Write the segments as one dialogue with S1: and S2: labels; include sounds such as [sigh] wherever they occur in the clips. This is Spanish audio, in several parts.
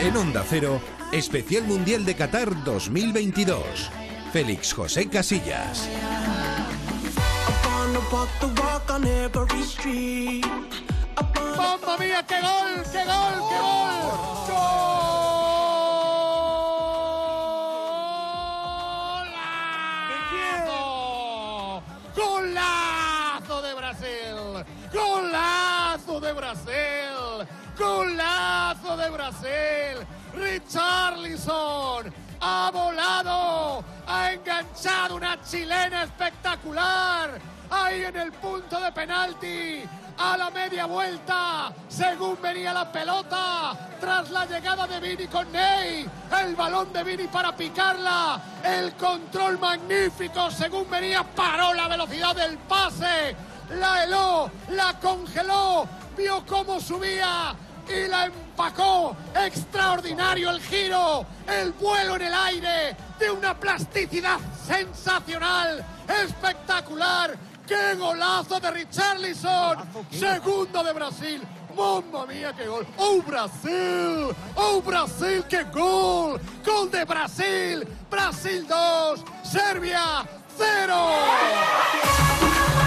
S1: En Onda Cero, Especial Mundial de Qatar 2022. Félix José Casillas.
S2: ¡Mamma mía, qué gol, qué gol, qué gol! ¡Golazo! Brasil! ¡Golazo de Brasil! ¡Richarlison! ha volado, ha enganchado una chilena espectacular, ahí en el punto de penalti, a la media vuelta, según venía la pelota, tras la llegada de Vini con Ney, el balón de Vini para picarla, el control magnífico, según venía, paró la velocidad del pase, la heló, la congeló, vio cómo subía, y la empacó. Extraordinario el giro, el vuelo en el aire, de una plasticidad sensacional, espectacular. ¡Qué golazo de Richarlison! Segundo de Brasil. ¡Mamma mía, qué gol! ¡Oh, Brasil! ¡Oh, Brasil, qué gol! ¡Gol de Brasil! ¡Brasil 2! ¡Serbia 0!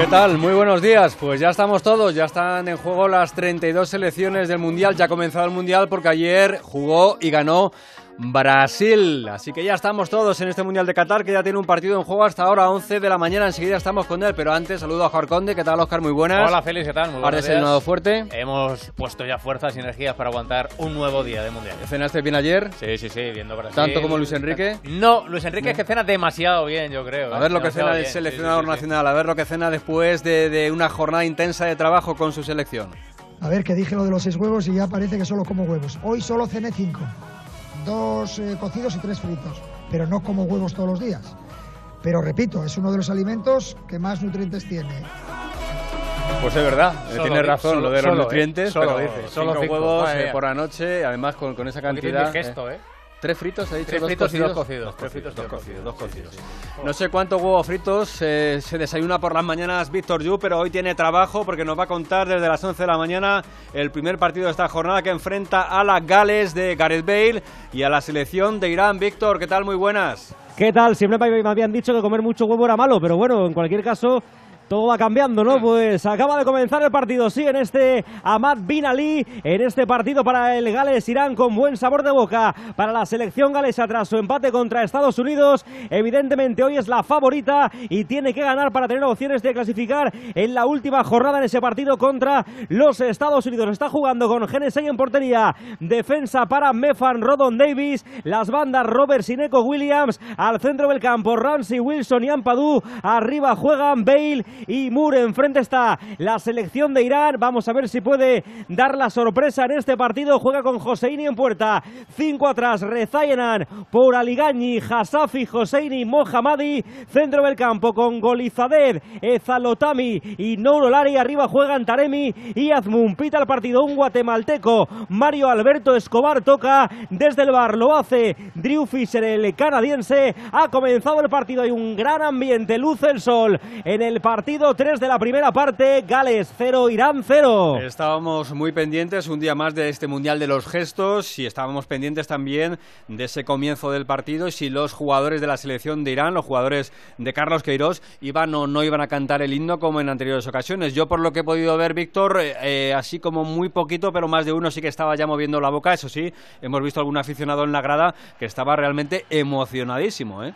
S3: ¿Qué tal? Muy buenos días. Pues ya estamos todos, ya están en juego las 32 selecciones del Mundial. Ya ha comenzado el Mundial porque ayer jugó y ganó Brasil. Así que ya estamos todos en este Mundial de Qatar, que ya tiene un partido en juego hasta ahora, 11 de la mañana. Enseguida estamos con él, pero antes saludo a Oscar Conde. ¿Qué tal, Oscar? Muy buenas.
S4: Hola, Félix, ¿qué tal? Muy
S3: es el nuevo fuerte.
S4: Hemos puesto ya fuerzas y energías para aguantar un nuevo día de Mundial.
S3: ¿Cenaste bien ayer?
S4: Sí, sí, sí, viendo Brasil.
S3: ¿Tanto como Luis Enrique?
S4: No, Luis Enrique es que cena demasiado bien, yo creo.
S3: A
S4: ¿eh?
S3: ver lo que
S4: Demasiado
S3: cena el seleccionador
S4: Sí, sí, sí, sí.
S3: nacional, a ver lo que cena después de, de una jornada intensa de trabajo con su selección.
S5: A ver, que dije lo de los seis huevos y ya parece que solo como huevos. Hoy solo cené cinco. Dos eh, cocidos y tres fritos. Pero no como huevos todos los días. Pero repito, es uno de los alimentos que más nutrientes tiene.
S3: Pues es verdad, eh,
S4: Solo
S3: tienes razón,
S4: solo-
S3: lo de los
S4: solo, ¿eh?
S3: nutrientes,
S4: Solo
S3: pero
S4: dice, solo
S3: cinco
S4: cinco,
S3: huevos eh, por la noche, además con, con esa cantidad.
S4: indigesto,
S3: eh. Tres fritos, ha dicho
S4: Tres
S3: dos
S4: fritos y
S3: cocidos.
S4: dos cocidos.
S3: Dos
S4: Tres fritos y
S3: dos
S4: dos
S3: cocidos, dos cocidos.
S4: Sí, sí, sí.
S3: No sé cuántos huevos fritos eh, se desayuna por las mañanas Víctor Yu, pero hoy tiene trabajo porque nos va a contar desde las 11 de la mañana el primer partido de esta jornada que enfrenta a la Gales de Gareth Bale y a la selección de Irán. Víctor, ¿qué tal? Muy buenas.
S6: ¿Qué tal? Siempre me habían dicho que comer mucho huevo era malo, pero bueno, en cualquier caso, todo va cambiando, ¿no? Pues acaba de comenzar el partido, sí, en este Ahmad Bin Ali, en este partido para el Gales-Irán con buen sabor de boca para la selección galesa tras su empate contra Estados Unidos. Evidentemente hoy es la favorita y tiene que ganar para tener opciones de clasificar en la última jornada en ese partido contra los Estados Unidos. Está jugando con Genesey en portería, defensa para Mefan Rodon Davis, las bandas Robert Sineco Williams, al centro del campo Ramsey Wilson y Ampadu, arriba juegan Bale y Moore, enfrente está la selección de Irán, vamos a ver si puede dar la sorpresa en este partido, juega con Joseini en puerta, cinco atrás, Rezayanan por Aligañi, Hasafi, Joseini, Mohammadi, centro del campo con Golizadeh, Ezalotami y Nourolari, arriba juegan Taremi y Azmun, pita el partido un guatemalteco, Mario Alberto Escobar toca desde el bar, lo hace Drew Fisher, el canadiense, ha comenzado el partido, hay un gran ambiente, luce el sol en el partido 3 de la primera parte, Gales 0, Irán 0.
S3: Estábamos muy pendientes un día más de este Mundial de los Gestos y estábamos pendientes también de ese comienzo del partido y si los jugadores de la selección de Irán, los jugadores de Carlos Queiroz, iban o no iban a cantar el himno como en anteriores ocasiones. Yo por lo que he podido ver, Víctor, eh, eh, así como muy poquito, pero más de uno sí que estaba ya moviendo la boca. Eso sí, hemos visto algún aficionado en la grada que estaba realmente emocionadísimo. ¿eh?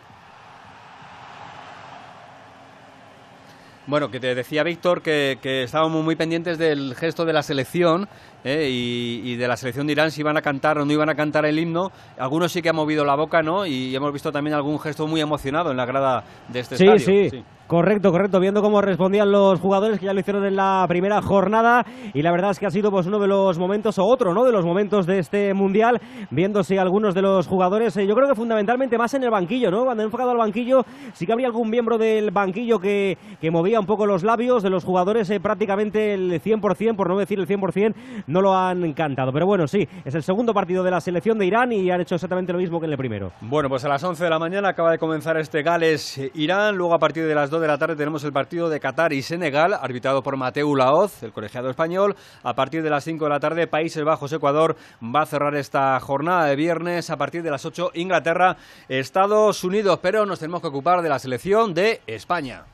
S3: Bueno, que te decía Víctor que, que estábamos muy pendientes del gesto de la selección ¿eh? y, y de la selección de Irán, si iban a cantar o no iban a cantar el himno. Algunos sí que han movido la boca, ¿no? Y hemos visto también algún gesto muy emocionado en la grada de este
S6: Sí,
S3: estadio.
S6: sí, Correcto, correcto. Viendo cómo respondían los jugadores que ya lo hicieron en la primera jornada y la verdad es que ha sido pues uno de los momentos o otro, ¿no? De los momentos de este mundial, viendo si algunos de los jugadores, eh, yo creo que fundamentalmente más en el banquillo, ¿no? Cuando he enfocado al banquillo, sí que habría algún miembro del banquillo que, que movía un poco los labios de los jugadores, eh, prácticamente el 100%, por no decir el 100%, no lo han cantado. Pero bueno, sí, es el segundo partido de la selección de Irán y han hecho exactamente lo mismo que en el primero.
S3: Bueno, pues a las 11 de la mañana acaba de comenzar este Gales-Irán, luego a partir de las 2 de la tarde tenemos el partido de Qatar y Senegal, arbitrado por Mateo Laoz, el colegiado español. A partir de las 5 de la tarde, Países Bajos-Ecuador va a cerrar esta jornada de viernes. A partir de las 8, Inglaterra, Estados Unidos. Pero nos tenemos que ocupar de la selección de España.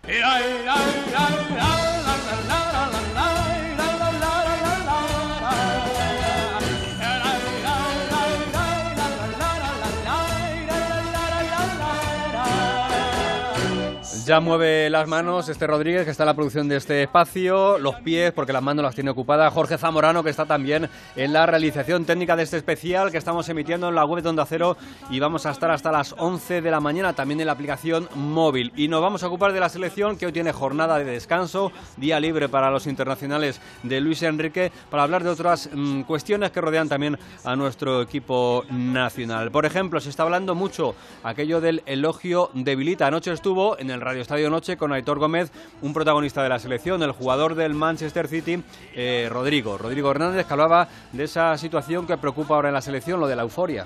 S3: Ya mueve las manos este Rodríguez, que está en la producción de este espacio, los pies, porque las manos las tiene ocupadas. Jorge Zamorano, que está también en la realización técnica de este especial que estamos emitiendo en la web de Onda Cero y vamos a estar hasta las 11 de la mañana también en la aplicación móvil. Y nos vamos a ocupar de la selección que hoy tiene jornada de descanso, día libre para los internacionales de Luis Enrique, para hablar de otras mm, cuestiones que rodean también a nuestro equipo nacional. Por ejemplo, se está hablando mucho aquello del elogio debilita. Anoche estuvo en el radio Estadio Noche con Aitor Gómez, un protagonista de la selección, el jugador del Manchester City, eh, Rodrigo. Rodrigo Hernández, que hablaba de esa situación que preocupa ahora en la selección, lo de la euforia.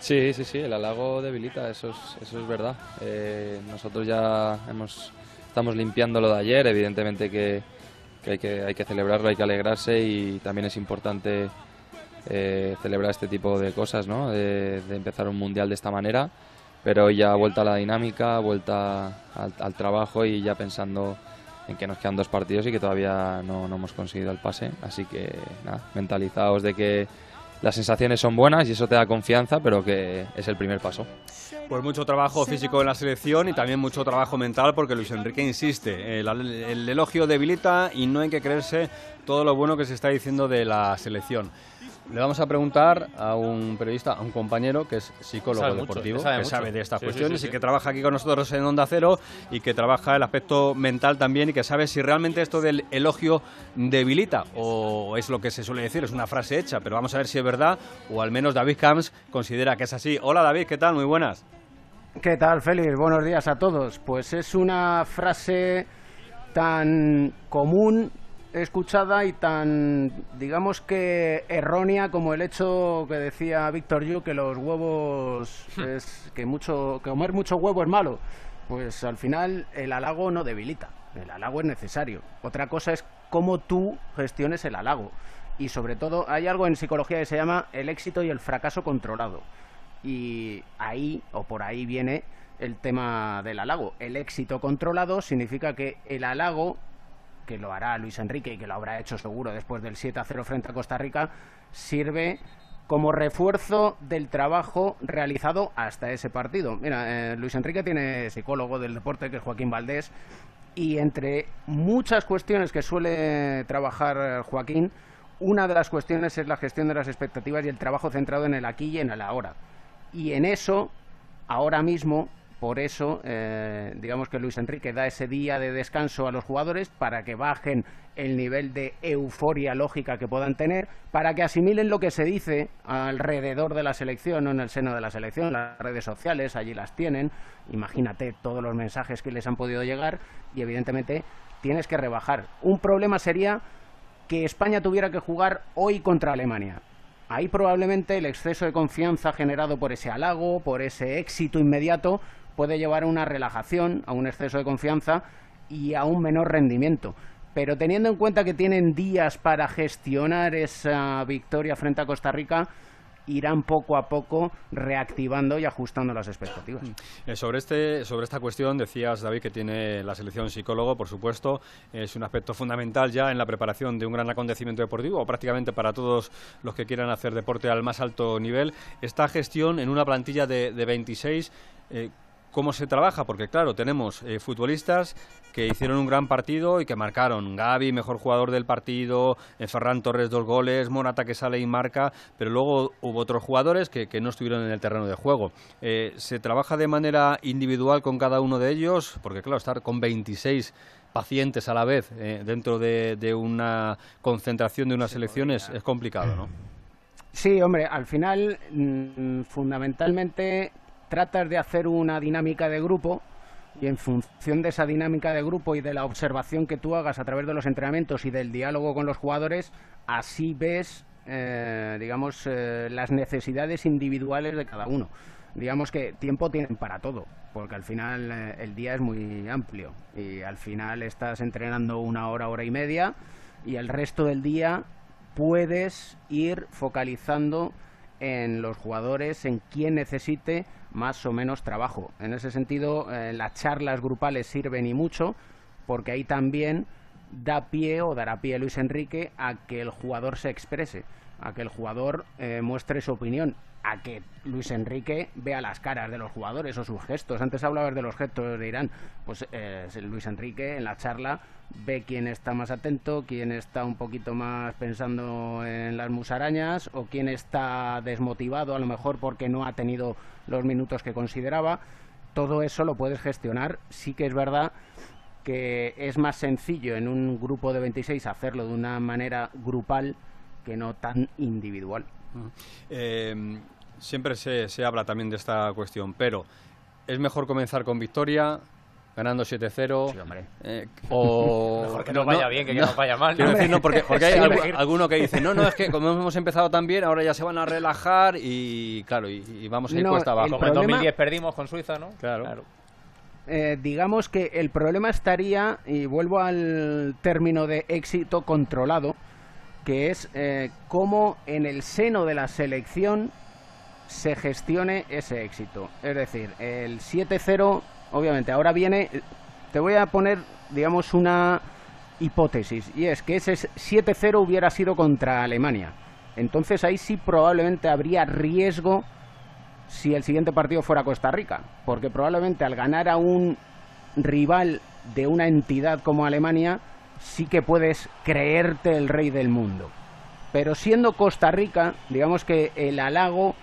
S7: Sí, sí, sí, el halago debilita, eso es, eso es verdad. Eh, nosotros ya hemos, estamos limpiando lo de ayer, evidentemente que, hay que hay que celebrarlo, hay que alegrarse y también es importante eh, celebrar este tipo de cosas, ¿no? de empezar un mundial de esta manera pero ya vuelta a la dinámica, vuelta al, trabajo y ya pensando en que nos quedan dos partidos y que todavía no, no hemos conseguido el pase. Así que nada, mentalizados de que las sensaciones son buenas y eso te da confianza, pero que es el primer paso.
S3: Pues mucho trabajo físico en la selección y también mucho trabajo mental porque Luis Enrique insiste, el, el elogio debilita y no hay que creerse todo lo bueno que se está diciendo de la selección. Le vamos a preguntar a un periodista, a un compañero que es psicólogo deportivo, que sabe, de estas cuestiones y que trabaja aquí con nosotros en Onda Cero y que trabaja el aspecto mental también y que sabe si realmente esto del elogio debilita o es lo que se suele decir, es una frase hecha, pero vamos a ver si es verdad o al menos David Camps considera que es así. Hola David, ¿qué tal? Muy buenas.
S8: ¿Qué tal, Félix? Buenos días a todos. Pues es una frase tan común escuchada y tan, digamos que errónea como el hecho que decía Víctor Yu que los huevos hmm. es que mucho que comer mucho huevo es malo. Pues al final el halago no debilita, el halago es necesario. Otra cosa es cómo tú gestiones el halago. Y sobre todo hay algo en psicología que se llama el éxito y el fracaso controlado. Y ahí o por ahí viene el tema del halago. El éxito controlado significa que el halago que lo hará Luis Enrique y que lo habrá hecho seguro después del 7 a 0 frente a Costa Rica, sirve como refuerzo del trabajo realizado hasta ese partido. Mira, eh, Luis Enrique tiene psicólogo del deporte, que es Joaquín Valdés, y entre muchas cuestiones que suele trabajar eh, Joaquín, una de las cuestiones es la gestión de las expectativas y el trabajo centrado en el aquí y en el ahora. Y en eso, ahora mismo, por eso, eh, digamos que Luis Enrique da ese día de descanso a los jugadores para que bajen el nivel de euforia lógica que puedan tener, para que asimilen lo que se dice alrededor de la selección o en el seno de la selección. Las redes sociales allí las tienen. Imagínate todos los mensajes que les han podido llegar y evidentemente tienes que rebajar. Un problema sería que España tuviera que jugar hoy contra Alemania. Ahí probablemente el exceso de confianza generado por ese halago, por ese éxito inmediato, puede llevar a una relajación, a un exceso de confianza y a un menor rendimiento. Pero teniendo en cuenta que tienen días para gestionar esa victoria frente a Costa Rica, irán poco a poco reactivando y ajustando las expectativas.
S3: Eh, sobre, este, sobre esta cuestión, decías, David, que tiene la selección psicólogo, por supuesto, es un aspecto fundamental ya en la preparación de un gran acontecimiento deportivo, o prácticamente para todos los que quieran hacer deporte al más alto nivel. Esta gestión en una plantilla de, de 26, eh, cómo se trabaja, porque claro, tenemos eh, futbolistas que hicieron un gran partido y que marcaron. Gaby, mejor jugador del partido, eh, Ferran Torres, dos goles, Morata que sale y marca, pero luego hubo otros jugadores que, no estuvieron en el terreno de juego. Eh, ¿Se trabaja de manera individual con cada uno de ellos? Porque claro, estar con 26 pacientes a la vez dentro de, una concentración de unas elecciones es complicado, ¿no?
S8: Sí, hombre, al final, mm, fundamentalmente tratas de hacer una dinámica de grupo y en función de esa dinámica de grupo y de la observación que tú hagas a través de los entrenamientos y del diálogo con los jugadores, así ves, eh, digamos, eh, las necesidades individuales de cada uno. digamos que tiempo tienen para todo, porque al final eh, el día es muy amplio y al final estás entrenando una hora, hora y media y el resto del día puedes ir focalizando en los jugadores, en quién necesite más o menos trabajo. En ese sentido, eh, las charlas grupales sirven y mucho, porque ahí también da pie o dará pie Luis Enrique a que el jugador se exprese, a que el jugador eh, muestre su opinión, a que Luis Enrique vea las caras de los jugadores o sus gestos. Antes hablabas de los gestos de Irán, pues eh, Luis Enrique en la charla ve quién está más atento, quién está un poquito más pensando en las musarañas o quién está desmotivado a lo mejor porque no ha tenido los minutos que consideraba. Todo eso lo puedes gestionar. Sí que es verdad que es más sencillo en un grupo de 26 hacerlo de una manera grupal que no tan individual.
S3: Eh, siempre se, se habla también de esta cuestión, pero es mejor comenzar con victoria, ganando 7-0.
S8: Sí, hombre.
S3: eh, o [laughs]
S4: Mejor que no vaya bien que que no vaya mal.
S3: Quiero
S4: ¿no?
S3: decir, no, porque, porque hay [laughs] alguno que dice, no, no, es que como hemos empezado tan bien, ahora ya se van a relajar y, claro, y, y vamos a ir
S8: No,
S3: cuesta abajo.
S4: Como en
S8: problema-
S4: 2010 perdimos con Suiza, ¿no?
S3: Claro.
S8: Eh, digamos que el problema estaría, y vuelvo al término de éxito controlado, que es eh, cómo en el seno de la selección se gestione ese éxito. Es decir, el 7-0, obviamente, ahora viene, te voy a poner, digamos, una hipótesis, y es que ese 7-0 hubiera sido contra Alemania. Entonces ahí sí probablemente habría riesgo si el siguiente partido fuera Costa Rica, porque probablemente al ganar a un rival de una entidad como Alemania, sí que puedes creerte el rey del mundo. Pero siendo Costa Rica, digamos que el halago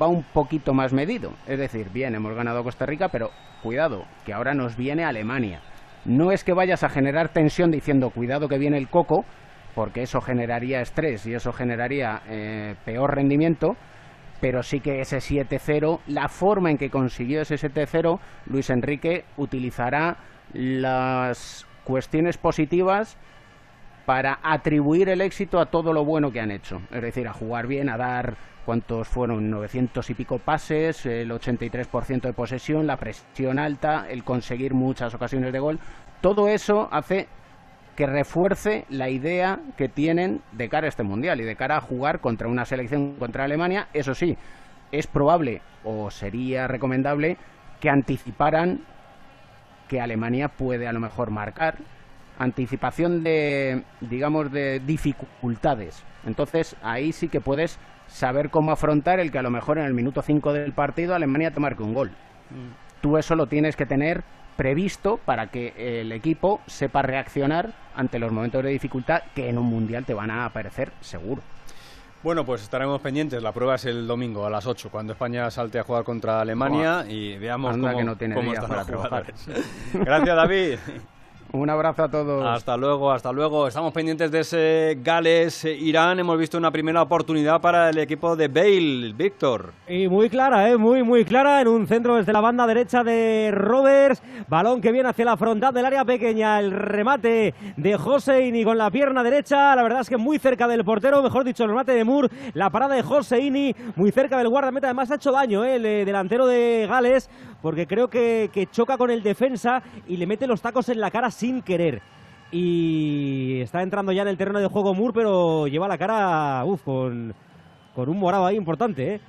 S8: va un poquito más medido. Es decir, bien, hemos ganado a Costa Rica, pero cuidado, que ahora nos viene Alemania. No es que vayas a generar tensión diciendo cuidado que viene el coco, porque eso generaría estrés y eso generaría eh, peor rendimiento, pero sí que ese 7-0, la forma en que consiguió ese 7-0, Luis Enrique utilizará las cuestiones positivas para atribuir el éxito a todo lo bueno que han hecho. Es decir, a jugar bien, a dar cuántos fueron 900 y pico pases, el 83% de posesión, la presión alta, el conseguir muchas ocasiones de gol. Todo eso hace que refuerce la idea que tienen de cara a este mundial y de cara a jugar contra una selección contra Alemania. Eso sí, es probable o sería recomendable que anticiparan que Alemania puede a lo mejor marcar anticipación de digamos de dificultades. Entonces ahí sí que puedes saber cómo afrontar el que a lo mejor en el minuto 5 del partido Alemania te marque un gol. Tú eso lo tienes que tener previsto para que el equipo sepa reaccionar ante los momentos de dificultad que en un mundial te van a aparecer seguro
S3: Bueno, pues estaremos pendientes. La prueba es el domingo a las 8, cuando España salte a jugar contra Alemania y veamos cómo,
S8: que no tiene
S3: cómo
S8: día
S3: están
S8: para
S3: los
S8: trabajar.
S3: jugadores. Gracias, David. [laughs]
S8: un abrazo a todos
S3: Hasta luego, hasta luego. Estamos pendientes de ese Gales-Irán. Hemos visto una primera oportunidad para el equipo de Bale, Víctor.
S6: Y muy clara, ¿eh? muy, muy clara, en un centro desde la banda derecha de Roberts, balón que viene hacia la frontal del área pequeña, el remate de Joseini con la pierna derecha, la verdad es que muy cerca del portero, mejor dicho, el remate de Moore, la parada de Joseini, muy cerca del guardameta, además ha hecho daño ¿eh? el eh, delantero de Gales, porque creo que, choca con el defensa y le mete los tacos en la cara sin querer. Y está entrando ya en el terreno de juego Moore, pero lleva la cara con, con un morado ahí importante, ¿eh?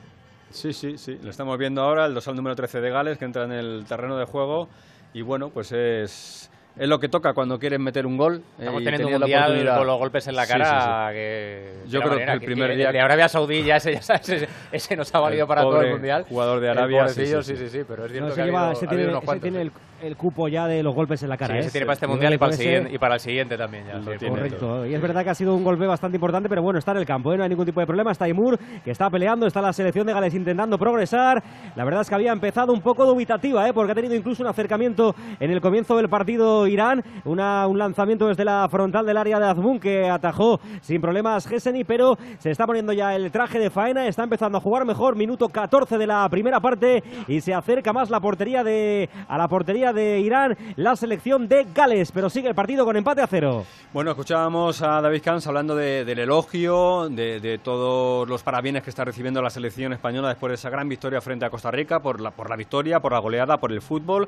S3: Sí, sí, sí. Lo estamos viendo ahora, el dosal número 13 de Gales, que entra en el terreno de juego. Y bueno, pues es, es lo que toca cuando quieren meter un gol. eh,
S4: Estamos
S3: y
S4: teniendo un mundial con los golpes en la cara
S3: sí, sí.
S4: que...
S3: Yo creo
S4: manera
S3: que el primer día-
S4: de Arabia Saudí ya ese, ya sabes, ese, ese nos ha valido
S3: El
S4: para todo el mundial.
S3: jugador de
S4: El
S3: Arabia, sí, sí,
S4: sí,
S3: sí.
S4: sí, sí, pero es cierto
S6: No,
S4: que
S6: ese,
S4: ha habido-
S6: ese
S4: ha
S6: tiene,
S4: habido unos
S6: ese
S4: cuantos,
S6: tiene
S4: sí.
S6: el, el cupo ya de los golpes en la cara.
S4: Sí,
S6: ¿eh?
S4: ese tiene para este mundial y para, el siguiente, y para el siguiente también. Ya,
S3: Lo
S4: sí,
S3: tiene.
S6: Correcto. Y es verdad que ha sido un golpe bastante importante, pero bueno, está en el campo, ¿eh? no hay ningún tipo de problema. Está Imur, que está peleando, está la selección de Gales intentando progresar. La verdad es que había empezado un poco dubitativa, ¿eh? porque ha tenido incluso un acercamiento en el comienzo del partido Irán. Una, un lanzamiento desde la frontal del área de Azmun que atajó sin problemas Gesseni, pero se está poniendo ya el traje de faena, está empezando a jugar mejor, minuto 14 de la primera parte y se acerca más la portería de, a la portería de Irán, la selección de Gales, pero sigue el partido con empate a cero.
S3: Bueno, escuchábamos a David Camps hablando del elogio, de, de, todos los parabienes que está recibiendo la selección española después de esa gran victoria frente a Costa Rica, por la, por la victoria, por la goleada, por el fútbol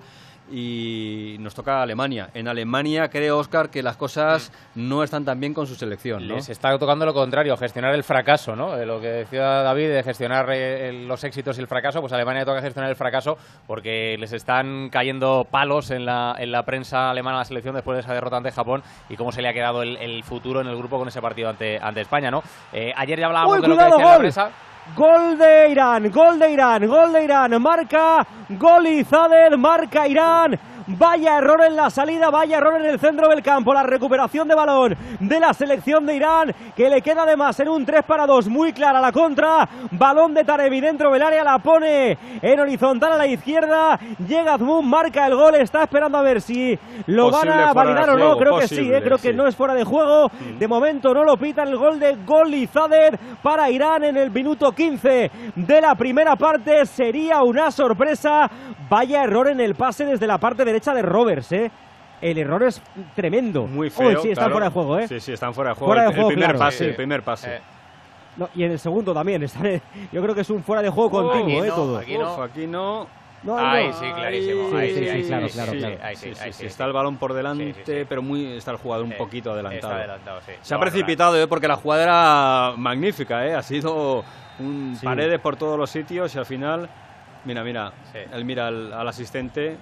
S3: y nos toca Alemania. En Alemania creo, Oscar, que las cosas no están tan bien con su selección. ¿no?
S4: Les está tocando lo contrario, gestionar el fracaso, ¿no? lo que decía David de gestionar eh, los éxitos y el fracaso, pues Alemania toca gestionar el fracaso porque les están cayendo palos en la, en la prensa alemana a la selección después de esa derrota ante Japón y cómo se le ha quedado el, futuro en el grupo con ese partido ante, ante España, ¿no? Eh, ayer ya hablábamos de lo que decía la prensa.
S6: Gol de Irán, gol de Irán, gol de Irán, marca Golizadeh, marca Irán. Vaya error en la salida, vaya error en el centro del campo. La recuperación de balón de la selección de Irán, que le queda además en un 3 para 2, muy clara la contra. Balón de Tarevi dentro del área, la pone en horizontal a la izquierda. Llega Azmun, marca el gol, está esperando a ver si lo van a validar o no. Creo que sí, eh, creo que no es fuera de juego. Mm. De momento no lo pitan el gol de Golizader para Irán en el minuto 15 de la primera parte. Sería una sorpresa. Vaya error en el pase desde la parte derecha de Roberts, ¿eh? El error es tremendo.
S3: Muy feo.
S6: sí, están fuera de juego, ¿eh?
S3: Sí, sí, están fuera de juego. el, primer pase, el primer pase. Eh.
S6: y en el segundo también. yo creo que es un fuera de juego continuo, ¿eh? todo.
S3: Aquí no. aquí no.
S4: No, ahí sí, clarísimo. Ahí sí, ahí sí,
S6: claro, claro,
S3: sí, Está el balón por delante, pero muy está el jugador un poquito adelantado. Se ha precipitado, ¿eh? porque la jugada era magnífica, ¿eh? Ha sido un paredes por todos los sitios y al final, mira, mira, él mira al asistente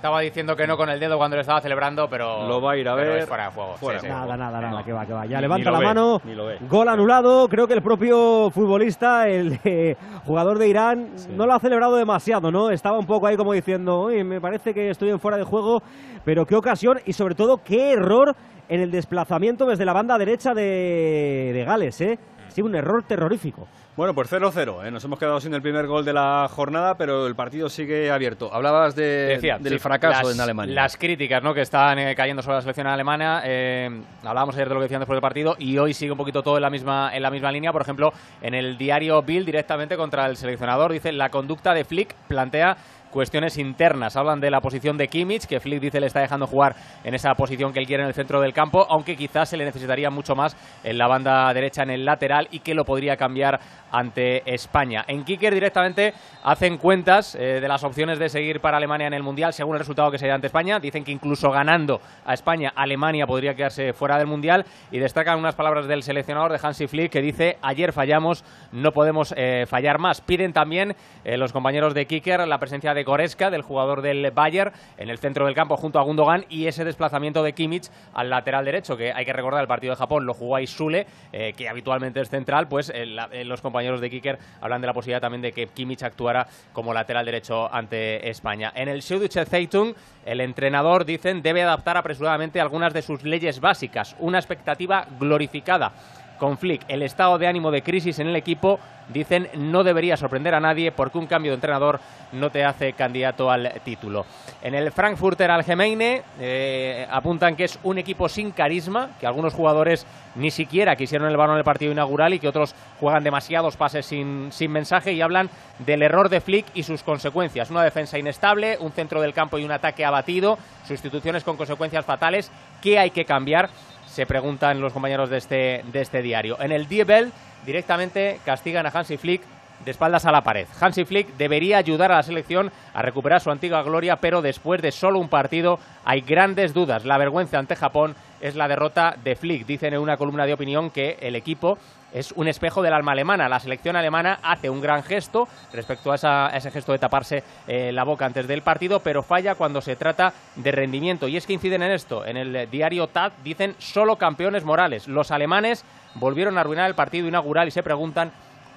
S4: estaba diciendo que no con el dedo cuando lo estaba celebrando, pero.
S3: Lo va a ir a ver.
S4: fuera de juego.
S6: nada, nada, nada, que va, que va. Ya levanta la mano. Gol anulado. Creo que el propio futbolista, el [laughs] eh, jugador de Irán, no lo ha celebrado demasiado, ¿no? Estaba un poco ahí como diciendo, Oye, me parece que estoy en fuera de juego, pero qué ocasión y sobre todo qué error en el desplazamiento desde la banda derecha de, de Gales, ¿eh? Sí, un error terrorífico.
S3: Bueno, pues 0-0. ¿eh? Nos hemos quedado sin el primer gol de la jornada, pero el partido sigue abierto. Hablabas de, del fracaso en Alemania.
S4: Las críticas ¿no? que están eh, cayendo sobre la selección alemana. Eh, hablábamos ayer de lo que decían después del partido y hoy sigue un poquito todo en la misma, en la misma línea. Por ejemplo, en el diario Bill directamente contra el seleccionador dice la conducta de Flick plantea cuestiones internas. Hablan de la posición de Kimmich, que Flick dice le está dejando jugar en esa posición que él quiere en el centro del campo, aunque quizás se le necesitaría mucho más en la banda derecha, en el lateral, y que lo podría cambiar ante España. En Kicker directamente hacen cuentas eh, de las opciones de seguir para Alemania en el Mundial según el resultado que se ante España. Dicen que incluso ganando a España, Alemania podría quedarse fuera del Mundial y destacan unas palabras del seleccionador de Hansi Flick que dice ayer fallamos, no podemos eh, fallar más. Piden también eh, los compañeros de Kicker la presencia de de del jugador del Bayern, en el centro del campo junto a Gundogan y ese desplazamiento de Kimmich al lateral derecho, que hay que recordar el partido de Japón lo jugó Aizule, eh, que habitualmente es central, pues eh, eh, los compañeros de Kicker hablan de la posibilidad también de que Kimmich actuara como lateral derecho ante España. En el Süddeutsche Zeitung, el entrenador, dicen, debe adaptar apresuradamente algunas de sus leyes básicas, una expectativa glorificada con Flick. El estado de ánimo de crisis en el equipo, dicen, no debería sorprender a nadie porque un cambio de entrenador no te hace candidato al título. En el Frankfurter Allgemeine eh, apuntan que es un equipo sin carisma, que algunos jugadores ni siquiera quisieron el balón en el partido inaugural y que otros juegan demasiados pases sin, sin mensaje y hablan del error de Flick y sus consecuencias. Una defensa inestable, un centro del campo y un ataque abatido, sustituciones con consecuencias fatales. ¿Qué hay que cambiar? Se preguntan los compañeros de este, de este diario. En el Diebel directamente castigan a Hansi Flick de espaldas a la pared. Hansi Flick debería ayudar a la selección a recuperar su antigua gloria, pero después de solo un partido hay grandes dudas. La vergüenza ante Japón es la derrota de Flick. Dicen en una columna de opinión que el equipo es un espejo del alma alemana. La selección alemana hace un gran gesto respecto a, ese gesto de taparse eh, la boca antes del partido, pero falla cuando se trata de rendimiento. Y es que inciden en esto. En el diario TAD dicen solo campeones morales. Los alemanes volvieron a arruinar el partido inaugural y se preguntan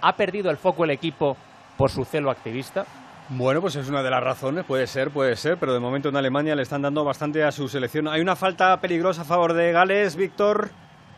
S4: ¿Ha perdido el foco el equipo por su celo activista?
S3: Bueno, pues es una de las razones, puede ser, puede ser, pero de momento en Alemania le están dando bastante a su selección. Hay una falta peligrosa a favor de Gales, Víctor.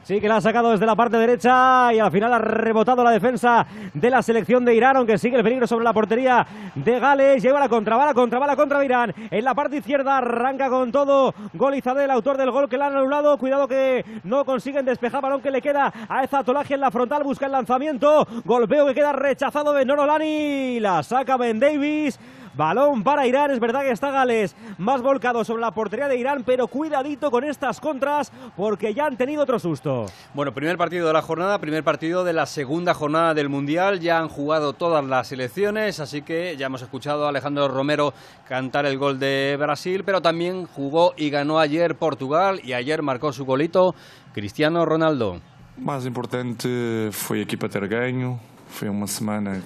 S6: Sí, que la ha sacado desde la parte derecha y al final ha rebotado la defensa de la selección de Irán, aunque sigue el peligro sobre la portería de Gales. Lleva la contra, va la contra, Irán. En la parte izquierda arranca con todo Gol el autor del gol que le han anulado. Cuidado que no consiguen despejar, balón que le queda a Ezatolaje en la frontal, busca el lanzamiento. Golpeo que queda rechazado de Norolani. La saca Ben Davis. Balón para Irán, es verdad que está Gales más volcado sobre la portería de Irán, pero cuidadito con estas contras porque ya han tenido otro susto.
S3: Bueno, primer partido de la jornada, primer partido de la segunda jornada del Mundial, ya han jugado todas las selecciones, así que ya hemos escuchado a Alejandro Romero cantar el gol de Brasil, pero también jugó y ganó ayer Portugal y ayer marcó su golito Cristiano Ronaldo.
S9: Más importante fue equipa ter ganho, fue una semana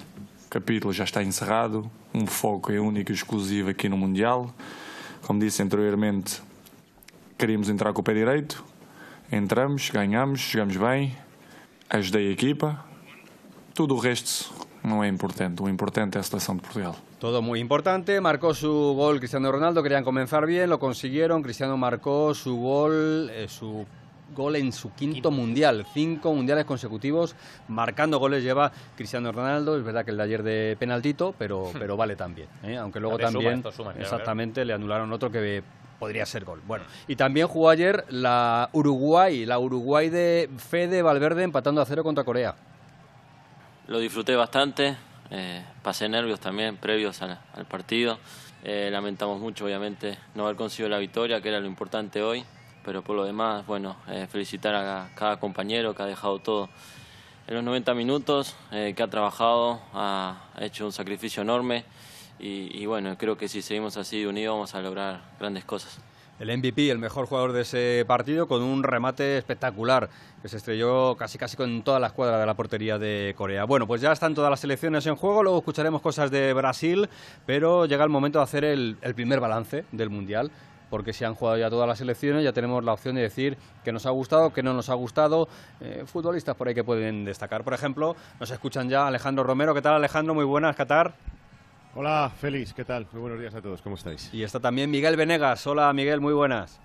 S9: capítulo já está encerrado, um foco é único e exclusivo aqui no Mundial. Como disse anteriormente, queríamos entrar com o pé direito, entramos, ganhamos, jogamos bem, ajudei a equipa. Tudo o resto não é importante, o importante é a seleção de Portugal.
S3: Todo muy importante, marcó su gol Cristiano Ronaldo, querían comenzar bien, lo consiguieron, Cristiano marcó su gol, eh, su gol en su quinto mundial, cinco mundiales consecutivos, marcando goles lleva Cristiano Ronaldo, es verdad que el de ayer de penaltito, pero, hmm. pero vale también, ¿eh? aunque luego también, exactamente, le anularon otro que podría ser gol. Bueno, y también jugó ayer la Uruguay, la Uruguay de Fede Valverde empatando a cero contra Corea.
S10: Lo disfruté bastante, eh, pasé nervios también previos al, partido. Eh, lamentamos mucho, obviamente, no haber conseguido la victoria, que era lo importante hoy pero por lo demás, bueno, eh, felicitar a cada compañero que ha dejado todo en los 90 minutos, eh, que ha trabajado, ha hecho un sacrificio enorme y, bueno, creo que si seguimos así unidos vamos a lograr grandes cosas.
S3: El MVP, el mejor jugador de ese partido, con un remate espectacular que se estrelló casi casi con toda la escuadra de la portería de Corea. Bueno, pues ya están todas las selecciones en juego, luego escucharemos cosas de Brasil, pero llega el momento de hacer el primer balance del Mundial porque se han jugado ya todas las elecciones, ya tenemos la opción de decir que nos ha gustado, que no nos ha gustado. Eh, futbolistas por ahí que pueden destacar. Por ejemplo, nos escuchan ya Alejandro Romero. ¿Qué tal, Alejandro? Muy buenas, Qatar.
S11: Hola, Félix, ¿qué tal? Muy buenos días a todos, ¿cómo estáis?
S3: Y está también Miguel Venegas. Hola, Miguel, muy buenas.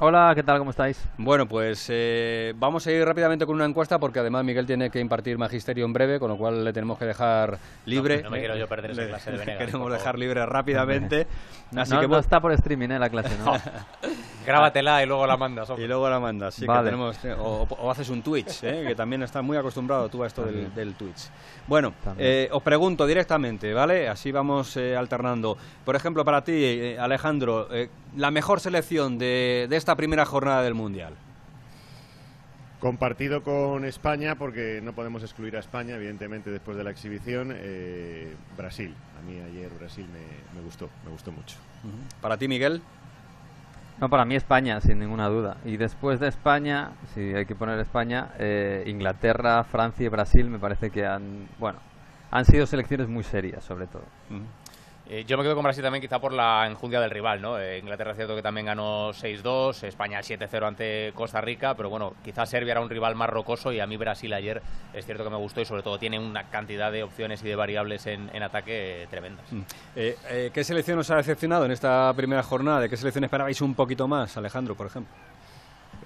S12: Hola, ¿qué tal? ¿Cómo estáis?
S3: Bueno, pues eh, vamos a ir rápidamente con una encuesta porque además Miguel tiene que impartir magisterio en breve, con lo cual le tenemos que dejar libre.
S4: No, me quiero yo perder esa clase de [laughs] Venegas.
S3: Queremos dejar libre rápidamente. [laughs]
S12: Así no, que no está por streaming ¿eh? la clase, ¿no? [laughs]
S4: Grábatela y luego la mandas.
S3: Y luego la mandas, sí, que tenemos, o, haces un Twitch, ¿eh? que también estás muy acostumbrado tú a esto del, Twitch. Bueno, eh, os pregunto directamente, ¿vale? Así vamos eh, alternando. Por ejemplo, para ti, Alejandro, la mejor selección de, de esta primera jornada del Mundial.
S11: Compartido con España, porque no podemos excluir a España, evidentemente, después de la exhibición. Brasil. A mí ayer Brasil me, gustó, me gustó mucho.
S3: ¿Para ti, Miguel?
S12: No, para mí España, sin ninguna duda. Y después de España, si hay que poner España, eh, Inglaterra, Francia y Brasil me parece que han, bueno, han sido selecciones muy serias, sobre todo.
S4: Eh, yo me quedo con Brasil también quizá por la enjundia del rival, ¿no? Eh, Inglaterra es cierto que también ganó 6-2, España 7-0 ante Costa Rica, pero bueno, quizás Serbia era un rival más rocoso y a mí Brasil ayer es cierto que me gustó y sobre todo tiene una cantidad de opciones y de variables en, ataque tremendas. Mm.
S3: ¿Qué selección os ha decepcionado en esta primera jornada? ¿De qué selección esperabais un poquito más, Alejandro, por ejemplo?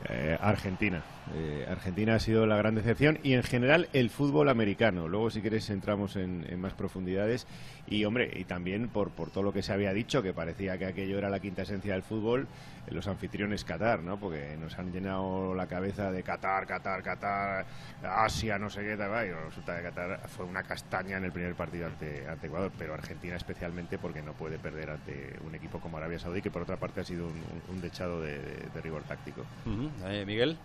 S11: Eh, Argentina. Eh, Argentina ha sido la gran decepción y en general el fútbol americano. Luego, si quieres, entramos en, más profundidades. Y, hombre, y también por, por todo lo que se había dicho, que parecía que aquello era la quinta esencia del fútbol, los anfitriones Qatar, ¿no? Porque nos han llenado la cabeza de Qatar, Qatar, Qatar, Asia, no sé qué, tal, y resulta que Qatar fue una castaña en el primer partido ante, ante Ecuador, pero Argentina especialmente porque no puede perder ante un equipo como Arabia Saudí, que por otra parte ha sido un, dechado de, rigor táctico.
S3: Eh, Miguel.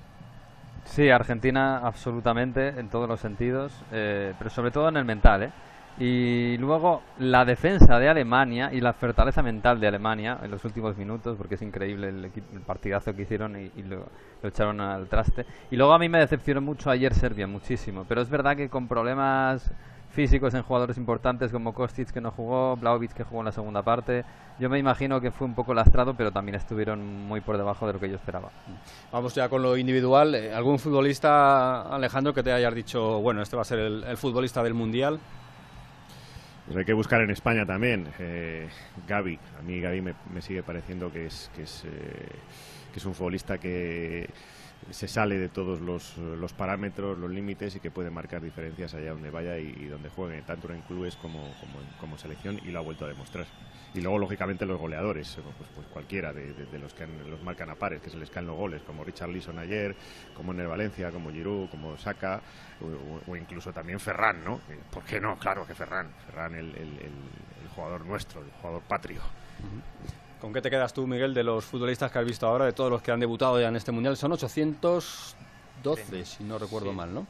S12: Sí, Argentina absolutamente, en todos los sentidos, eh, pero sobre todo en el mental, ¿eh? Y luego la defensa de Alemania y la fortaleza mental de Alemania en los últimos minutos, porque es increíble el, partidazo que hicieron y, lo, echaron al traste. Y luego a mí me decepcionó mucho ayer Serbia, muchísimo. Pero es verdad que con problemas físicos en jugadores importantes como Kostic que no jugó, Blaovic que jugó en la segunda parte, yo me imagino que fue un poco lastrado, pero también estuvieron muy por debajo de lo que yo esperaba.
S3: Vamos ya con lo individual. Eh, ¿Algún futbolista, Alejandro, que te haya dicho, bueno, este va a ser el futbolista del Mundial?
S11: Pues hay que buscar en España también. Eh, Gaby, a mí Gaby me, sigue pareciendo que es, que es, eh, que es un futbolista que se sale de todos los, los parámetros, los límites y que puede marcar diferencias allá donde vaya y, donde juegue, tanto en clubes como, como, como selección y lo ha vuelto a demostrar. Y luego, lógicamente, los goleadores, pues, pues cualquiera de, los que los marcan a pares, que se les caen los goles, como Richard Leeson ayer, como Ner Valencia, como Giroud, como Saka, o, incluso también Ferran, ¿no? ¿Por qué no? Claro que Ferran. Ferran, el, jugador nuestro, el jugador patrio.
S3: ¿Con qué te quedas tú, Miguel, de los futbolistas que has visto ahora, de todos los que han debutado ya en este Mundial? Son 812, si no recuerdo mal, ¿no?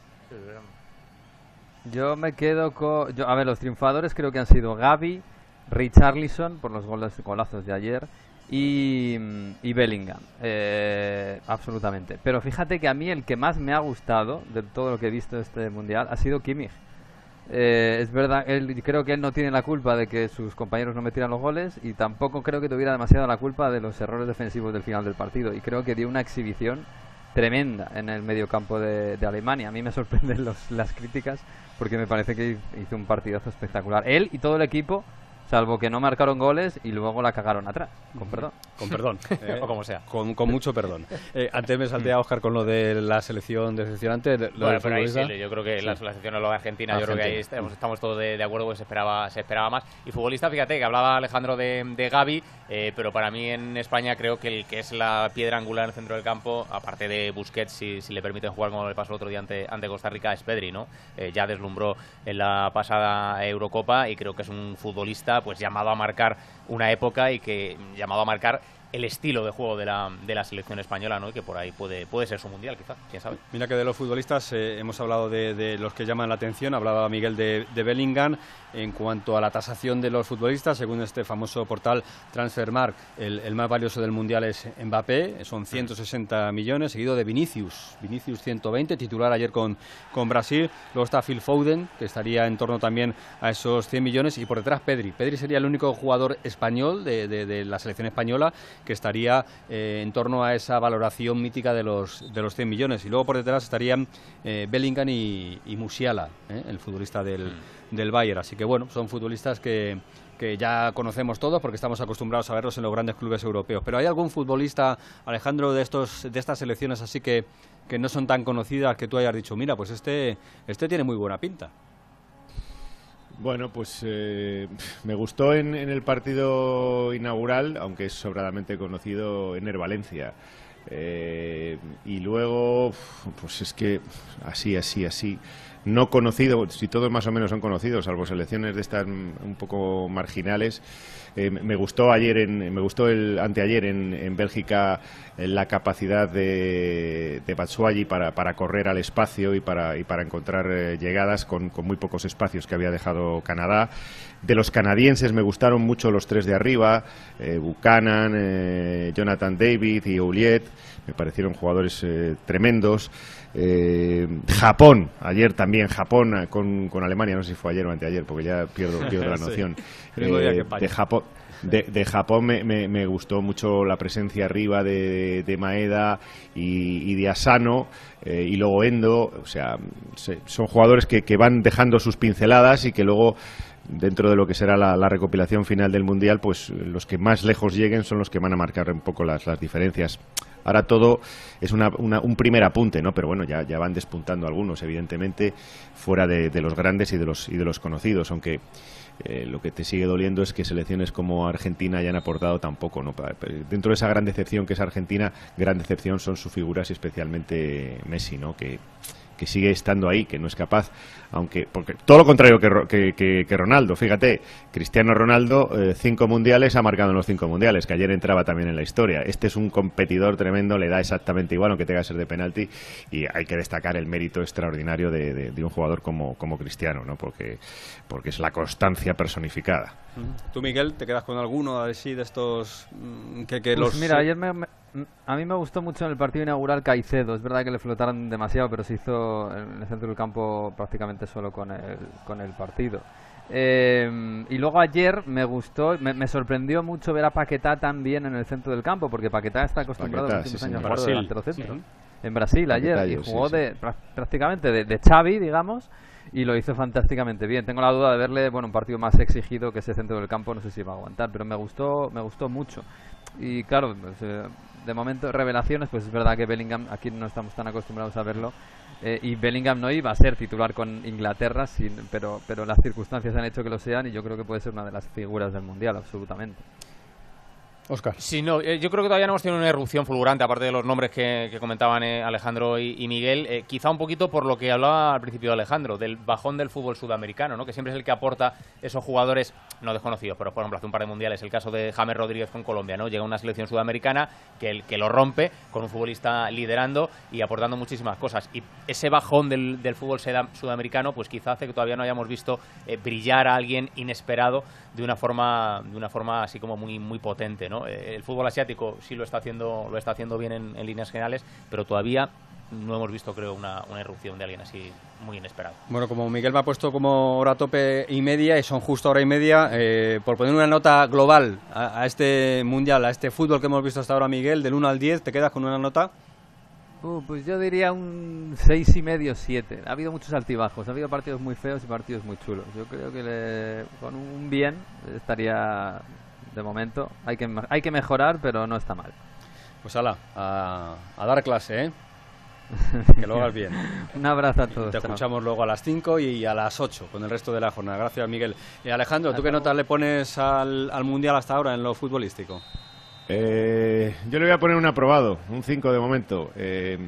S12: Yo me quedo con... Yo, a ver, los triunfadores creo que han sido Gaby, Richarlison por los goles, golazos de ayer y, y Bellingham, eh, absolutamente. Pero fíjate que a mí el que más me ha gustado de todo lo que he visto de este mundial ha sido Kimmich. Eh, es verdad, él, creo que él no tiene la culpa de que sus compañeros no metieran los goles y tampoco creo que tuviera demasiada la culpa de los errores defensivos del final del partido. Y creo que dio una exhibición tremenda en el medio campo de, de Alemania. A mí me sorprenden [laughs] los, las críticas porque me parece que hizo un partidazo espectacular. Él y todo el equipo salvo que no marcaron goles y luego la cagaron atrás, con perdón.
S3: Con perdón, [laughs] eh, o como sea. Con, mucho perdón. Eh, antes me salté a Oscar con lo de la selección decepcionante.
S4: bueno, pero ahí sí, yo creo que la, selección no lo de Argentina, yo creo que ahí estamos, todos de, acuerdo que se esperaba, se esperaba más. Y futbolista, fíjate que hablaba Alejandro de, de Gaby, eh, pero para mí en España creo que el que es la piedra angular en el centro del campo, aparte de Busquets, si, si le permiten jugar como le pasó el otro día ante, ante Costa Rica, es Pedri, ¿no? ya deslumbró en la pasada Eurocopa y creo que es un futbolista pues llamado a marcar una época y que llamado a marcar el estilo de juego de la, de la selección española, ¿no? Y que por ahí puede, puede ser su mundial, quizá, quién sabe.
S3: Mira que de los futbolistas eh, hemos hablado de, los que llaman la atención, hablaba Miguel de, Bellingham. En cuanto a la tasación de los futbolistas, según este famoso portal Transfermarkt, el, el más valioso del mundial es Mbappé, son 160 millones, seguido de Vinicius, Vinicius 120, titular ayer con, con Brasil. Luego está Phil Foden, que estaría en torno también a esos 100 millones, y por detrás Pedri. Pedri sería el único jugador español de, de la selección española que estaría eh, en torno a esa valoración mítica de los, de los 100 millones. Y luego por detrás estarían eh, Bellingham y, Musiala, eh, el futbolista del, mm. del Bayern. Así que bueno, son futbolistas que, que ya conocemos todos porque estamos acostumbrados a verlos en los grandes clubes europeos. Pero ¿hay algún futbolista, Alejandro, de, estos, de estas selecciones así que, que no son tan conocidas que tú hayas dicho, mira, pues este, este tiene muy buena pinta?
S11: Bueno, pues eh, [laughs] me gustó en, el partido inaugural, aunque es sobradamente conocido, Ener Valencia. Eh, y luego, pues es que así, así, así. No conocido, si todos más o menos son conocidos, salvo selecciones de estas un poco marginales. Eh, me gustó ayer, en, me gustó el anteayer en, Bélgica eh, la capacidad de, de para, correr al espacio y para, y para encontrar eh, llegadas con, con, muy pocos espacios que había dejado Canadá. De los canadienses me gustaron mucho los tres de arriba, Buchanan, Jonathan David y Ouliet, me parecieron jugadores tremendos. Japón, ayer también Japón con, con, Alemania, no sé si fue ayer o anteayer, porque ya pierdo, [laughs] pierdo la noción. de Japón, de, Japón me, me, gustó mucho la presencia arriba de, de Maeda y, de Asano eh, y luego Endo. O sea, son jugadores que, que, van dejando sus pinceladas y que luego dentro de lo que será la, recopilación final del Mundial, pues los que más lejos lleguen son los que van a marcar un poco las, las diferencias. Ahora todo es una, un primer apunte, ¿no? Pero bueno, ya, ya van despuntando algunos, evidentemente, fuera de, los grandes y de los, y de los conocidos, aunque eh, lo que te sigue doliendo es que selecciones como Argentina hayan aportado tampoco. ¿no? Dentro de esa gran decepción que es Argentina, gran decepción son sus figuras y especialmente Messi, ¿no? que que sigue estando ahí, que no es capaz, aunque porque todo lo contrario que, que, Ronaldo. Fíjate, Cristiano Ronaldo eh, cinco mundiales ha marcado en los cinco mundiales, que ayer entraba también en la historia. Este es un competidor tremendo, le da exactamente igual, aunque tenga que ser de penalti, y hay que destacar el mérito extraordinario de, un jugador como, como Cristiano, ¿no? Porque porque es la constancia personificada.
S3: ¿Tú, Miguel, te quedas con alguno así de estos mm, que,
S12: pues
S3: los...
S12: Mira, ayer me, a mí me gustó mucho en el partido inaugural Caicedo. Es verdad que le flotaron demasiado, pero se hizo en el centro del campo prácticamente solo con el, con el partido. Eh, y luego ayer me gustó, me, sorprendió mucho ver a Paquetá también en el centro del campo, porque Paquetá está acostumbrado a los años a delantero centro. En Brasil ayer, y jugó de, prácticamente de, de Xavi, digamos, y lo hizo fantásticamente bien. Tengo la duda de verle, bueno, un partido más exigido que ese centro del campo, no sé si va a aguantar, pero me gustó, me gustó mucho. Y claro, pues, eh, de momento, revelaciones, pues es verdad que Bellingham, aquí no estamos tan acostumbrados a verlo, eh, y Bellingham no iba a ser titular con Inglaterra, sin, pero, pero las circunstancias han hecho que lo sean y yo creo que puede ser una de las figuras del Mundial, absolutamente.
S3: Oscar.
S4: Sí, no, eh, yo creo que todavía no hemos tenido una erupción fulgurante, aparte de los nombres que, comentaban eh, Alejandro y, Miguel. eh, quizá un poquito por lo que hablaba al principio Alejandro, del bajón del fútbol sudamericano, ¿no? que siempre es el que aporta esos jugadores no desconocidos, pero por ejemplo hace un par de mundiales, el caso de James Rodríguez con Colombia, ¿no? llega una selección sudamericana que, el, que lo rompe con un futbolista liderando y aportando muchísimas cosas. Y ese bajón del, del fútbol sudamericano, pues quizá hace que todavía no hayamos visto brillar a alguien inesperado de una forma, de una forma así como muy, muy potente, ¿no? Eh, El fútbol asiático sí lo está haciendo, lo está haciendo bien en, líneas generales, pero todavía no hemos visto, creo, una, una irrupción de alguien así muy inesperado.
S3: Bueno, como Miguel me ha puesto como hora tope y media, y son justo hora y media, eh, por poner una nota global a, a este mundial, a este fútbol que hemos visto hasta ahora, Miguel, del 1 al 10, ¿te quedas con una nota?
S12: Uh, pues yo diría un seis y medio, siete. Ha habido muchos altibajos, ha habido partidos muy feos y partidos muy chulos. Yo creo que le- con un bien estaría de momento. Hay que, hay que mejorar, pero no está mal.
S3: Pues ala, a, a dar clase, ¿eh? [laughs] Que lo hagas bien.
S12: un abrazo a todos.
S3: Te escuchamos luego a las 5 y a las 8 con el resto de la jornada. Gracias, Miguel. Y Alejandro, ¿tú qué nota le pones al, al mundial hasta ahora en lo futbolístico?
S11: Eh, yo le voy a poner un aprobado, un 5 de momento. Eh,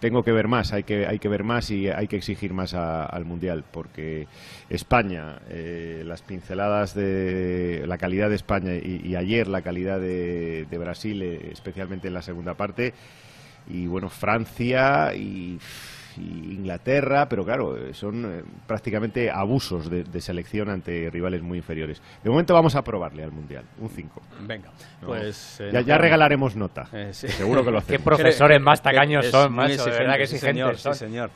S11: tengo que ver más, hay que, hay que ver más y hay que exigir más a- al Mundial, porque España, eh, las pinceladas de la calidad de España y, ayer la calidad de, de Brasil, eh, especialmente en la segunda parte, y bueno, Francia y, y Inglaterra, pero claro, eh, son eh, prácticamente abusos de, de selección ante rivales muy inferiores. De momento vamos a probarle al Mundial, un 5.
S3: Venga,
S11: No.
S3: pues... eh,
S11: ya, ya regalaremos nota.
S3: Eh, sí.
S11: Seguro que lo hacemos.
S4: Qué profesores más tacaños
S3: Es
S4: son, macho, de verdad que
S3: sí, señor,
S4: son.
S3: sí, señor.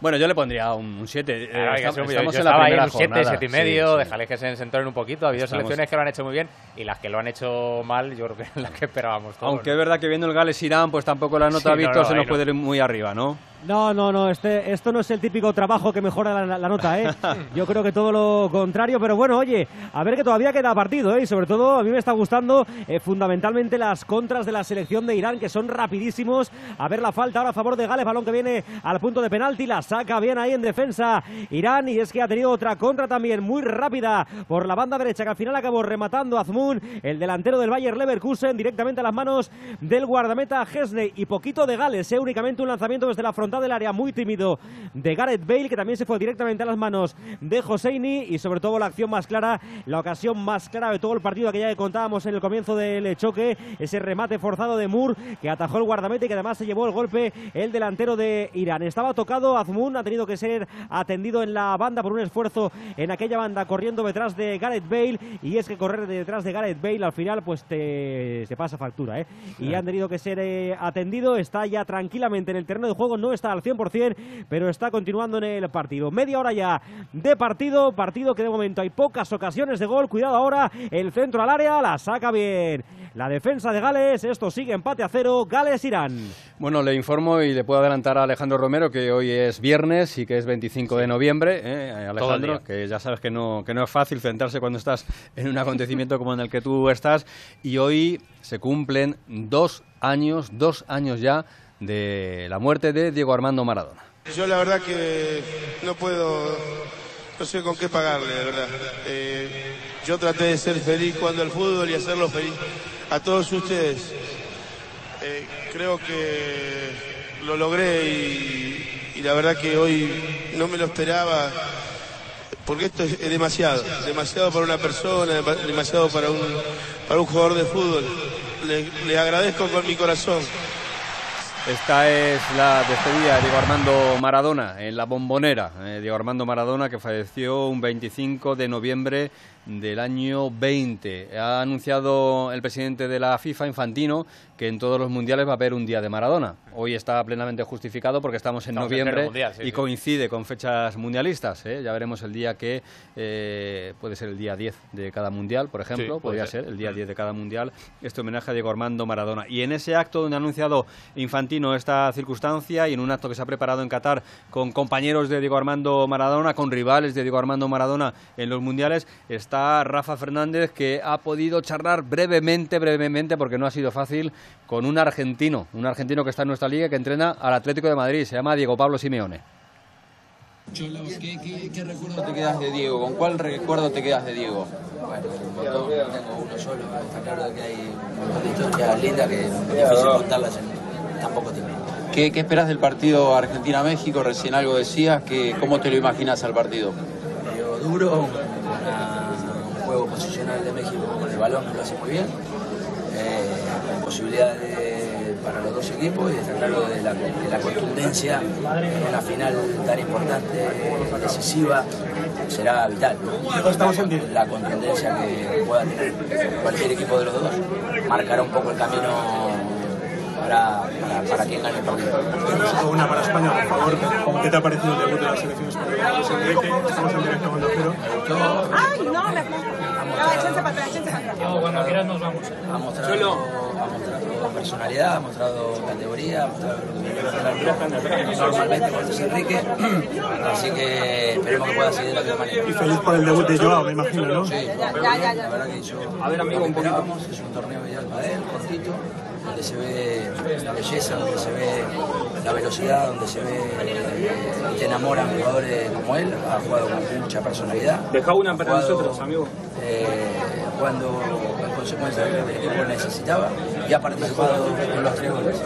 S3: Bueno, yo le pondría un 7.
S4: Ah, oiga,
S3: estamos
S4: yo- yo
S3: en la
S4: ahí
S3: primera
S4: un 7,
S3: jornada.
S4: 7 y medio,
S3: sí.
S4: déjale que se entonen un poquito. Ha habido
S3: Estamos-
S4: selecciones que lo han hecho muy bien y las que lo han hecho mal, yo creo que [laughs] eran las que esperábamos todos.
S3: Aunque es verdad que viendo el Gales-Irán, pues tampoco la nota
S4: Sí,
S3: Víctor
S4: no,
S3: se nos
S4: no.
S3: puede ir muy arriba, ¿no?
S6: No, no, no, este, esto no es el típico trabajo que mejora la, la nota, ¿eh? [laughs] Yo creo que todo lo contrario, pero bueno, oye, a ver que todavía queda partido, ¿eh? Y sobre todo a mí me está gustando eh, fundamentalmente las contras de la selección de Irán, que son rapidísimos. A ver la falta ahora a favor de Gales, balón que viene al punto de penalti, la saca bien ahí en defensa Irán y es que ha tenido otra contra también muy rápida por la banda derecha, que al final acabó rematando Azmoun, el delantero del Bayer Leverkusen, directamente a las manos del guardameta Hesney y poquito de Gales, ¿eh? únicamente un lanzamiento desde la frontal del área muy tímido de Gareth Bale, que también se fue directamente a las manos de Joseini y sobre todo la acción más clara, la ocasión más clara de todo el partido, aquella que contábamos en el comienzo del choque, ese remate forzado de Moore que atajó el guardameta y que además se llevó el golpe el delantero de Irán. Estaba tocado Azmoun, ha tenido que ser atendido en la banda por un esfuerzo en aquella banda corriendo detrás de Gareth Bale y es que correr detrás de Gareth Bale al final pues te, te pasa factura, ¿eh? Y han tenido que ser eh, atendido, está ya tranquilamente en el terreno de juego, no está al 100%, pero está continuando en el partido. Media hora ya de partido, partido que de momento hay pocas ocasiones de gol, cuidado ahora, el centro al área, la saca bien. La defensa de Gales, esto sigue empate a cero, Gales-Irán.
S3: Bueno, le informo y le puedo adelantar a Alejandro Romero que hoy es viernes y que es 25 de noviembre, ¿eh? Alejandro, que ya sabes que no, que no es fácil centrarse cuando estás en un acontecimiento como en el que tú estás. Y hoy se cumplen dos años, dos años ya de la muerte de Diego Armando Maradona.
S13: Yo la verdad que no puedo, no sé con qué pagarle, de verdad. Eh, yo traté de ser feliz jugando al fútbol y hacerlo feliz a todos ustedes. Eh, creo que lo logré y, la verdad que hoy no me lo esperaba, porque esto es, demasiado, demasiado para una persona, dema- demasiado para un, para un jugador de fútbol. Le, le agradezco con mi corazón.
S3: Esta es la despedida de Diego Armando Maradona en la bombonera. Eh, Diego Armando Maradona que falleció un 25 de noviembre del año 20. Ha anunciado el presidente de la FIFA, Infantino, que en todos los mundiales va a haber un día de Maradona. Hoy está plenamente justificado porque estamos en
S4: Estamos
S3: noviembre
S4: pleno mundial, sí,
S3: y
S4: sí.
S3: coincide con fechas mundialistas. ¿eh? Ya veremos el día que eh, puede ser el día 10 de cada mundial, por ejemplo.
S4: Sí,
S3: podría
S4: ser.
S3: ser el día 10 de cada mundial. Este homenaje a Diego Armando Maradona. Y en ese acto donde ha anunciado Infantino esta circunstancia y en un acto que se ha preparado en Qatar con compañeros de Diego Armando Maradona, con rivales de Diego Armando Maradona en los mundiales, está Rafa Fernández, que ha podido charlar brevemente, brevemente, porque no ha sido fácil, con un argentino, un argentino que está en nuestra liga, que entrena al Atlético de Madrid, se llama Diego Pablo Simeone.
S14: ¿qué, qué, recuerdo te quedas de Diego? ¿Con cuál recuerdo te quedas de Diego?
S15: Bueno, no tengo uno solo, está claro que hay un montón de historias lindas que es difícil contarlas en tan poco tiempo.
S14: ¿Qué, ¿Qué, esperas del partido Argentina-México? Recién algo decías, que, ¿cómo te lo imaginas al partido?
S15: Medio duro, un juego posicional de México con el balón que lo hace muy bien, eh, posibilidades para los dos equipos y está claro de la, de la contundencia en una final tan importante, decisiva, será vital. La contundencia que pueda tener cualquier equipo de los dos marcará un poco el camino para, para, para quien gane el partido.
S16: Una para España, por favor. ¿Qué te ha parecido el debut de la selección española? Estamos en directo con Cero.
S17: Ay, no, me... No, échense para atrás, échense para atrás.
S15: Cuando quieras nos vamos. Ha mostrado, ha mostrado personalidad, ha mostrado categoría, ha mostrado normalmente con Luis Enrique. [clears throat] Así que esperemos que pueda seguir de la misma manera.
S16: Y feliz por el debut de Joao, me imagino, ¿no?
S15: Sí,
S17: ya, ya, ya.
S15: La verdad que yo,
S14: A ver, amigo, un poquito.
S15: Es un torneo ideal para él, cortito, donde se ve la belleza, donde se ve la velocidad, donde se ve y te enamoran jugadores como él. Ha jugado con mucha personalidad.
S14: Deja una para
S15: jugado,
S14: nosotros, amigo.
S15: eh, cuando en consecuencia el equipo necesitaba y ha participado en los tres goles.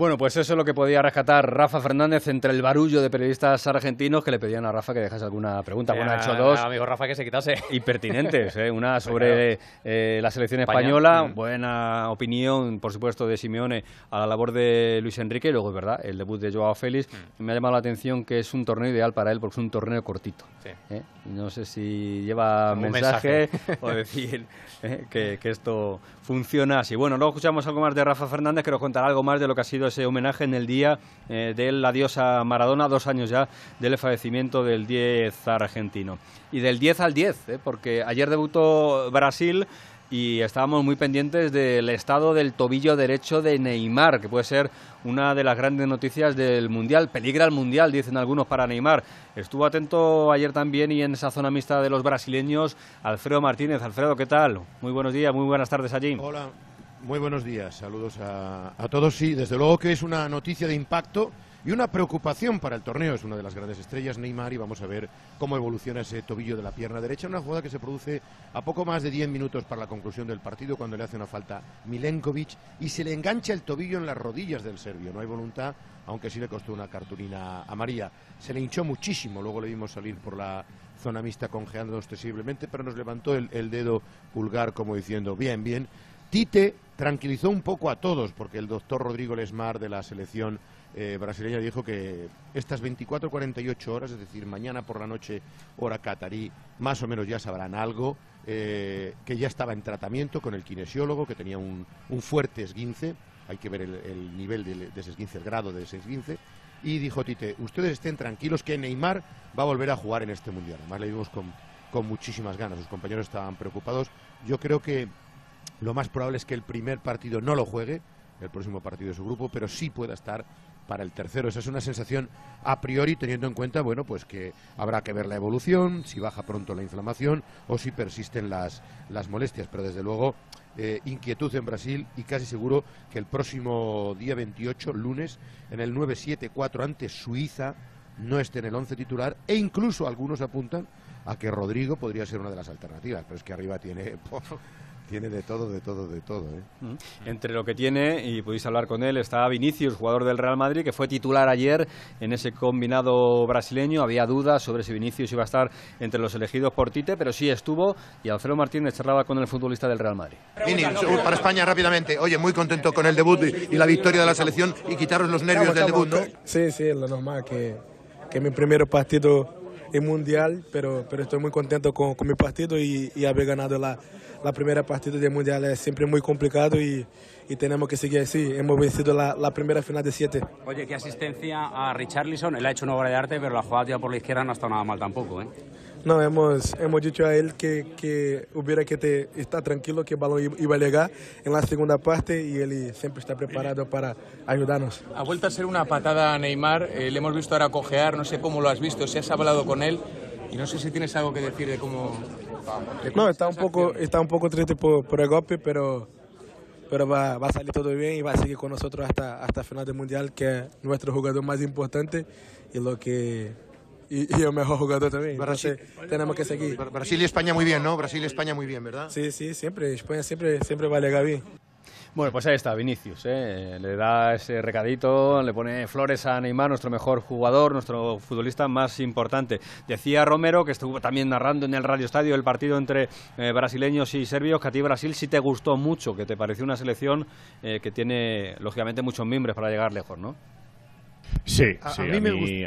S3: Bueno, pues eso es lo que podía rescatar Rafa Fernández entre el barullo de periodistas argentinos que le pedían a Rafa que dejase alguna pregunta. Bueno, ha hecho dos.
S4: Amigo Rafa, que se quitase. [laughs]
S3: Y pertinentes, ¿eh? una sobre eh, la selección española, buena opinión, por supuesto, de Simeone a la labor de Luis Enrique, y luego es verdad, el debut de Joao Félix. Me ha llamado la atención que es un torneo ideal para él porque es un torneo cortito. ¿eh? No sé si lleva
S4: un
S3: mensaje,
S4: mensaje.
S3: o [laughs] decir ¿eh? que, que esto funciona así. Bueno, luego escuchamos algo más de Rafa Fernández que nos contará algo más de lo que ha sido ese homenaje en el día eh, del adiós a Maradona, dos años ya del fallecimiento del 10 argentino. Y del 10 al 10, ¿eh? porque ayer debutó Brasil y estábamos muy pendientes del estado del tobillo derecho de Neymar, que puede ser una de las grandes noticias del Mundial. Peligra el Mundial, dicen algunos, para Neymar. Estuvo atento ayer también y en esa zona mixta de los brasileños, Alfredo Martínez. Alfredo, ¿qué tal? Muy buenos días, muy buenas tardes allí.
S18: Hola, muy buenos días. Saludos a, todos. Sí, desde luego que es una noticia de impacto y una preocupación para el torneo. Es una de las grandes estrellas, Neymar, y vamos a ver cómo evoluciona ese tobillo de la pierna derecha. Una jugada que se produce a poco más de 10 minutos para la conclusión del partido, cuando le hace una falta Milenkovic y se le engancha el tobillo en las rodillas del serbio. No hay voluntad, aunque sí le costó una cartulina amarilla. Se le hinchó muchísimo, luego le vimos salir por la zona mixta congeando ostensiblemente, pero nos levantó el, el dedo pulgar como diciendo, bien, bien. Tite tranquilizó un poco a todos, porque el doctor Rodrigo Lesmar de la selección eh, brasileña dijo que estas 24-48 horas, es decir, mañana por la noche, hora catarí, más o menos ya sabrán algo, eh, que ya estaba en tratamiento con el kinesiólogo, que tenía un, un fuerte esguince, hay que ver el, el nivel de, de ese esguince, el grado de ese esguince, y dijo Tite, ustedes estén tranquilos que Neymar va a volver a jugar en este Mundial. Además le vimos con, con muchísimas ganas, sus compañeros estaban preocupados. Yo creo que lo más probable es que el primer partido no lo juegue, el próximo partido de su grupo, pero sí pueda estar para el tercero. Esa es una sensación a priori teniendo en cuenta, bueno, pues que habrá que ver la evolución, si baja pronto la inflamación o si persisten las, las molestias. Pero desde luego, eh, inquietud en Brasil y casi seguro que el próximo día 28, lunes, en el 9-7-4 ante Suiza, no esté en el 11 titular e incluso algunos apuntan a que Rodrigo podría ser una de las alternativas, pero es que arriba tiene... [laughs] Tiene de todo, de todo, de todo. ¿eh?
S3: Mm. Entre lo que tiene, y pudiste hablar con él, está Vinicius, jugador del Real Madrid, que fue titular ayer en ese combinado brasileño. Había dudas sobre si Vinicius iba a estar entre los elegidos por Tite, pero sí estuvo. Y Alfredo Martínez charlaba con el futbolista del Real Madrid.
S18: Vini, para España rápidamente. Oye, muy contento con el debut y, y la victoria de la selección y quitaros los nervios del debut, ¿no?
S19: Sí, sí, es lo normal, que, que es mi primer partido en Mundial, pero, pero estoy muy contento con, con mi partido y, y haber ganado la, la primera partida del Mundial es siempre muy complicado y, y tenemos que seguir así. Hemos vencido la, la primera final de siete.
S20: Oye, qué asistencia a Richarlison. Él ha hecho una obra de arte, pero la jugada tía por la izquierda no ha estado nada mal tampoco, ¿eh?
S19: No, hemos, hemos dicho a él que, que hubiera que te, estar tranquilo, que el balón iba a llegar en la segunda parte y él siempre está preparado para ayudarnos.
S21: Ha vuelto a ser una patada a Neymar, eh, le hemos visto ahora cojear, no sé cómo lo has visto, si has hablado con él y no sé si tienes algo que decir de cómo,
S19: No, está un poco, está un poco triste por, por el golpe, pero, pero va, va a salir todo bien y va a seguir con nosotros hasta hasta final del mundial, que es nuestro jugador más importante y lo que y, y el mejor jugador también.
S18: Brasil-
S19: Entonces, tenemos que seguir.
S18: Brasil y España muy bien, ¿no? Brasil y España muy bien, ¿verdad?
S19: Sí, sí, siempre. España siempre, siempre va a llegar bien.
S3: Bueno, pues ahí está, Vinicius. ¿eh? Le da ese recadito, le pone flores a Neymar, nuestro mejor jugador, nuestro futbolista más importante. Decía Romero, que estuvo también narrando en el Radio Estadio el partido entre eh, brasileños y serbios, que a ti Brasil sí te gustó mucho, que te pareció una selección eh, que tiene, lógicamente, muchos miembros para llegar lejos, ¿no?
S11: Sí,
S3: A-
S11: sí,
S3: a mí
S11: a
S3: me
S11: mí-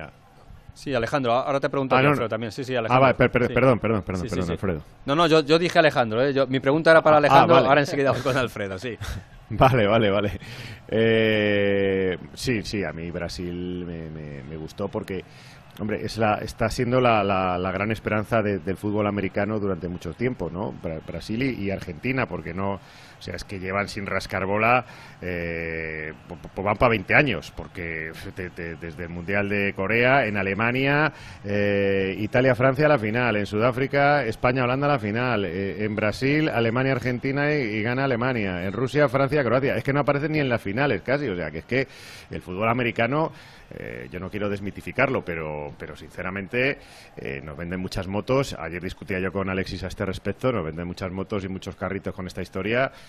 S3: Sí, Alejandro, ahora te pregunto
S11: Ah,
S3: a ti,
S11: no,
S3: Alfredo, también. Sí, sí,
S11: Ah,
S3: Alejandro.
S11: vale, per- per-
S3: Sí.
S11: perdón, perdón, perdón,
S3: Sí, sí,
S11: perdón,
S3: sí.
S11: Alfredo.
S3: No, no, yo, yo dije Alejandro, ¿eh? Yo- mi pregunta era para
S11: Ah,
S3: Alejandro,
S11: vale.
S3: ahora enseguida [laughs] voy con Alfredo, sí. [laughs]
S11: Vale, vale, vale. Eh, sí, sí, a mí Brasil me, me- me gustó porque, hombre, es la, está siendo la, la- gran esperanza de- del fútbol americano durante mucho tiempo, ¿no? Bra- Brasil y, y Argentina, porque no, o sea, es que llevan sin rascar bola, po- van para 20 años, porque desde el Mundial de Corea, en Alemania, eh, Italia-Francia a la final, en Sudáfrica, España-Holanda a la final, eh, en Brasil, Alemania-Argentina y, y gana Alemania, en Rusia, Francia-Croacia. Es que no aparecen ni en las finales casi, o sea, que es que el fútbol americano, yo no quiero desmitificarlo, pero, pero sinceramente nos venden muchas motos. Ayer discutía yo con Alexis a este respecto, nos venden muchas motos y muchos carritos con esta historia,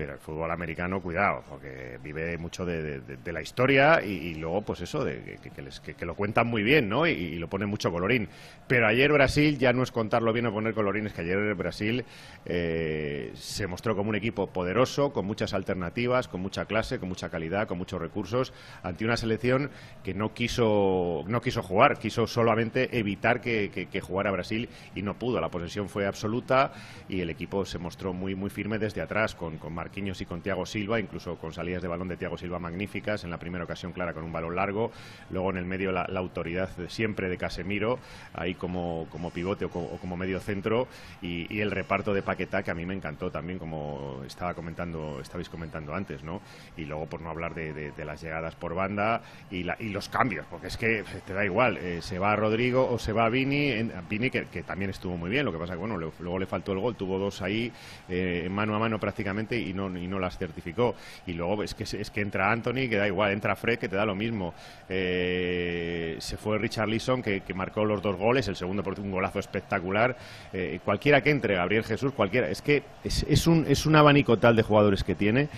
S11: pero el fútbol americano, cuidado, porque vive mucho de, la historia y, luego, pues eso, de, que, les- que- lo cuentan muy bien, ¿no? Y, lo ponen mucho colorín. Pero ayer Brasil ya no es contarlo bien o poner colorín, es que ayer Brasil eh, se mostró como un equipo poderoso, con muchas alternativas, con mucha clase, con mucha calidad, con muchos recursos, ante una selección que no quiso, no quiso jugar, quiso solamente evitar que, que- que jugara Brasil y no pudo. La posesión fue absoluta y el equipo se mostró muy, muy firme desde atrás, con, con Marquinhos y con Thiago Silva, incluso con salidas de balón de Thiago Silva magníficas, en la primera ocasión clara con un balón largo, luego en el medio la, autoridad siempre de Casemiro, ahí como, como pivote o, co- o como medio centro, y, el reparto de Paquetá, que a mí me encantó también, como estaba comentando, estabais comentando antes, ¿no? Y luego, por no hablar de, de- las llegadas por banda y, la- y los cambios, porque es que te da igual, eh, se va Rodrigo o se va Vini, en- Vini que, que también estuvo muy bien, lo que pasa que, bueno, le- luego le faltó el gol, tuvo dos ahí, eh, mano a mano prácticamente, y no, y no las certificó. Y luego es que, es que entra Anthony, que da igual, entra Fred, que te da lo mismo. Eh, se fue Richard Leeson, que, marcó los dos goles, el segundo por un golazo espectacular. Eh, cualquiera que entre, Gabriel Jesús, cualquiera. Es que es, es un, es un abanico tal de jugadores que tiene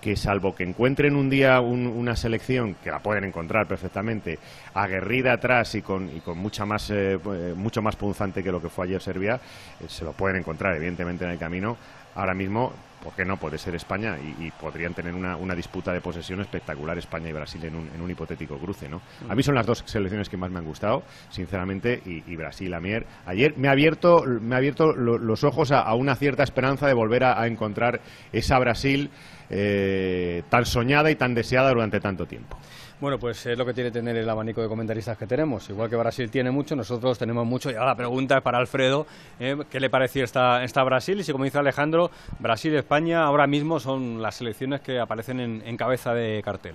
S11: que salvo que encuentren un día un- una selección que la pueden encontrar perfectamente aguerrida atrás y con, y con mucha más eh, eh, mucho más punzante que lo que fue ayer Serbia se lo pueden encontrar evidentemente en el camino ahora mismo ¿por qué no? Puede ser España y, y podrían tener una, una disputa de posesión espectacular España y Brasil en un, en un hipotético cruce, ¿no? A mí son las dos selecciones que más me han gustado, sinceramente, y, y Brasil a mí er- ayer me ha abierto, me ha abierto lo- los ojos a, a una cierta esperanza de volver a, a encontrar esa Brasil eh, tan soñada y tan deseada durante tanto tiempo.
S3: Bueno, pues es lo que tiene tener el abanico de comentaristas que tenemos. Igual que Brasil tiene mucho, nosotros tenemos mucho. Y ahora la pregunta es para Alfredo, ¿eh? ¿qué le pareció esta, esta Brasil? Y si, como dice Alejandro, Brasil y España ahora mismo son las selecciones que aparecen en, en cabeza de cartel.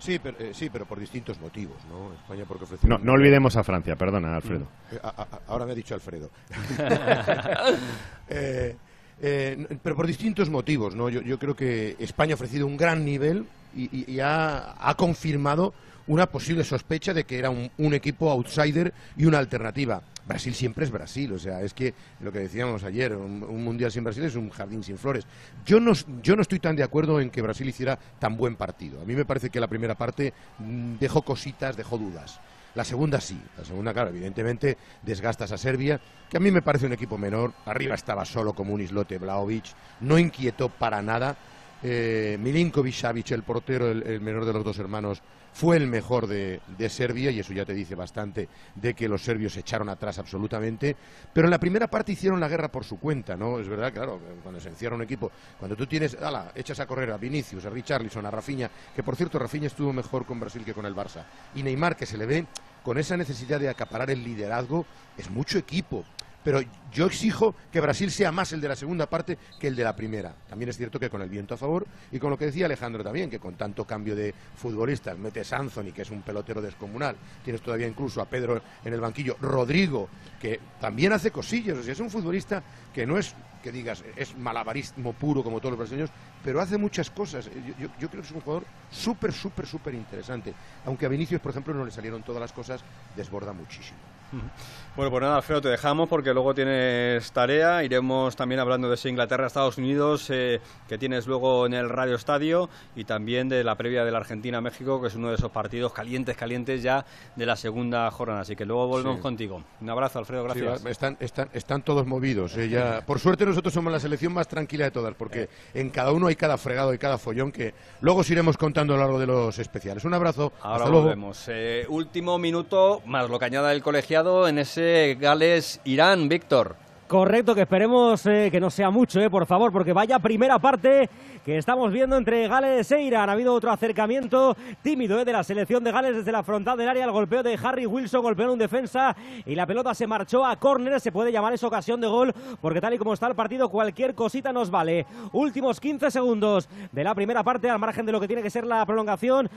S18: Sí, pero, eh, sí, pero por distintos motivos, ¿no? España porque ofreció...
S11: No, no olvidemos a Francia, perdona, Alfredo.
S18: Eh, a- a- ahora me ha dicho Alfredo. [laughs] [laughs] Eh, eh, pero por distintos motivos, ¿no? Yo, yo creo que España ha ofrecido un gran nivel y, y- ha, confirmado una posible sospecha de que era un, equipo outsider y una alternativa. Brasil siempre es Brasil, o sea, es que lo que decíamos ayer, un, un mundial sin Brasil es un jardín sin flores. Yo no, yo no estoy tan de acuerdo en que Brasil hiciera tan buen partido. A mí me parece que la primera parte mm, dejó cositas, dejó dudas. La segunda sí, la segunda, claro, evidentemente desgastas a Serbia, que a mí me parece un equipo menor. Arriba estaba solo como un islote Vlaovic, no inquietó para nada. Eh, Milinkovic Savic, el portero, el, menor de los dos hermanos, fue el mejor de, de Serbia y eso ya te dice bastante de que los serbios se echaron atrás absolutamente. Pero en la primera parte hicieron la guerra por su cuenta, ¿no? Es verdad, claro, cuando se encierra un equipo, cuando tú tienes, ala, echas a correr a Vinicius, a Richarlison, a Rafinha, que por cierto Rafinha estuvo mejor con Brasil que con el Barça, y Neymar, que se le ve con esa necesidad de acaparar el liderazgo, es mucho equipo. Pero yo exijo que Brasil sea más el de la segunda parte que el de la primera. También es cierto que con el viento a favor y con lo que decía Alejandro también, que con tanto cambio de futbolistas, metes Anthony, que es un pelotero descomunal, tienes todavía incluso a Pedro en el banquillo, Rodrigo, que también hace cosillas, o sea, es un futbolista que no es que digas es malabarismo puro como todos los brasileños, pero hace muchas cosas. Yo, yo- yo creo que es un jugador súper, súper, súper interesante. Aunque a Vinicius, por ejemplo, no le salieron todas las cosas, desborda muchísimo. [laughs]
S3: Bueno, pues nada, Alfredo, te dejamos porque luego tienes tarea. Iremos también hablando de ese Inglaterra, Estados Unidos, eh, que tienes luego en el Radio Estadio, y también de la previa de la Argentina-México, que es uno de esos partidos calientes, calientes ya de la segunda jornada. Así que luego volvemos
S18: Sí.
S3: contigo. Un abrazo, Alfredo, gracias.
S18: Sí, están, están, están todos movidos. eh, ya- por suerte nosotros somos la selección más tranquila de todas, porque en cada uno hay cada fregado y cada follón que luego os iremos contando a lo largo de los especiales. Un abrazo.
S3: Ahora
S18: hasta luego.
S3: volvemos. Eh, último minuto, más lo que añada el colegiado en ese Gales-Irán, Víctor.
S6: Correcto, que esperemos eh, que no sea mucho, eh, por favor, porque vaya primera parte que estamos viendo entre Gales e Irán. Ha habido otro acercamiento tímido eh, de la selección de Gales desde la frontal del área. El golpeo de Harry Wilson, golpeó un defensa y la pelota se marchó a córner. Se puede llamar esa ocasión de gol, porque tal y como está el partido, cualquier cosita nos vale. Últimos 15 segundos de la primera parte, al margen de lo que tiene que ser la prolongación.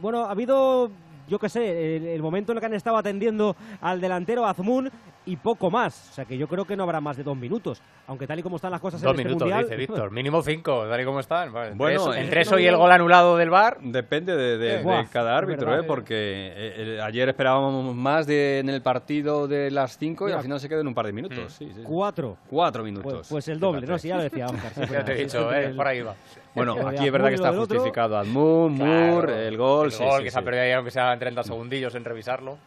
S6: Bueno, ha habido yo qué sé, el, el momento en el que han estado atendiendo al delantero Azmun y poco más. O sea que yo creo que no habrá más de dos minutos. Aunque tal y como están las cosas
S4: Dos
S6: en este
S4: minutos,
S6: mundial.
S4: dice Víctor. [laughs] Mínimo cinco, tal y como están. Vale,
S3: Bueno,
S4: entre eso,
S3: es
S4: entre eso y el gol anulado del VAR.
S3: Depende de, de-
S4: Eh,
S3: de cada árbitro,
S4: verdad.
S3: ¿eh? porque eh, eh, ayer esperábamos más de, en el partido de las 5 y al final se quedó en un par de minutos.
S4: Mm.
S3: sí, sí, sí.
S6: Cuatro.
S3: Cuatro minutos.
S6: Pues, pues el doble, ¿no? Si ya lo decía Oscar. sí, [laughs]
S4: Ya
S6: pero
S4: te he
S6: sí,
S4: dicho,
S6: sí,
S4: eh,
S6: el-
S4: por ahí va. [laughs]
S3: Bueno, aquí es verdad que está justificado Admun, Moore, el gol.
S4: El
S3: sí,
S4: gol
S3: sí,
S4: que
S3: sí.
S4: se ha perdido ahí, aunque sea en 30 segundillos en revisarlo.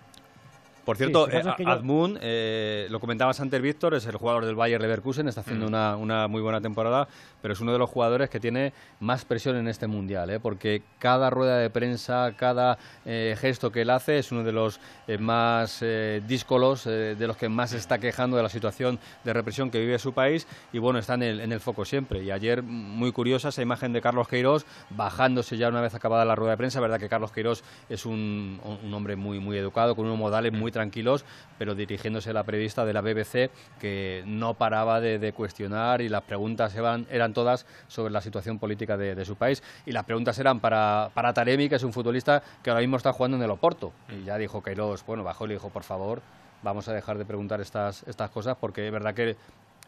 S3: Por cierto,
S6: Sí,
S3: eh,
S6: es que yo-
S3: eh, lo comentabas antes, Víctor, es el jugador del Bayer Leverkusen, está
S4: Mm.
S3: haciendo una, una muy buena temporada, pero es uno de los jugadores que tiene más presión en este mundial, ¿eh? porque cada rueda de prensa, cada eh, gesto que él hace es uno de los eh, más eh, díscolos, de los que más se está quejando de la situación de represión que vive su país, y bueno, está en el, en el foco siempre. Y ayer, muy curiosa esa imagen de Carlos Queiroz bajándose ya una vez acabada la rueda de prensa, verdad que Carlos Queiroz es un, un hombre muy, muy educado, con unos modales muy tranquilos, pero dirigiéndose a la periodista de la BBC que no paraba de, cuestionar y las preguntas eran, eran todas sobre la situación política de, de su país y las preguntas eran para, para Taremi, que es un futbolista que ahora mismo está jugando en el Oporto. Y ya dijo Queiroz, bueno, bajó y le dijo, por favor, vamos a dejar de preguntar estas, estas cosas porque es verdad que,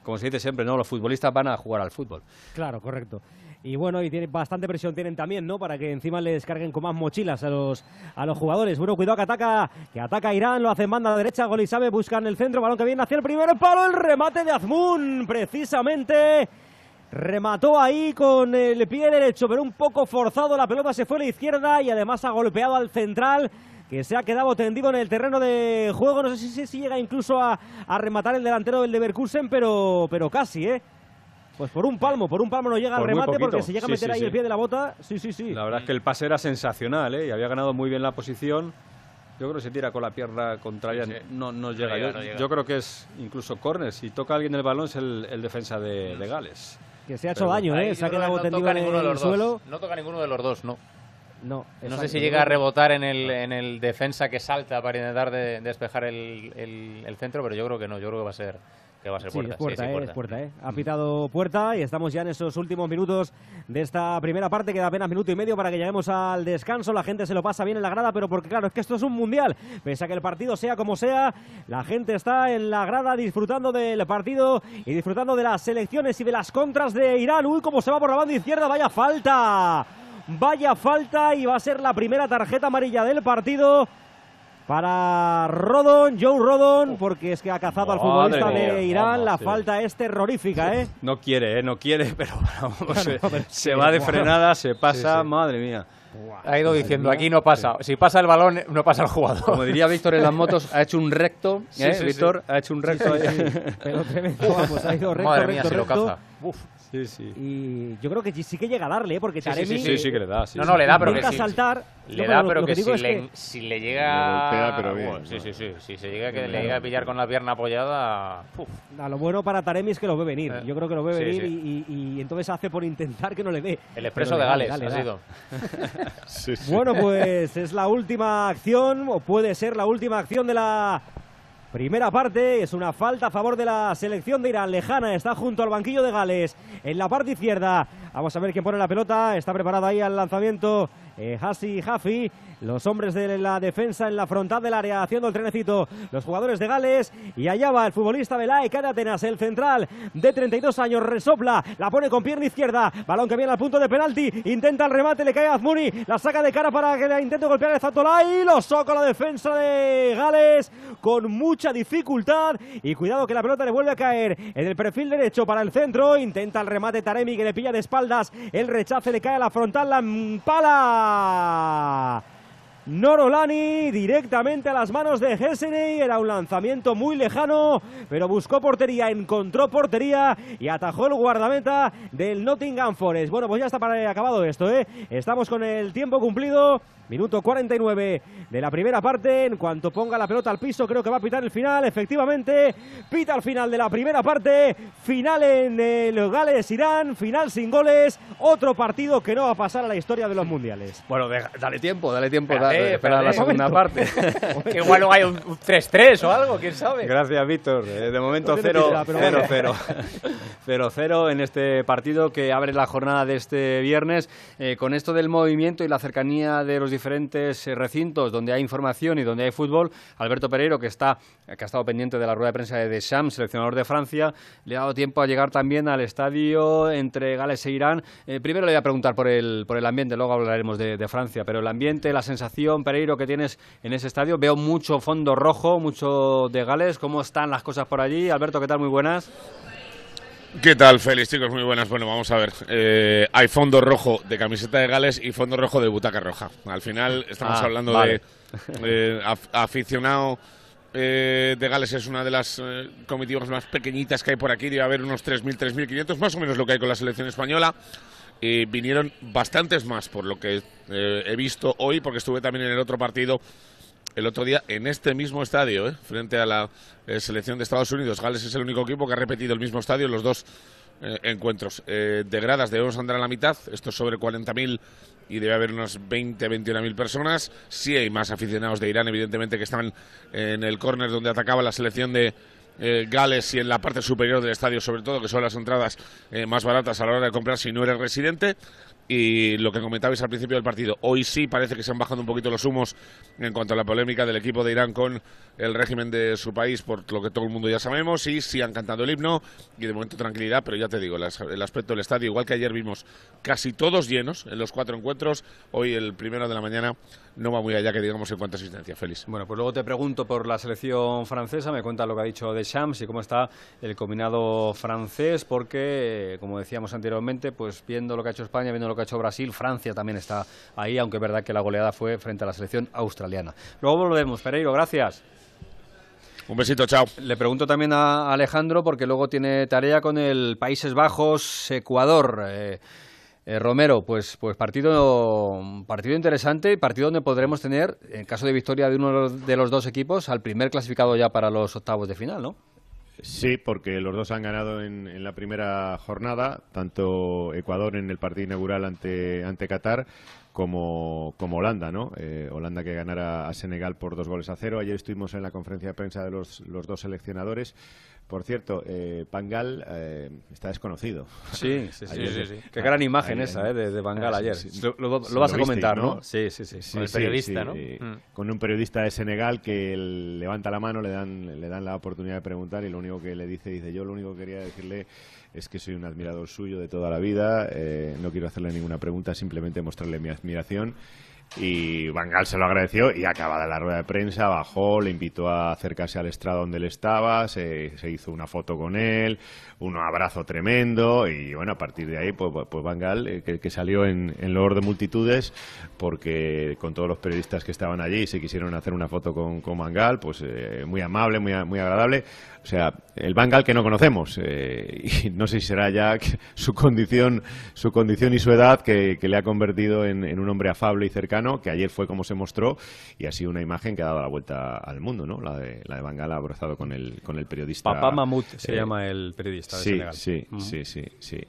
S3: como se dice siempre, no los futbolistas van a jugar al fútbol.
S6: Claro, correcto. Y bueno, y tiene bastante presión tienen también, ¿no? Para que encima le descarguen con más mochilas a los, a los jugadores. Bueno, cuidado que ataca, que ataca Irán, lo hace en banda derecha, Golisabe busca en el centro, balón que viene hacia el primer palo, el remate de Azmun, precisamente. Remató ahí con el pie derecho, pero un poco forzado. La pelota se fue a la izquierda y además ha golpeado al central, que se ha quedado tendido en el terreno de juego. No sé si, si llega incluso a, a rematar el delantero del Leverkusen, pero, pero casi, ¿eh? Pues por un palmo, por un palmo no llega
S3: Por
S6: al remate porque se llega a meter
S3: sí,
S6: ahí
S3: sí.
S6: el pie de la bota. Sí, sí, sí.
S3: La verdad es que el pase era sensacional, ¿eh? Y había ganado muy bien la posición. Yo creo que se tira con la pierna contraria, no, no llega.
S4: llega,
S3: yo,
S4: no llega.
S3: yo creo que es incluso córner. Si toca alguien el balón es el, el defensa de, de Gales.
S6: Que se ha hecho
S3: Pero
S6: daño, ¿eh? Se ha
S4: yo creo
S6: quedado
S4: que
S6: tendido
S4: toca
S6: en
S4: ninguno de los dos.
S6: suelo.
S4: No toca ninguno de los dos, no.
S6: No,
S4: No sé si llega a rebotar en el, en el defensa que salta para intentar de- despejar el, el- el centro, pero yo creo que no, yo creo que va a ser, que va a ser
S6: Sí,
S4: puerta.
S6: es puerta,
S4: sí, sí,
S6: eh, es puerta, eh. Ha pitado puerta y estamos ya en esos últimos minutos de esta primera parte. Queda apenas minuto y medio para que lleguemos al descanso. La gente se lo pasa bien en la grada, pero porque claro, es que esto es un mundial. Pese a que el partido sea como sea, la gente está en la grada disfrutando del partido y disfrutando de las selecciones y de las contras de Irán. Uy, cómo se va por la banda izquierda, vaya falta. Vaya falta y va a ser la primera tarjeta amarilla del partido para Rodon, Joe Rodon, porque es que ha cazado al futbolista
S3: mía,
S6: de Irán.
S3: vamos,
S6: la
S3: sí.
S6: falta es terrorífica, ¿eh? [laughs]
S3: No quiere, ¿eh? No quiere, [laughs] pero vamos, se,
S6: pero
S3: se
S6: sí,
S3: va de frenada, se pasa,
S4: Sí, sí.
S3: madre mía.
S4: Ha ido diciendo, aquí no pasa. Si pasa el balón, no pasa el jugador.
S3: Como diría Víctor en las motos, ha hecho un recto,
S4: Sí,
S3: ¿eh?
S4: sí, sí.
S3: Víctor ha hecho un recto.
S6: Sí, sí,
S3: ahí.
S6: sí. Pero tremendo, vamos, ha ido recto,
S4: Madre mía,
S6: recto,
S4: se lo caza. Uf.
S3: Sí, sí.
S6: Y yo creo que sí que llega a darle, ¿eh? porque
S4: Sí, sí,
S6: Taremi
S3: Sí, sí que le da, sí.
S4: No, no, le da, pero que sí.
S6: saltar.
S4: Le
S6: No,
S4: da,
S6: lo-
S4: pero
S6: lo
S4: que,
S6: digo
S4: si,
S6: es
S4: le,
S6: que-
S4: si le llega...
S11: Le golpea, pero bien,
S4: Bueno, sí, sí, sí. Si se llega, que le llega a pillar con la pierna apoyada... uf.
S6: A lo bueno para Taremi es que lo ve venir.
S4: Eh,
S6: Yo creo que lo ve venir
S4: sí.
S6: Y, y- y entonces hace por intentar que no le dé.
S4: El expreso de
S6: le
S4: Gales
S6: le
S4: ha
S6: le
S4: sido. [laughs]
S11: Sí, sí.
S6: Bueno, pues es la última acción, o puede ser la última acción de la Primera parte, es una falta a favor de la selección de Irán. Lejana está junto al banquillo de Gales. En la parte izquierda, vamos a ver quién pone la pelota. Está preparado ahí al lanzamiento eh, Hassi Jaffi. Los hombres de la defensa en la frontal del área haciendo el trenecito. Los jugadores de Gales. Y allá va el futbolista de Atenas, el central de 32 años. Resopla, la pone con pierna izquierda. Balón que viene al punto de penalti. Intenta el remate, le cae a Azmuni. La saca de cara para que la intente golpear el Zatolay. Lo soca la defensa de Gales con mucha dificultad. Y cuidado que la pelota le vuelve a caer en el perfil derecho para el centro. Intenta el remate Taremi que le pilla de espaldas. El rechace le cae a la frontal. La empala. Norolani directamente a las manos de Hesseney. Era un lanzamiento muy lejano, pero buscó portería, encontró portería y atajó el guardameta del Nottingham Forest. Bueno, pues ya está para acabado esto, ¿eh? Estamos con el tiempo cumplido. Minuto 49 de la primera parte. En cuanto ponga la pelota al piso, creo que va a pitar el final. Efectivamente, pita el final de la primera parte. Final en el Gales-Irán. Final sin goles. Otro partido que no va a pasar a la historia de los mundiales.
S3: Bueno, deja- dale tiempo, dale tiempo.
S4: Espérate,
S3: dale, espera la segunda parte.
S4: que igual luego hay un un 3-3 o algo, quién sabe.
S3: Gracias, Víctor. Eh, De momento
S4: No tiene
S3: 0
S4: pinta, pero
S3: 0
S4: bueno.
S3: 0 0 en este partido que abre la jornada de este viernes. Eh, con esto del movimiento y la cercanía de los diferentes eh, recintos donde hay información y donde hay fútbol, Alberto Pereiro, que, está, que ha estado pendiente de la rueda de prensa de Deschamps, seleccionador de Francia, le ha dado tiempo a llegar también al estadio entre Gales e Irán. Eh, primero le voy a preguntar por el, por el ambiente, luego hablaremos de, de Francia, pero el ambiente, la sensación, Pereiro, que tienes en ese estadio. Veo mucho fondo rojo, mucho de Gales. ¿Cómo están las cosas por allí? Alberto, ¿qué tal? Muy buenas.
S22: ¿Qué tal, Félix, chicos? Muy buenas. Bueno, vamos a ver. Eh, hay fondo rojo de camiseta de Gales y fondo rojo de butaca roja. Al final estamos
S3: Ah,
S22: hablando
S3: vale.
S22: de eh, af- aficionado eh, de Gales es una de las eh, comitivas más pequeñitas que hay por aquí. Debe haber unos 3.000, 3.500, más o menos lo que hay con la selección española. Y vinieron bastantes más, por lo que eh, he visto hoy, porque estuve también en el otro partido el otro día en este mismo estadio, ¿eh? frente a la eh, selección de Estados Unidos. Gales es el único equipo que ha repetido el mismo estadio en los dos eh, encuentros. Eh, de gradas debemos andar a la mitad, esto es sobre 40.000 y debe haber unas 20, 21.000 personas. Sí hay más aficionados de Irán, evidentemente, que están en el córner donde atacaba la selección de eh, Gales y en la parte superior del estadio, sobre todo, que son las entradas más baratas a la hora de comprar si no eres residente. Y lo que comentabais al principio del partido, hoy sí parece que se han bajado un poquito los humos en cuanto a la polémica del equipo de Irán con el régimen de su país, por lo que todo el mundo ya sabemos, y sí han cantado el himno, y de momento tranquilidad, pero ya te digo, el aspecto del estadio, igual que ayer vimos casi todos llenos en los cuatro encuentros, hoy el primero de la mañana no va muy allá que digamos en cuanto a asistencia, Félix.
S3: Bueno, pues luego te pregunto por la selección francesa, me cuentas lo que ha dicho Deschamps y cómo está el combinado francés, porque, como decíamos anteriormente, pues viendo lo que ha hecho España, viendo lo que ha hecho Brasil, Francia también está ahí, aunque es verdad que la goleada fue frente a la selección australiana. Luego volvemos, Pereiro, gracias.
S22: Un besito, chao.
S3: Le pregunto también a Alejandro, porque luego tiene tarea con el Países Bajos, Ecuador. Eh, eh, Romero, pues, pues partido, partido interesante y partido donde podremos tener, en caso de victoria de uno de los dos equipos, al primer clasificado ya para los octavos de final, ¿no?
S11: Sí, porque los dos han ganado en, en la primera jornada, tanto Ecuador en el partido inaugural ante, ante Qatar como, como Holanda, ¿no? Eh, Holanda que ganara a Senegal por dos goles a cero. Ayer estuvimos en la conferencia de prensa de los, los dos seleccionadores. Por cierto, eh, Pangal eh, está desconocido.
S3: Sí, [laughs] sí, sí,
S11: Ayer-
S3: sí, sí. Qué gran imagen esa, eh, de- de Van Gaal
S11: Ah, sí,
S3: ayer.
S11: sí.
S3: Lo- lo- lo
S11: Sí,
S3: vas a comentar, ¿no? Sí, sí, sí. Con el periodista, ¿no?
S11: sí.
S3: Mm.
S11: Con un periodista de Senegal que levanta la mano, le dan, le dan la oportunidad de preguntar y lo único que le dice, dice, yo lo único que quería decirle es que soy un admirador suyo de toda la vida, eh, no quiero hacerle ninguna pregunta, simplemente mostrarle mi admiración. Y Van Gaal se lo agradeció y acabada la rueda de prensa bajó, le invitó a acercarse al estrado donde él estaba, se, se hizo una foto con él, un abrazo tremendo y bueno, a partir de ahí pues, pues Van Gaal, eh, que, salió en, en loor de multitudes porque con todos los periodistas que estaban allí se quisieron hacer una foto con, con Van Gaal, pues eh, muy amable, muy, muy agradable. O sea, el Bangal que no conocemos. Eh, y no sé si será ya su condición, su condición y su edad que, le ha convertido en, un hombre afable y cercano, que ayer fue como se mostró y ha sido una imagen que ha dado la vuelta al mundo, ¿no? La de, la de Bangal abrazado con el, con el periodista.
S3: Papá Mamut se eh, llama el periodista de
S11: sí,
S3: Senegal.
S11: Sí, sí, sí, sí.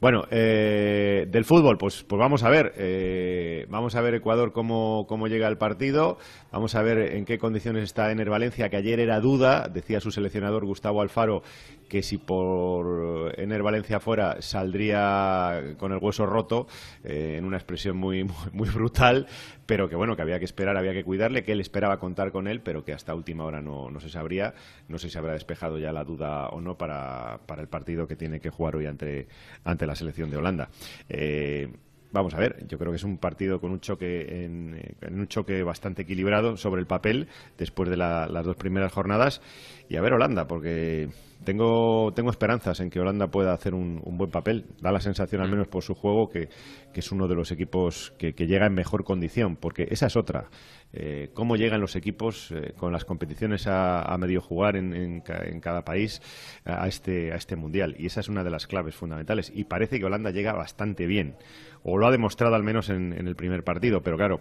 S11: Bueno, eh, del fútbol, pues, pues vamos a ver. Eh, vamos a ver Ecuador cómo, cómo llega el partido. Vamos a ver en qué condiciones está Ener Valencia, que ayer era duda. Decía su seleccionador Gustavo Alfaro que si por Ener Valencia fuera saldría con el hueso roto, eh, en una expresión muy, [laughs] muy, brutal, pero que bueno, que había que esperar, había que cuidarle, que él esperaba contar con él, pero que hasta última hora no, no se sabría. No sé si habrá despejado ya la duda o no para, para el partido que tiene que jugar hoy ante, ante la selección de Holanda. Eh, vamos a ver, yo creo que es un partido con un choque en, un choque bastante equilibrado sobre el papel después de las dos primeras jornadas y a ver Holanda porque tengo, tengo esperanzas en que Holanda pueda hacer un, buen papel. Da la sensación, al menos por su juego, que, es uno de los equipos que, llega en mejor condición, porque esa es otra. Eh, cómo llegan los equipos eh, con las competiciones a, medio jugar en, cada país a este, a este mundial. Y esa es una de las claves fundamentales. Y parece que Holanda llega bastante bien, o lo ha demostrado al menos en, el primer partido. Pero claro,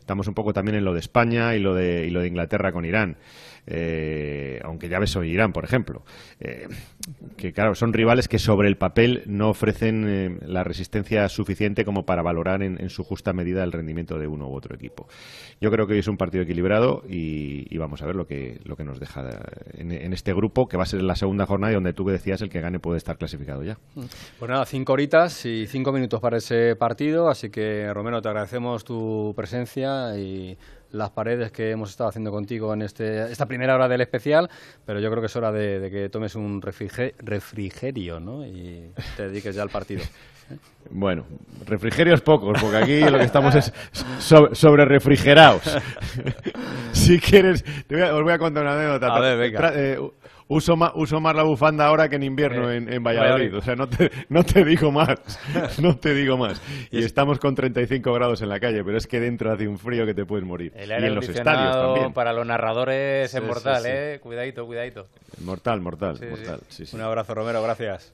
S11: estamos un poco también en lo de España y lo de, y lo de Inglaterra con Irán. Eh, aunque ya ves hoy Irán, por ejemplo, eh, que claro, son rivales que sobre el papel no ofrecen eh, la resistencia suficiente como para valorar en, su justa medida el rendimiento de uno u otro equipo. Yo creo que hoy es un partido equilibrado y, vamos a ver lo que, lo que nos deja en, este grupo, que va a ser la segunda jornada y donde tú decías el que gane puede estar clasificado ya.
S3: Pues nada, cinco horitas y cinco minutos para ese partido, así que Romero, te agradecemos tu presencia y las paredes que hemos estado haciendo contigo en este, esta primera hora del especial, pero yo creo que es hora de, que tomes un refrigerio ¿no? y te dediques ya al partido. [laughs]
S11: Bueno, refrigerios pocos, porque aquí lo que estamos es sobre, refrigerados. [laughs] si quieres, os voy a contar una anécdota.
S3: A ver, venga.
S11: Eh, uso más, uso más la bufanda ahora que en invierno eh, en, Valladolid. O sea, no te, no te digo más. [laughs] No te digo más. Y estamos con 35 grados en la calle, pero es que dentro hace un frío que te puedes morir.
S4: y en los estadios también. Para los narradores es mortal, ¿eh? Cuidadito, cuidadito.
S11: Mortal, mortal, mortal.
S3: Un abrazo, Romero, gracias.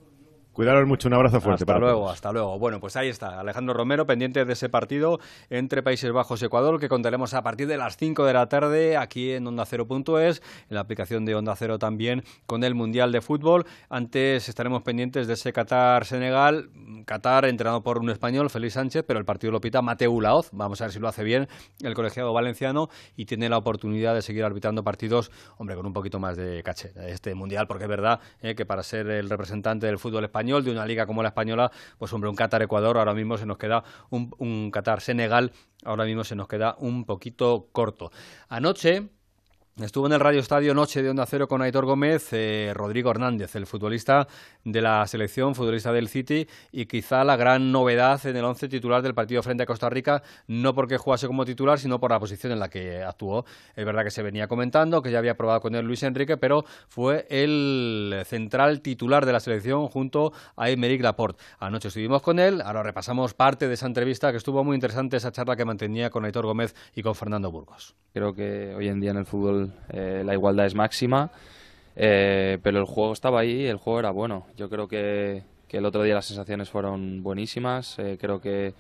S11: Cuidaros mucho, un abrazo fuerte.
S3: Hasta luego, hasta luego. Bueno, pues ahí está, Alejandro Romero, pendiente de ese partido entre Países Bajos y Ecuador, que contaremos a partir de las 5 de la tarde aquí en Onda Cero.es, en la aplicación de Onda Cero también con el Mundial de Fútbol. Antes estaremos pendientes de ese Qatar-Senegal, Qatar entrenado por un español, Félix Sánchez, pero el partido lo pita Mateu Laoz. Vamos a ver si lo hace bien el colegiado valenciano y tiene la oportunidad de seguir arbitrando partidos, hombre, con un poquito más de caché este Mundial, porque es verdad eh, que para ser el representante del fútbol español de una liga como la española, pues hombre, un Qatar-Ecuador ahora mismo se nos queda un, un Qatar-Senegal, ahora mismo se nos queda un poquito corto. Anoche Estuvo en el Radio Estadio Noche de Onda Cero con Aitor Gómez, eh, Rodrigo Hernández, el futbolista de la selección, futbolista del City, y quizá la gran novedad en el once titular del partido frente a Costa Rica, no porque jugase como titular, sino por la posición en la que actuó. Es verdad que se venía comentando, que ya había probado con él Luis Enrique, pero fue el central titular de la selección junto a Emerick Laporte. Anoche estuvimos con él, ahora repasamos parte de esa entrevista que estuvo muy interesante, esa charla que mantenía con Aitor Gómez y con Fernando Burgos.
S7: Creo que hoy en día en el fútbol eh, la igualdad es máxima, eh, pero el juego estaba ahí, el juego era bueno. Yo creo que, el otro día las sensaciones fueron buenísimas, eh, creo que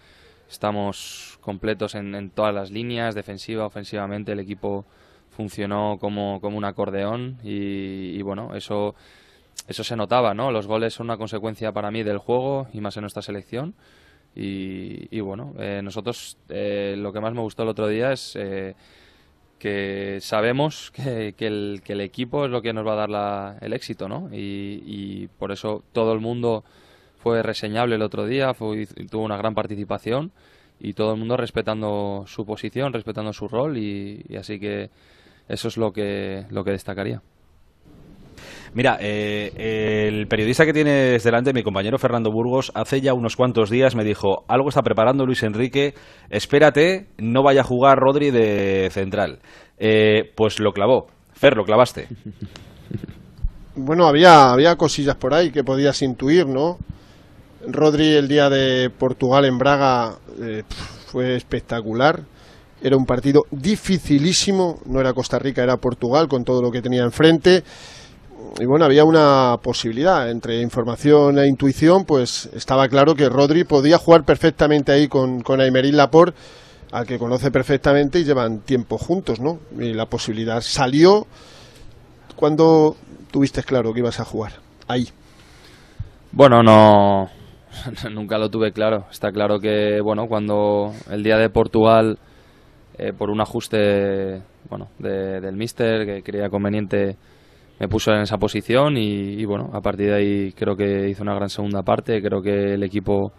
S7: estamos completos en, todas las líneas, defensiva, ofensivamente, el equipo funcionó como, como un acordeón y, bueno, eso, eso se notaba, ¿no? Los goles son una consecuencia para mí del juego y más en nuestra selección. Y, bueno, nosotros lo que más me gustó el otro día es que sabemos que, el, equipo es lo que nos va a dar el éxito, ¿no? Y, por eso todo el mundo fue reseñable el otro día, fue, tuvo una gran participación y todo el mundo respetando su posición, respetando su rol y, así que eso es lo que, lo que destacaría.
S23: Mira, eh, el periodista que tienes delante, mi compañero Fernando Burgos, hace ya unos cuantos días me dijo, algo está preparando Luis Enrique, espérate, no vaya a jugar Rodri de central. Eh, pues lo clavó. Fer, lo clavaste.
S24: Bueno, había, había cosillas por ahí que podías intuir, ¿no? Rodri el día de Portugal en Braga eh, fue espectacular. Era un partido dificilísimo, no era Costa Rica, era Portugal con todo lo que tenía enfrente y bueno, había una posibilidad entre información e intuición, pues estaba claro que Rodri podía jugar perfectamente ahí con, con Aymeric Laporte, al que conoce perfectamente y llevan tiempo juntos, ¿no? Y la posibilidad salió cuando tuviste claro que ibas a jugar ahí.
S7: Bueno, no, [laughs] nunca lo tuve claro. Está claro que, bueno, cuando el día de Portugal, eh, por un ajuste, bueno, de- del míster que creía conveniente, me puso en esa posición y, bueno, a partir de ahí creo que hizo una gran segunda parte. Creo que el equipo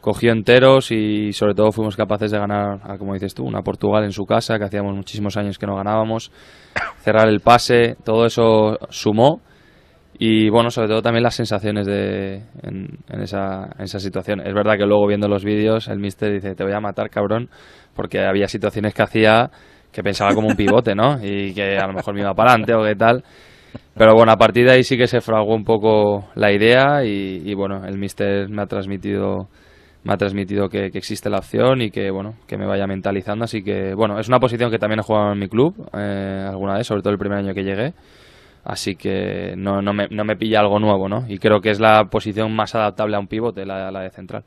S7: cogió enteros y sobre todo fuimos capaces de ganar, como dices tú, una Portugal en su casa, que hacíamos muchísimos años que no ganábamos, cerrar el pase, todo eso sumó y bueno, sobre todo también las sensaciones de, en, en esa, en esa situación. Es verdad que luego viendo los vídeos el mister dice, te voy a matar cabrón, porque había situaciones que hacía que pensaba como un pivote, ¿no? Y que a lo mejor me iba para adelante o qué tal. Pero bueno, a partir de ahí sí que se fraguó un poco la idea y, bueno, el mister me ha transmitido me ha transmitido que, que existe la opción y que bueno que me vaya mentalizando. Así que bueno es una posición que también he jugado en mi club eh, alguna vez sobre todo el primer año que llegué. Así que no, no, me, no me pilla algo nuevo no y creo que es la posición más adaptable a un pivote la, la de central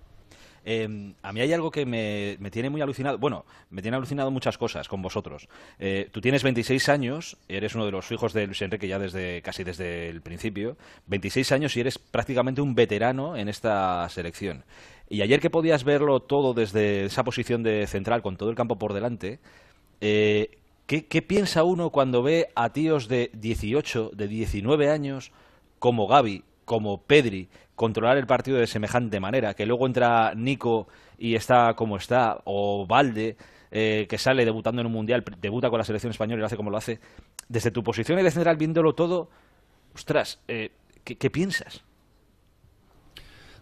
S23: Eh, a mí hay algo que me, me tiene muy alucinado. Bueno, me tiene alucinado muchas cosas con vosotros. Eh, tú tienes 26 años, eres uno de los hijos de Luis Enrique ya desde casi desde el principio. 26 años y eres prácticamente un veterano en esta selección. Y ayer que podías verlo todo desde esa posición de central con todo el campo por delante, eh, ¿qué, qué piensa uno cuando ve a tíos de 18, de 19 años como Gaby, como Pedri, controlar el partido de semejante manera, que luego entra Nico y está como está, o Valde, eh, que sale debutando en un mundial, debuta con la selección española y lo hace como lo hace. Desde tu posición de central, viéndolo todo, ostras, eh, ¿qué, qué piensas?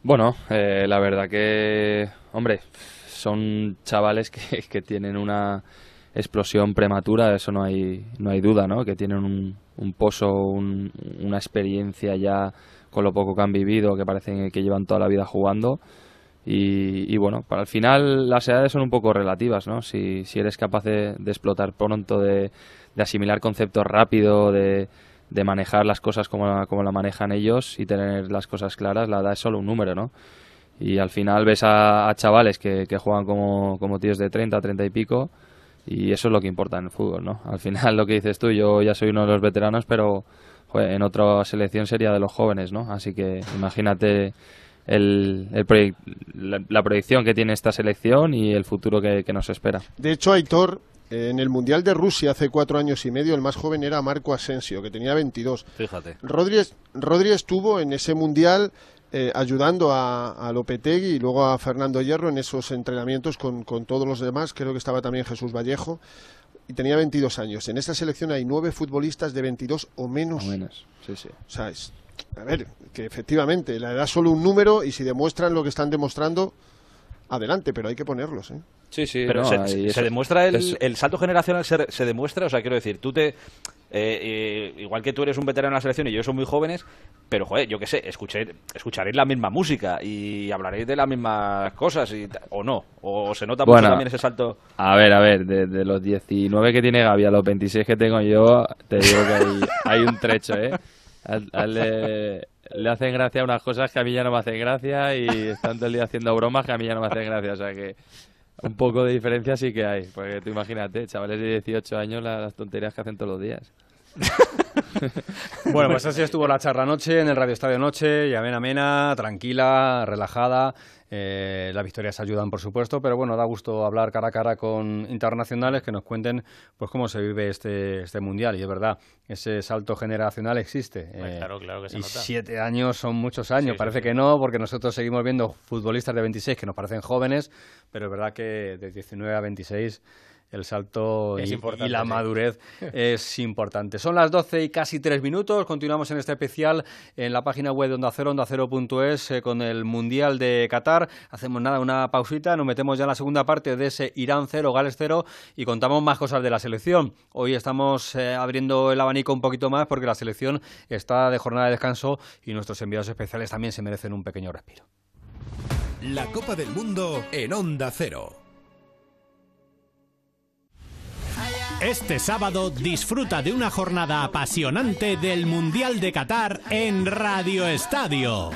S7: Bueno, eh, la verdad que, hombre, son chavales que, [laughs] que tienen una explosión prematura, eso no hay, no hay duda, ¿no? Que tienen un, un pozo, un- una experiencia ya con lo poco que han vivido, que parecen que llevan toda la vida jugando. Y, y bueno, para el final las edades son un poco relativas, ¿no? Si, si eres capaz de, de explotar pronto, de, de asimilar conceptos rápido, de, de manejar las cosas como la, como la manejan ellos y tener las cosas claras, la edad es solo un número, ¿no? Y al final ves a, a chavales que, que juegan como, como tíos de 30, 30 y pico y eso es lo que importa en el fútbol, ¿no? Al final lo que dices tú, yo ya soy uno de los veteranos, pero joder, en otra selección sería de los jóvenes, ¿no? Así que imagínate el, la, la proyección que tiene esta selección y el futuro que, que nos espera.
S24: De hecho, Aitor, en el Mundial de Rusia hace cuatro años y medio, el más joven era Marco Asensio, que tenía 22.
S23: Fíjate.
S24: Rodri, es- Rodri estuvo en ese Mundial eh, ayudando a, a Lopetegui y luego a Fernando Hierro en esos entrenamientos con, con todos los demás. Creo que estaba también Jesús Vallejo. Y tenía 22 años. En esta selección hay nueve futbolistas de 22 o menos.
S7: O menos, sí, sí.
S24: O sea, es- a ver, que efectivamente la edad es solo un número y si demuestran lo que están demostrando, adelante, pero hay que ponerlos. ¿eh?
S7: Sí, sí,
S23: Pero
S7: no,
S23: se, demuestra el, el salto generacional, se, se demuestra, o sea, quiero decir, tú te... eh, eh, igual que tú eres un veterano en la selección y yo soy muy jóvenes, pero, joder, yo qué sé, escuché, escucharéis la misma música y hablaréis de las mismas cosas, y, o no, o se nota mucho también ese salto...
S7: A ver, a ver, de, de los 19 que tiene Gaby a los 26 que tengo yo, te digo que hay, hay un trecho, ¿eh? A, a él le, le hacen gracia unas cosas que a mí ya no me hacen gracia y están todo el día haciendo bromas que a mí ya no me hacen gracia, o sea que un poco de diferencia sí que hay, porque tú imagínate, chavales de 18 años, la- las tonterías que hacen todos los días. [laughs]
S3: Bueno, pues así estuvo la charla noche en el Radio Estadio Noche, y amena, amena, tranquila, relajada. Eh, las victorias ayudan, por supuesto, pero bueno, da gusto hablar cara a cara con internacionales que nos cuenten pues cómo se vive este, este mundial. Y es verdad, ese salto generacional existe.
S4: Pues
S3: Eh,
S4: claro, claro que se
S3: y
S4: nota.
S3: siete años son muchos años.
S4: Sí,
S3: Parece
S4: sí.
S3: que no, porque nosotros seguimos viendo futbolistas de 26 que nos parecen jóvenes, pero es verdad que de 19 a 26 el salto
S4: Es
S3: y, la
S4: sí.
S3: madurez [laughs] es importante. Son las 12 y casi 3 minutos. Continuamos en este especial en la página web de Onda Cero, ondacero.es, eh, con el Mundial de Qatar. Hacemos nada, una pausita, nos metemos ya en la segunda parte de ese Irán 0, Gales 0 y contamos más cosas de la selección. Hoy estamos eh, abriendo el abanico un poquito más porque la selección está de jornada de descanso y nuestros enviados especiales también se merecen un pequeño respiro.
S25: La Copa del Mundo en Onda Cero.
S26: Este sábado disfruta de una jornada apasionante del Mundial de Qatar en Radio Estadio.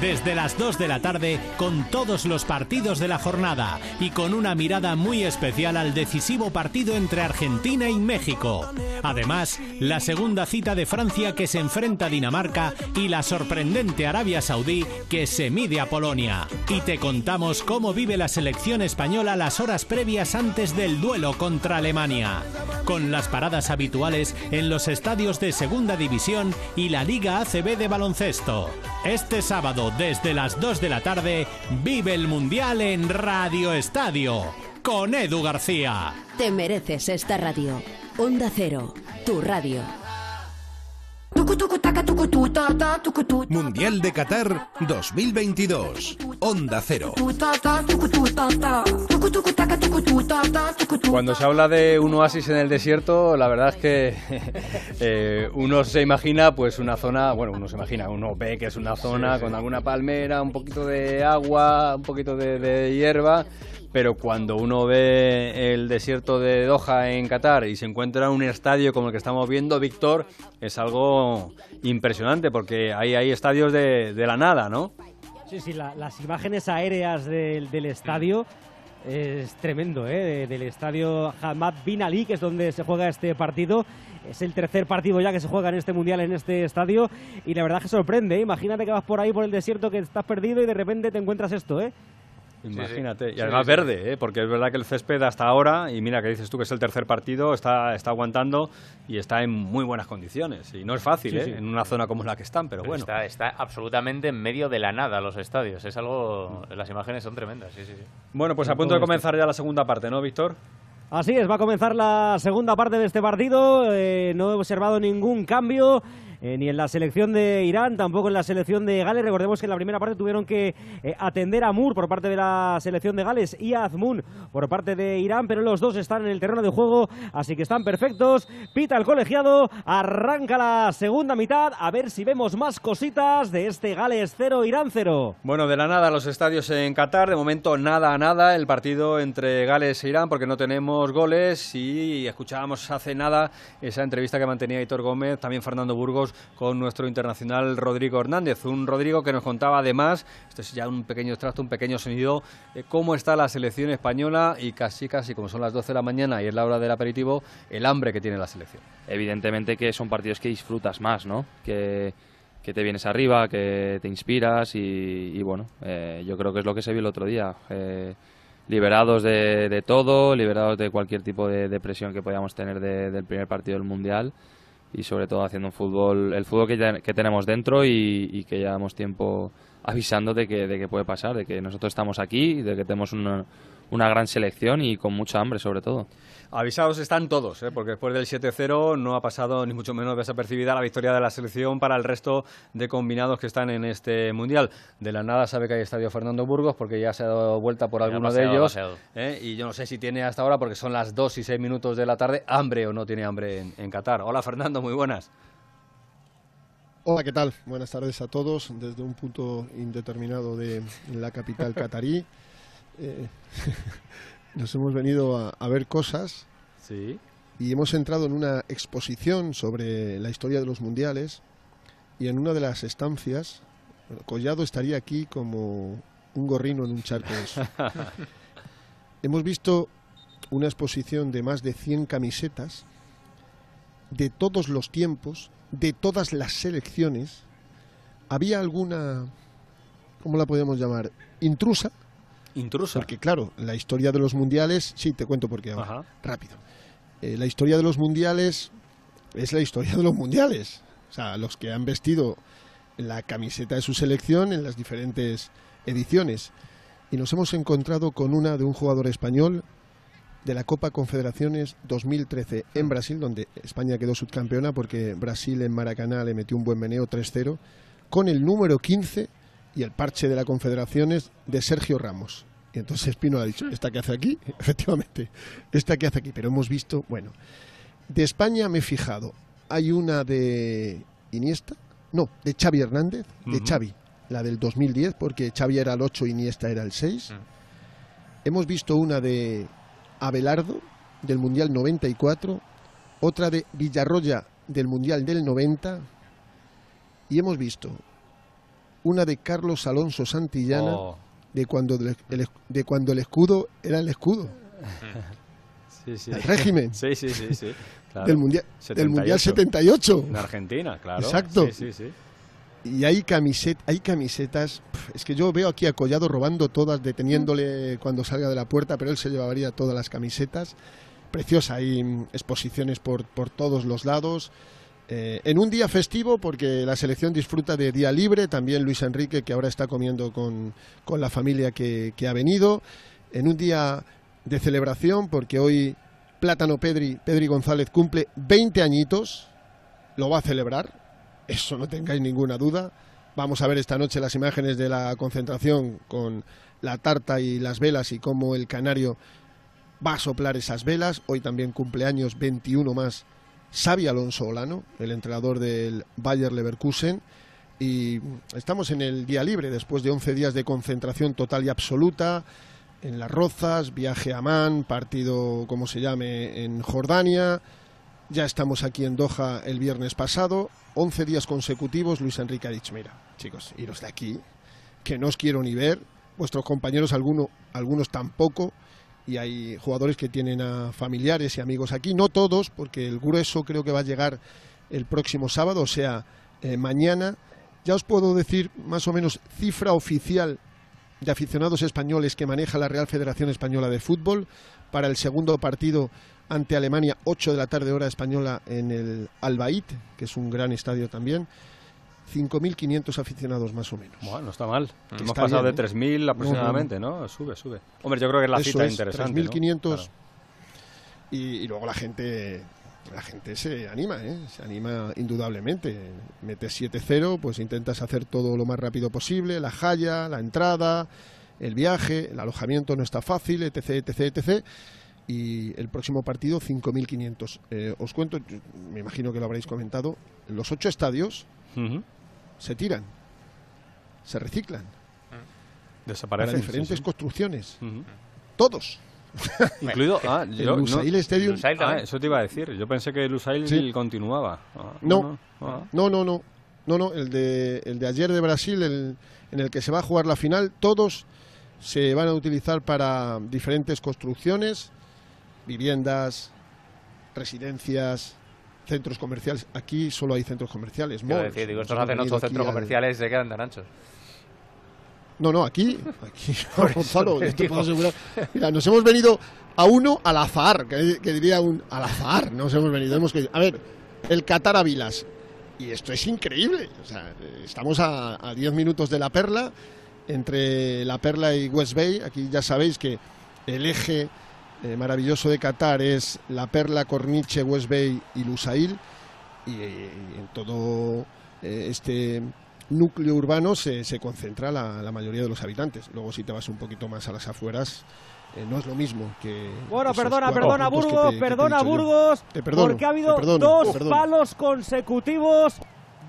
S26: Desde las 2 de la tarde con todos los partidos de la jornada y con una mirada muy especial al decisivo partido entre Argentina y México. Además, la segunda cita de Francia que se enfrenta a Dinamarca y la sorprendente Arabia Saudí que se mide a Polonia. Y te contamos cómo vive la selección española las horas previas antes del duelo contra Alemania. Con las paradas habituales en los estadios de Segunda División y la Liga ACB de baloncesto. Este sábado desde las 2 de la tarde vive el Mundial en Radio Estadio con Edu García.
S27: Te mereces esta radio. Onda Cero, tu radio.
S25: Mundial de Qatar 2022. Onda Cero.
S3: Cuando se habla de un oasis en el desierto, la verdad es que [laughs] eh, uno se imagina pues una zona, bueno, uno se imagina, uno ve que es una zona con alguna palmera, un poquito de agua, un poquito de, de hierba, pero cuando uno ve el desierto de Doha en Qatar y se encuentra un estadio como el que estamos viendo, Víctor, es algo impresionante porque hay, hay estadios de, la nada, ¿no?
S6: Sí, sí, la- las imágenes aéreas del, del estadio es tremendo, ¿eh? De- del estadio Hamad Bin Ali, que es donde se juega este partido. Es el tercer partido ya que se juega en este mundial en este estadio y la verdad que sorprende. ¿eh? Imagínate que vas por ahí por el desierto que estás perdido y de repente te encuentras esto, ¿eh?
S3: Imagínate. Y
S6: Sí,
S3: además
S6: sí.
S3: verde, ¿eh? porque es verdad que el césped hasta ahora, y mira que dices tú que es el tercer partido, está, está aguantando y está en muy buenas condiciones. Y no es fácil,
S4: Sí,
S3: ¿eh?
S4: sí.
S3: En una zona como la que están, pero,
S4: Pero
S3: bueno.
S4: Está, está absolutamente en medio de la nada los estadios. Es algo. Las imágenes son tremendas, sí, sí, sí.
S3: Bueno, pues a punto de comenzar ya la segunda parte, ¿no, Víctor?
S6: Así es, va a comenzar la segunda parte de este partido. Eh, no he observado ningún cambio. Eh, ni en la selección de Irán, tampoco en la selección de Gales. Recordemos que en la primera parte tuvieron que eh, atender a Mur por parte de la selección de Gales y a Azmun por parte de Irán, pero los dos están en el terreno de juego, así que están perfectos. Pita el colegiado, arranca la segunda mitad, a ver si vemos más cositas de este Gales 0, Irán 0.
S3: Bueno, de la nada los estadios en Qatar, de momento nada a nada el partido entre Gales e Irán porque no tenemos goles y escuchábamos hace nada esa entrevista que mantenía Aitor Gómez, también Fernando Burgos con nuestro internacional Rodrigo Hernández, un Rodrigo que nos contaba además, esto es ya un pequeño extracto, un pequeño sonido, cómo está la selección española y casi casi como son las 12 de la mañana y es la hora del aperitivo, el hambre que tiene la selección.
S7: Evidentemente que son partidos que disfrutas más, ¿no? Que, que te vienes arriba, que te inspiras y, bueno, eh, yo creo que es lo que se vio el otro día. eh, liberados de, todo, liberados de cualquier tipo de, de presión que podíamos tener de- del primer partido del Mundial y sobre todo haciendo un fútbol, el fútbol que, ya- que tenemos dentro y, y que llevamos tiempo avisando de que, de que puede pasar, de que nosotros estamos aquí, de que tenemos una, una gran selección y con mucha hambre sobre todo.
S3: Avisados están todos, ¿eh? porque después del 7-0 no ha pasado ni mucho menos desapercibida la victoria de la selección para el resto de combinados que están en este mundial. De la nada sabe que hay estadio Fernando Burgos porque ya se ha dado vuelta por alguno
S4: paseado,
S3: de ellos. ¿eh? Y yo no sé si tiene hasta ahora, porque son las 2 y 6 minutos de la tarde, hambre o no tiene hambre en, en Qatar. Hola Fernando, muy buenas.
S24: Hola, ¿qué tal? Buenas tardes a todos desde un punto indeterminado de la capital [laughs] catarí. Eh, nos hemos venido a, a ver cosas
S3: Sí.
S24: y hemos entrado en una exposición sobre la historia de los mundiales y en una de las estancias, Collado estaría aquí como un gorrino en un charco. [laughs] Hemos visto una exposición de más de 100 camisetas de todos los tiempos, de todas las selecciones. ¿Había alguna, cómo la podemos llamar? Intrusa.
S3: Intrusa.
S24: Porque claro, la historia de los mundiales, sí, te cuento por qué ahora,
S3: Ajá.
S24: rápido. Eh, la historia de los mundiales es la historia de los mundiales. O sea, los que han vestido la camiseta de su selección en las diferentes ediciones. Y nos hemos encontrado con una de un jugador español de la Copa Confederaciones 2013 en Brasil, donde España quedó subcampeona porque Brasil en Maracaná le metió un buen meneo 3-0, con el número 15 y el parche de la Confederaciones de Sergio Ramos. Y entonces Pino ha dicho, ¿esta que hace aquí? [laughs] Efectivamente, esta que hace aquí. Pero hemos visto, bueno, de España me he fijado, hay una de Iniesta, no, de Xavi Hernández, de
S28: Ujú.
S24: Xavi, la del 2010, porque Xavi era el 8 y Iniesta era el 6. Hemos visto una de Abelardo, del Mundial 94, otra de Villarroya del Mundial del 90 y hemos visto una de Carlos Alonso Santillana
S3: Oh.
S24: de, cuando el, el- de cuando el escudo era el escudo.
S3: Sí, sí.
S24: El régimen.
S3: Sí, sí, sí. sí, claro.
S24: Del mundial- del mundial 78.
S3: En Argentina, claro.
S24: Exacto.
S3: Sí, sí, sí.
S24: Y hay, camiset, hay camisetas. Es que yo veo aquí a Collado robando todas, deteniéndole cuando salga de la puerta, pero él se llevaría todas las camisetas. Preciosa, hay mm, exposiciones por, por todos los lados. Eh, en un día festivo, porque la selección disfruta de día libre, también Luis Enrique, que ahora está comiendo con, con la familia que, que ha venido. En un día de celebración, porque hoy Plátano Pedri, Pedri González cumple 20 añitos, lo va a celebrar, eso no tengáis ninguna duda. Vamos a ver esta noche las imágenes de la concentración con la tarta y las velas y cómo el canario va a soplar esas velas. Hoy también cumpleaños 21 más Xavi Alonso Olano, el entrenador del Bayer Leverkusen. Y estamos en el día libre, después de 11 días de concentración total y absoluta, en Las Rozas, viaje a Amán, partido, como se llame, en Jordania. Ya estamos aquí en Doha el viernes pasado, 11 días consecutivos. Luis Enrique ha dicho, mira, chicos, iros de aquí, que no os quiero ni ver. Vuestros compañeros, alguno, algunos tampoco. Y hay jugadores que tienen a familiares y amigos aquí, no todos, porque el grueso creo que va a llegar el próximo sábado, o sea, eh, mañana. Ya os puedo decir más o menos cifra oficial de aficionados españoles que maneja la Real Federación Española de Fútbol para el segundo partido ante Alemania, 8 de la tarde hora española en el Albaid, que es un gran estadio también. 5.500 aficionados más o menos.
S3: Bueno, no está mal.
S24: Que
S3: Hemos
S24: está
S3: pasado
S24: bien,
S3: de
S24: ¿eh?
S3: 3.000 aproximadamente, ¿no? Sube, sube. Hombre, yo creo que es la
S24: Eso
S3: cita
S24: es,
S3: interesante. ¿no?
S24: 3.500
S3: Claro.
S24: y, y luego la gente la gente se anima, ¿eh? se anima indudablemente. Metes 7-0, pues intentas hacer todo lo más rápido posible, la jaya, la entrada, el viaje, el alojamiento no está fácil, etc, etc, etc. Y el próximo partido 5.500. Eh, os cuento, me imagino que lo habréis comentado, los ocho estadios
S3: Ujú.
S24: Se tiran, se reciclan,
S3: Desaparecen.
S24: hace
S3: sí,
S24: diferentes
S3: sí.
S24: construcciones,
S3: Ujú.
S24: todos. [laughs]
S3: Incluido. [laughs] Ah,
S24: El
S3: yo, no-
S24: Lusail Stadium.
S3: Ah, eso te iba a decir. Yo pensé que Lusail
S24: Sí.
S3: continuaba. Ah,
S24: No,
S3: Ah.
S24: no, no, no, no, no, el de, el de ayer de Brasil, el, en el que se va a jugar la final, todos se van a utilizar para diferentes construcciones, viviendas, residencias, centros comerciales. Aquí solo hay centros comerciales. Malls.
S4: decir, digo, estos hacen ocho centros
S24: al-
S4: comerciales y se quedan tan anchos.
S24: No, no, aquí, [laughs] aquí Gonzalo,
S4: te
S24: puedo asegurar. Mira, nos hemos venido a uno al azar, que, que diría un al azar, nos hemos venido. Hemos que, a ver, el Qatar a Vilas. Y esto es increíble. O sea, estamos a 10 minutos de la Perla, entre la Perla y West Bay. Aquí ya sabéis que el eje eh, maravilloso de Qatar es la Perla, Corniche, West Bay y Lusail. Y, eh, en todo eh, este núcleo urbano se, se concentra la, la mayoría de los habitantes. Luego si te vas un poquito más a las afueras, eh, no es lo mismo que...
S6: Bueno, perdona, perdona Burgos,
S24: te-
S6: perdona. Burgos,
S24: Te perdono,
S6: porque ha habido
S24: perdono,
S6: dos palos consecutivos.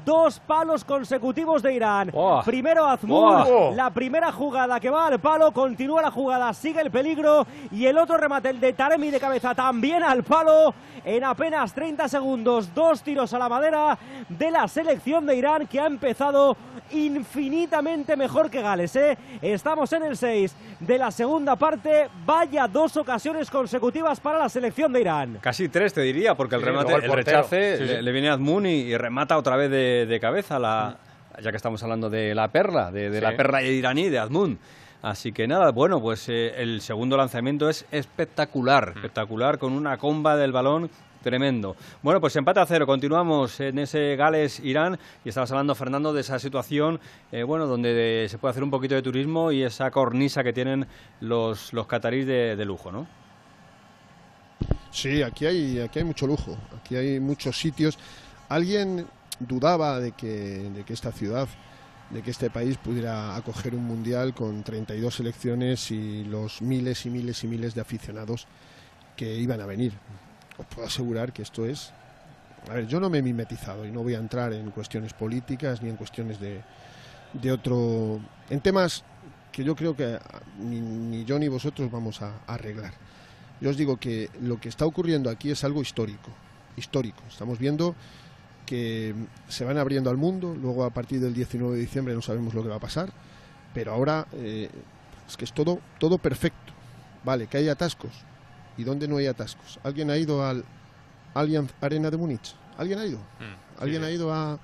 S6: Dos palos consecutivos de Irán. Primero Azmur,
S3: Buah.
S6: la primera jugada que va al palo, continúa la jugada, sigue el peligro y el otro remate, el de Taremi de cabeza, también al palo. En apenas 30 segundos, dos tiros a la madera de la selección de Irán que ha empezado infinitamente mejor que Gales. ¿eh? Estamos en el 6 de la segunda parte. Vaya dos ocasiones consecutivas para la selección de Irán.
S3: Casi tres, te diría, porque el
S4: Sí,
S3: remate,
S4: luego el
S3: el, rechace,
S4: Sí, sí.
S3: Le, le viene a Azmoun y, y remata otra vez de, de cabeza, la, ya que estamos hablando de la perla, de, de
S4: Sí.
S3: la perla iraní, de Azmoun. Así que nada, bueno, pues eh, el segundo lanzamiento es espectacular, espectacular, con una comba del balón tremendo. Bueno, pues empate a cero, continuamos en ese Gales-Irán y estabas hablando, Fernando, de esa situación, eh, bueno, donde eh, se puede hacer un poquito de turismo y esa cornisa que tienen los, los catarís de, de lujo, ¿no?
S24: Sí, aquí hay, aquí hay mucho lujo, aquí hay muchos sitios. Alguien dudaba de que, de que esta ciudad, de que este país pudiera acoger un mundial con 32 selecciones y los miles y miles y miles de aficionados que iban a venir. Os puedo asegurar que esto es... A ver, yo no me he mimetizado y no voy a entrar en cuestiones políticas ni en cuestiones de, de otro... en temas que yo creo que ni, ni yo ni vosotros vamos a- a arreglar. Yo os digo que lo que está ocurriendo aquí es algo histórico. histórico. Estamos viendo que se van abriendo al mundo, luego a partir del 19 de diciembre no sabemos lo que va a pasar, pero ahora eh, es que es todo, todo perfecto. Vale, que hay atascos. ¿Y dónde no hay atascos? ¿Alguien ha ido al Allianz Arena de Múnich? ¿Alguien ha ido?
S22: Mm,
S24: ¿Alguien ha ido a...?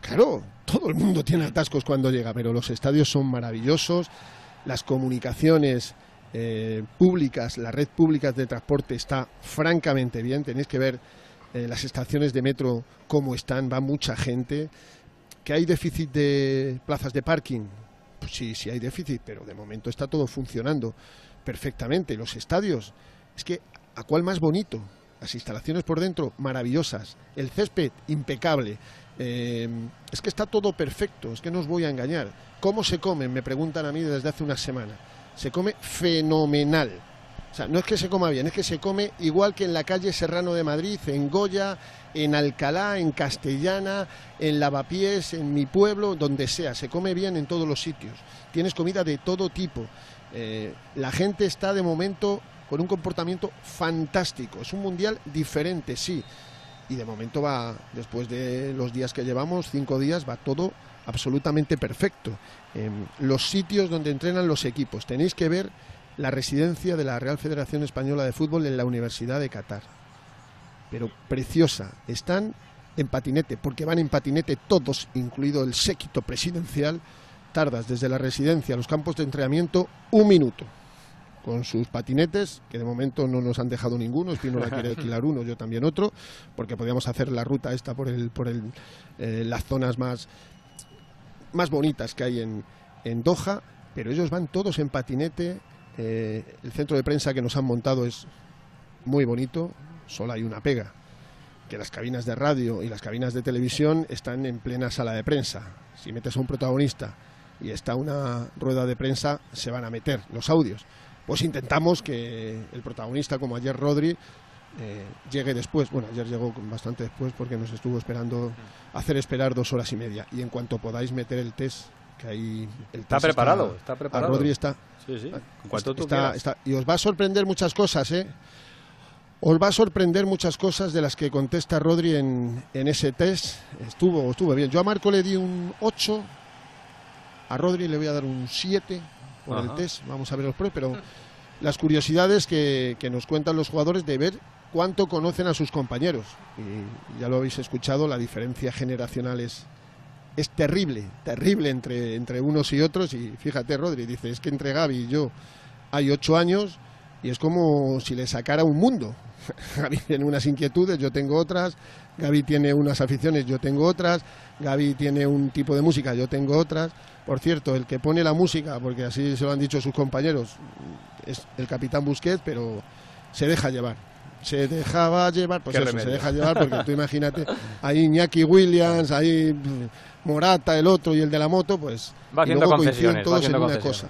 S24: Claro, todo el mundo tiene atascos cuando llega, pero los estadios son maravillosos, las comunicaciones eh, públicas, la red pública de transporte está francamente bien, tenéis que ver eh, las estaciones de metro cómo están, va mucha gente, que hay déficit de plazas de parking, pues sí, sí hay déficit, pero de momento está todo funcionando perfectamente. Los estadios, es que, ¿a cuál más bonito? Las instalaciones por dentro, maravillosas. El césped, impecable. Eh, es que está todo perfecto, es que no os voy a engañar. ¿Cómo se come? Me preguntan a mí desde hace una semana. Se come fenomenal. O sea, no es que se coma bien, es que se come igual que en la calle Serrano de Madrid, en Goya, en Alcalá, en Castellana, en Lavapiés, en mi pueblo, donde sea. Se come bien en todos los sitios. Tienes comida de todo tipo. Eh, la gente está de momento con un comportamiento fantástico. Es un mundial diferente, sí. Y de momento va, después de los días que llevamos, cinco días, va todo absolutamente perfecto. Los sitios donde entrenan los equipos. Tenéis que ver la residencia de la Real Federación Española de Fútbol en la Universidad de Qatar. Pero preciosa. Están en patinete, porque van en patinete todos, incluido el séquito presidencial. Tardas desde la residencia a los campos de entrenamiento un minuto con sus patinetes, que de momento no nos han dejado ninguno, Espinola [laughs] quiere alquilar uno, yo también otro, porque podíamos hacer la ruta esta por el, por el, eh, las zonas más, más bonitas que hay en, en Doha, pero ellos van todos en patinete, eh, el centro de prensa que nos han montado es muy bonito, solo hay una pega, que las cabinas de radio y las cabinas de televisión están en plena sala de prensa. Si metes a un protagonista y está una rueda de prensa, se van a meter los audios pues intentamos que el protagonista, como ayer Rodri, eh, llegue después. Bueno, ayer llegó bastante después porque nos estuvo esperando, hacer esperar dos horas y media. Y en cuanto podáis meter el test, que ahí el
S3: Está preparado, está preparado.
S24: a Rodri está.
S3: Sí, sí.
S24: Ah, está- está- y os va a sorprender muchas cosas, ¿eh? Os va a sorprender muchas cosas de las que contesta Rodri en, en ese test. Estuvo, estuvo bien. Yo a Marco le di un 8, a Rodri le voy a dar un 7 por el test. Vamos a ver los pruebas, pero las curiosidades que, que nos cuentan los jugadores de ver cuánto conocen a sus compañeros. Y ya lo habéis escuchado, la diferencia generacional es, es terrible, terrible entre, entre unos y otros. Y fíjate, Rodri, dice, es que entre Gaby y yo hay ocho años y es como si le sacara un mundo. [laughs] Gaby tiene unas inquietudes, yo tengo otras. Gaby tiene unas aficiones, yo tengo otras. Gaby tiene un tipo de música, yo tengo otras. Por cierto, el que pone la música, porque así se lo han dicho sus compañeros, es el capitán Busquets, pero se deja llevar. Se dejaba llevar, pues
S3: Qué
S24: eso, se deja llevar, porque tú [laughs] imagínate, ahí Iñaki Williams, ahí Morata, el otro y el de la moto, pues
S4: Va
S24: y
S4: haciendo
S24: luego coinciden todos en una cosa.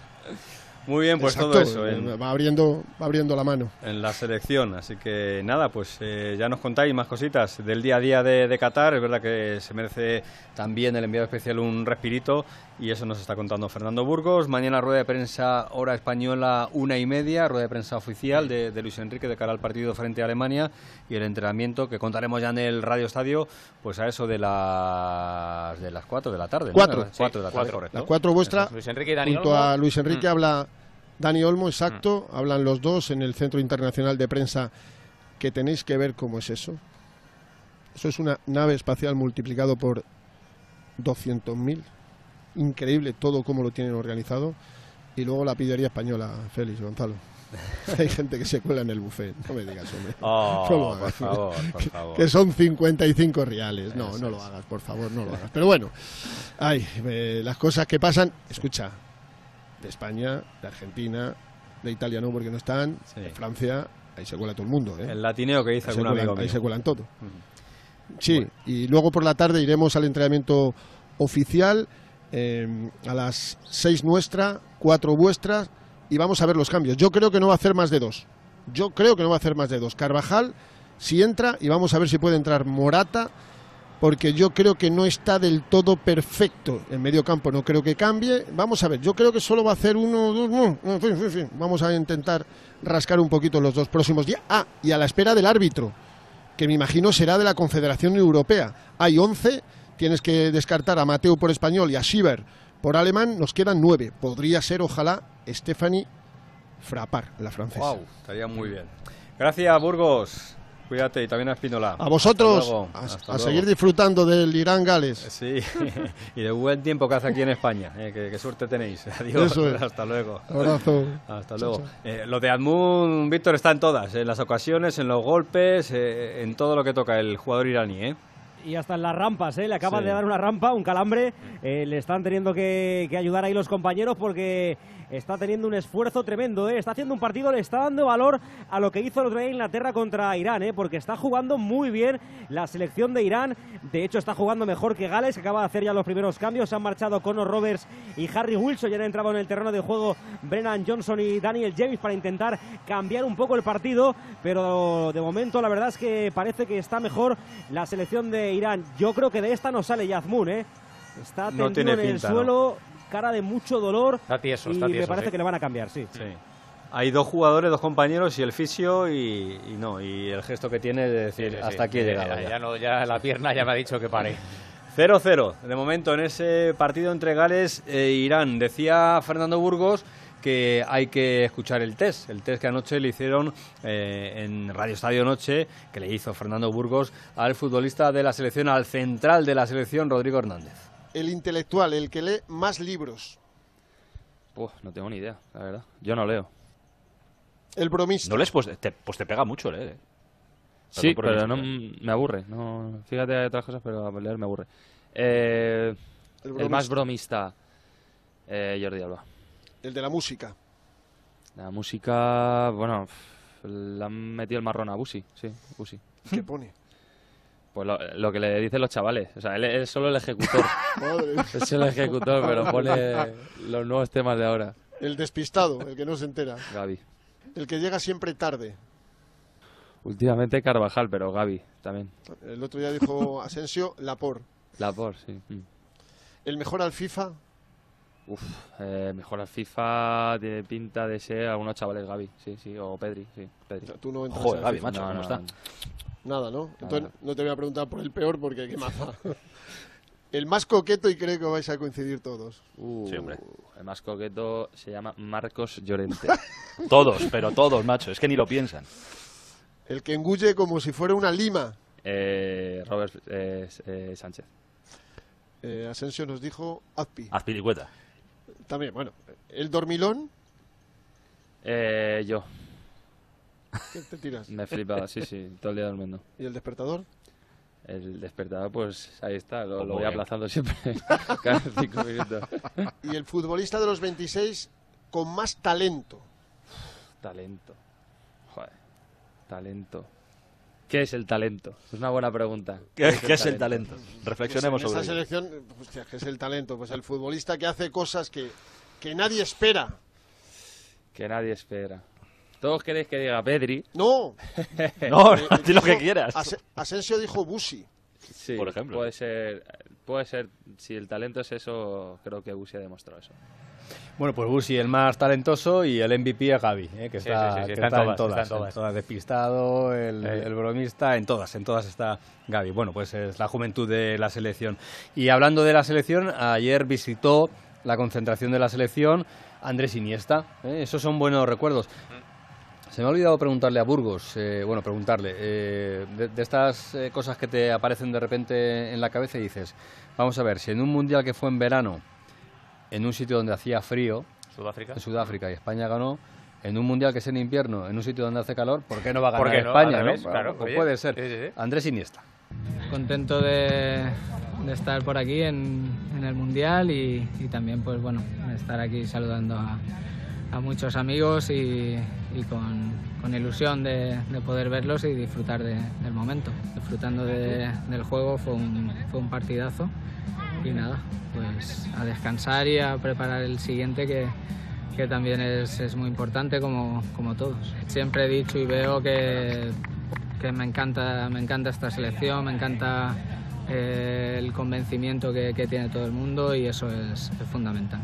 S3: Muy bien, pues
S24: Exacto,
S3: todo eso. en-
S24: eh, va abriendo, va abriendo la mano.
S3: en la selección. Así que nada, pues eh, ya nos contáis más cositas del día a día de, de Qatar. Es verdad que se merece también el enviado especial un respirito y eso nos está contando Fernando Burgos. Mañana rueda de prensa hora española una y media, rueda de prensa oficial de, de Luis Enrique de cara al partido frente a Alemania y el entrenamiento que contaremos ya en el Radio Estadio, pues a eso de las de las 4 de la tarde. ¿no?
S24: Cuatro.
S3: Cuatro de la
S24: Sí,
S3: tarde,
S24: cuatro.
S3: correcto.
S24: Las cuatro vuestra.
S4: Luis Enrique y Dani
S24: junto
S4: Olmo.
S24: a Luis Enrique
S4: Mm.
S24: habla Dani Olmo, exacto. Hablan los dos en el Centro Internacional de Prensa que tenéis que ver cómo es eso. Eso es una nave espacial multiplicado por 200.000. Increíble todo cómo lo tienen organizado. Y luego la pillería española, Félix Gonzalo. [laughs] Hay gente que se cuela en el buffet. No me digas, hombre.
S3: Oh, [laughs]
S24: No lo
S3: por
S24: hagas.
S3: favor, por favor.
S24: Que son 55 reales. No, no lo hagas, por favor, no lo hagas. Pero bueno, ay, eh, las cosas que pasan. Escucha, de España, de Argentina, de Italia no, porque no están. De Francia, ahí se cuela todo el mundo. ¿eh?
S3: El latineo que dice
S24: Ahí se
S3: algún
S24: cuelan-
S3: amigo
S24: Ahí
S3: mío.
S24: se cuelan todo. Sí, y luego por la tarde iremos al entrenamiento oficial eh, a las 6 nuestra, 4 vuestras y vamos a ver los cambios. Yo creo que no va a hacer más de dos. Yo creo que no va a hacer más de dos. Carvajal, si entra, y vamos a ver si puede entrar Morata, porque yo creo que no está del todo perfecto en medio campo. No creo que cambie. Vamos a ver, yo creo que solo va a hacer uno, dos, no, en fin, en fin, en fin. Vamos a intentar rascar un poquito los dos próximos días. Ah, y a la espera del árbitro que me imagino será de la Confederación Europea. Hay 11, tienes que descartar a Mateo por español y a Schieber por alemán, nos quedan 9. Podría ser, ojalá, Stephanie Frappar, la francesa.
S3: Wow, estaría muy bien. Gracias, Burgos. Cuídate y también a Espinola.
S24: A vosotros,
S3: Hasta luego.
S24: a,
S3: Hasta
S24: a
S3: luego.
S24: seguir disfrutando del Irán-Gales.
S3: Sí, [laughs] y de buen tiempo que hace aquí en España. eh, que, que suerte tenéis. [laughs] Adiós.
S24: Eso es.
S3: Hasta luego.
S24: Abrazo. [laughs]
S3: Hasta
S24: Chao,
S3: luego. Eh, lo de Admún, Víctor, está en todas. En las ocasiones, en los golpes, eh, en todo lo que toca el jugador iraní. ¿eh?
S6: Y hasta en las rampas, ¿eh? Le acaban
S3: Sí.
S6: de dar una rampa, un calambre. Eh, le están teniendo que, que ayudar ahí los compañeros porque está teniendo un esfuerzo tremendo, ¿eh? Está haciendo un partido, le está dando valor a lo que hizo el otro día Inglaterra contra Irán, ¿eh? Porque está jugando muy bien la selección de Irán. De hecho, está jugando mejor que Gales, que acaba de hacer ya los primeros cambios. Se han marchado Conor Roberts y Harry Wilson. Ya han entrado en el terreno de juego Brennan Johnson y Daniel James para intentar cambiar un poco el partido. Pero de momento, la verdad es que parece que está mejor la selección de Irán. Yo creo que de esta no sale Yazmoun, ¿eh? Está
S3: No
S6: tendido
S3: tiene
S6: en el
S3: pinta, ¿no?
S6: Cara de mucho dolor.
S4: Está tieso,
S6: y
S4: está
S6: me
S4: tieso,
S6: parece
S4: sí.
S6: que le van a cambiar, sí.
S3: Hay dos jugadores, dos compañeros y el fisio y, y no, y el gesto que tiene de decir
S4: Sí, sí,
S3: hasta
S4: sí.
S3: aquí he llegado.
S4: ya,
S3: ya.
S4: no, ya la pierna ya me ha dicho que pare. [laughs]
S3: 0-0, de momento en ese partido entre Gales e Irán. Decía Fernando Burgos que hay que escuchar el test, el test que anoche le hicieron eh, en Radio Estadio Noche, que le hizo Fernando Burgos al futbolista de la selección, al central de la selección, Rodrigo Hernández.
S24: El intelectual, el que lee más libros.
S7: Uf, no tengo ni idea, la verdad. Yo no leo.
S24: El bromista.
S23: No les pues te, pues te pega mucho leer. eh.
S7: Sí,
S23: Perdón
S7: pero no m- me aburre. No, fíjate hay otras cosas, pero leer me aburre. Eh,
S24: El
S7: el, más bromista, eh, Jordi Alba.
S24: El de la música.
S7: La música, bueno, le han metido el marrón a Busi, sí, Busi.
S24: ¿Qué pone?
S7: Pues lo, lo que le dicen los chavales. O sea, él es solo el ejecutor. [laughs]
S24: Madre mía.
S7: es el ejecutor, pero pone [laughs] los nuevos temas de ahora.
S24: El despistado, el que no se entera.
S7: Gaby.
S24: El que llega siempre tarde.
S7: Últimamente Carvajal, pero Gaby también.
S24: El otro día dijo Asensio, Lapor.
S7: Lapor, sí. mm.
S24: El mejor al FIFA,
S7: Uf, eh, mejor al FIFA tiene pinta de ser algunos chavales Gaby, sí, sí, o Pedri, sí, Pedri.
S24: tú no entras
S23: Joder, Gaby,
S24: FIFA.
S23: macho, ¿cómo está?
S24: Nada, ¿no? Entonces no te voy a preguntar por el peor porque qué maza. [laughs] el más coqueto y creo que vais a coincidir todos.
S7: Uh,
S23: Sí, hombre.
S7: El más coqueto se llama Marcos Llorente. [laughs]
S23: Todos, pero todos, macho. Es que ni lo piensan.
S24: El que engulle como si fuera una lima.
S7: eh, Robert eh, eh, Sánchez.
S24: Eh, Asensio nos dijo Azpi.
S23: Haz pilicueta.
S24: También, bueno. El dormilón,
S7: Eh, yo,
S24: ¿qué te tiras?
S7: me flipa, sí, sí, todo el día durmiendo.
S24: ¿Y el despertador?
S7: El despertador, pues ahí está, lo,
S23: Pues
S7: lo voy aplazando siempre, [laughs] cada cinco minutos. [laughs]
S24: Y el futbolista de los 26 con más talento.
S7: Talento. Joder, talento. ¿Qué es el talento? Es una buena pregunta.
S23: ¿Qué, qué es el talento? Reflexionemos
S24: Pues en
S23: sobre
S24: esa
S23: ello.
S24: selección, hostia, ¿qué es el talento? Pues el futbolista que hace cosas que, que nadie espera.
S7: Que nadie espera. ¿Todos queréis que diga Pedri?
S24: No. [laughs]
S23: No,
S24: Eh,
S23: di lo que quieras.
S24: Ase- Asensio dijo Busi.
S7: Sí,
S23: Por ejemplo.
S7: Puede ser, puede ser, si el talento es eso, creo que Busi ha demostrado eso.
S3: Bueno, pues Busi el más talentoso y el MVP es Gaby, ¿eh? que está,
S4: sí, sí, sí,
S3: que
S4: está en todas,
S3: en
S4: está en
S3: todas,
S4: todas.
S3: despistado, el,
S4: Sí.
S3: el bromista, en todas, en todas está Gaby. Bueno, pues es la juventud de la selección. Y hablando de la selección, ayer visitó la concentración de la selección Andrés Iniesta. ¿eh? Esos son buenos recuerdos. Se me ha olvidado preguntarle a Burgos, eh, bueno, preguntarle, eh, de, de estas eh, cosas que te aparecen de repente en la cabeza y dices, vamos a ver, si en un mundial que fue en verano, en un sitio donde hacía frío,
S4: Sudáfrica.
S3: en Sudáfrica y España ganó, en un mundial que es en invierno, en un sitio donde hace calor, ¿por qué no va a
S4: ¿Por
S3: ganar
S4: no?
S3: España? ¿no?
S4: claro,
S3: Pues
S4: oye.
S3: puede ser.
S4: Sí, sí, sí.
S3: Andrés Iniesta.
S29: contento de, de estar por aquí en, en el Mundial y, y también pues bueno, estar aquí saludando a, a muchos amigos y, con, ilusión de, de poder verlos y disfrutar de- del momento. Disfrutando de- del juego fue un, fue un partidazo y nada, pues a descansar y a preparar el siguiente que, que también es, es muy importante como, como todos. Siempre he dicho y veo que, que me, encanta, me encanta esta selección, me encanta eh, el convencimiento que, tiene todo el mundo y eso es, es fundamental.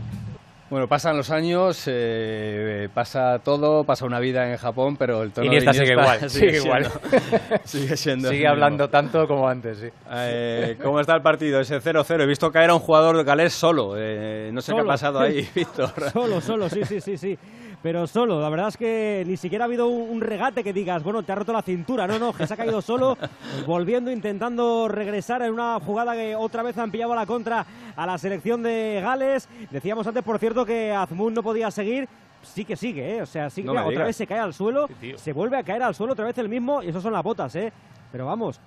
S3: Bueno, pasan los años, eh, pasa todo, pasa una vida en Japón, pero el tono
S4: Iniesta
S3: de
S4: sigue igual, [laughs] sigue igual.
S3: siendo- [laughs] sigue siendo
S4: Sigue
S3: mismo.
S4: hablando tanto como antes, sí.
S3: Eh, ¿Cómo está el partido? Ese 0-0. He visto caer a un jugador galés solo. Eh, no sé qué ha pasado ahí, [laughs] Víctor.
S6: Solo, solo, sí, sí, sí, sí. Pero solo, la verdad es que ni siquiera ha habido un, un regate que digas, bueno, te ha roto la cintura. No, no, que se ha caído solo, [laughs] volviendo, intentando regresar en una jugada que otra vez han pillado a la contra a la selección de Gales. Decíamos antes, por cierto, que Azmoun no podía seguir. Sí que sigue, ¿eh? O sea, sí que
S3: No
S6: otra
S3: digas.
S6: vez se cae al suelo, se vuelve a caer al suelo otra vez el mismo, y eso son las botas, ¿eh? Pero vamos,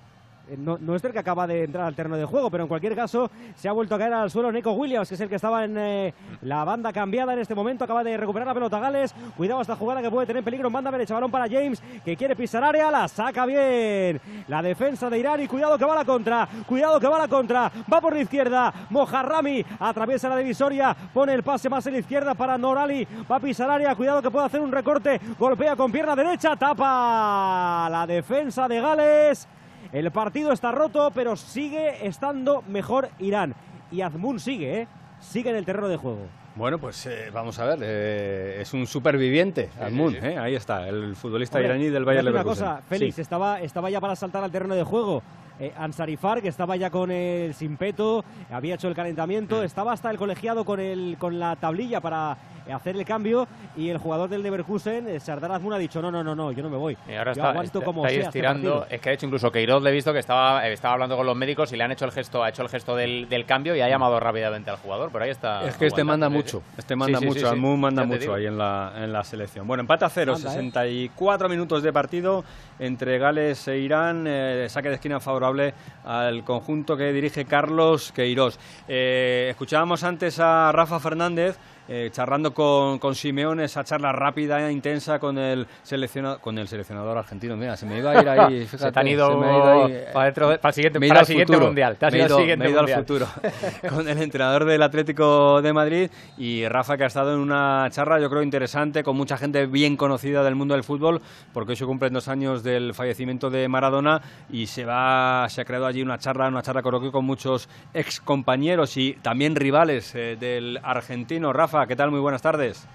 S6: no, no es el que acaba de entrar al terreno de juego, pero en cualquier caso se ha vuelto a caer al suelo Nico Williams, que es el que estaba en eh, la banda cambiada en este momento, acaba de recuperar la pelota Gales, cuidado esta jugada que puede tener peligro en banda derecha, balón para James, que quiere pisar área, la saca bien, la defensa de Irán y cuidado que va la contra, cuidado que va la contra, va por la izquierda, Mojarrami atraviesa la divisoria, pone el pase más en la izquierda para Norali, va a pisar área, cuidado que puede hacer un recorte, golpea con pierna derecha, tapa la defensa de Gales. El partido está roto, pero sigue estando mejor Irán. Y Azmoun sigue, ¿eh? Sigue en el terreno de juego.
S3: Bueno, pues eh, vamos a ver. eh, es un superviviente, Almun.
S6: sí, sí.
S3: eh, ahí está, el futbolista
S6: Hombre,
S3: iraní del Bayern Leverkusen.
S6: una cosa, Félix,
S3: Sí.
S6: estaba, estaba ya para saltar al terreno de juego. Eh, Ansarifar, que estaba ya con el simpeto, había hecho el calentamiento,
S3: Mm.
S6: estaba hasta el colegiado con, el, con la tablilla para hacer el cambio y el jugador del Leverkusen, eh, Sardar Azmoun, ha dicho, no, no, no, no, yo no me voy.
S4: Y ahora
S6: yo
S4: está,
S6: aguanto
S4: está-
S6: como
S4: está ahí
S6: sea este
S4: estirando.
S6: partido".
S4: es que de hecho incluso Queiroz le he visto que estaba, eh, estaba hablando con los médicos y le han hecho el gesto, ha hecho el gesto del, del cambio y ha llamado rápidamente al jugador. Pero ahí está.
S3: Es que este manda mucho, este manda
S4: Sí, sí,
S3: mucho,
S4: sí,
S3: manda mucho ahí en la, en la selección. Bueno, empate a cero,
S6: Manda, ¿eh?
S3: 64 minutos de partido entre Gales e Irán, eh, saque de esquina favorable al conjunto que dirige Carlos Queiroz. Eh, escuchábamos antes a Rafa Fernández. Eh, charlando con, con Simeone, esa charla rápida e intensa con el, selecciona- con el seleccionador argentino. Mira, se me iba a ir ahí. [laughs]
S4: Se te han ido
S3: se me ha ido ahí.
S4: para dentro de- para el siguiente- para el siguiente
S3: futuro.
S4: mundial. Te has
S3: Me
S4: ido siguiente
S3: me he ido al futuro [laughs] [laughs] con el entrenador del Atlético de Madrid y Rafa que ha estado en una charla yo creo interesante con mucha gente bien conocida del mundo del fútbol porque hoy se cumplen dos años del fallecimiento de Maradona y se va se ha creado allí una charla una charla creo que con muchos ex compañeros y también rivales eh, del argentino Rafa qué tal muy buenas tardes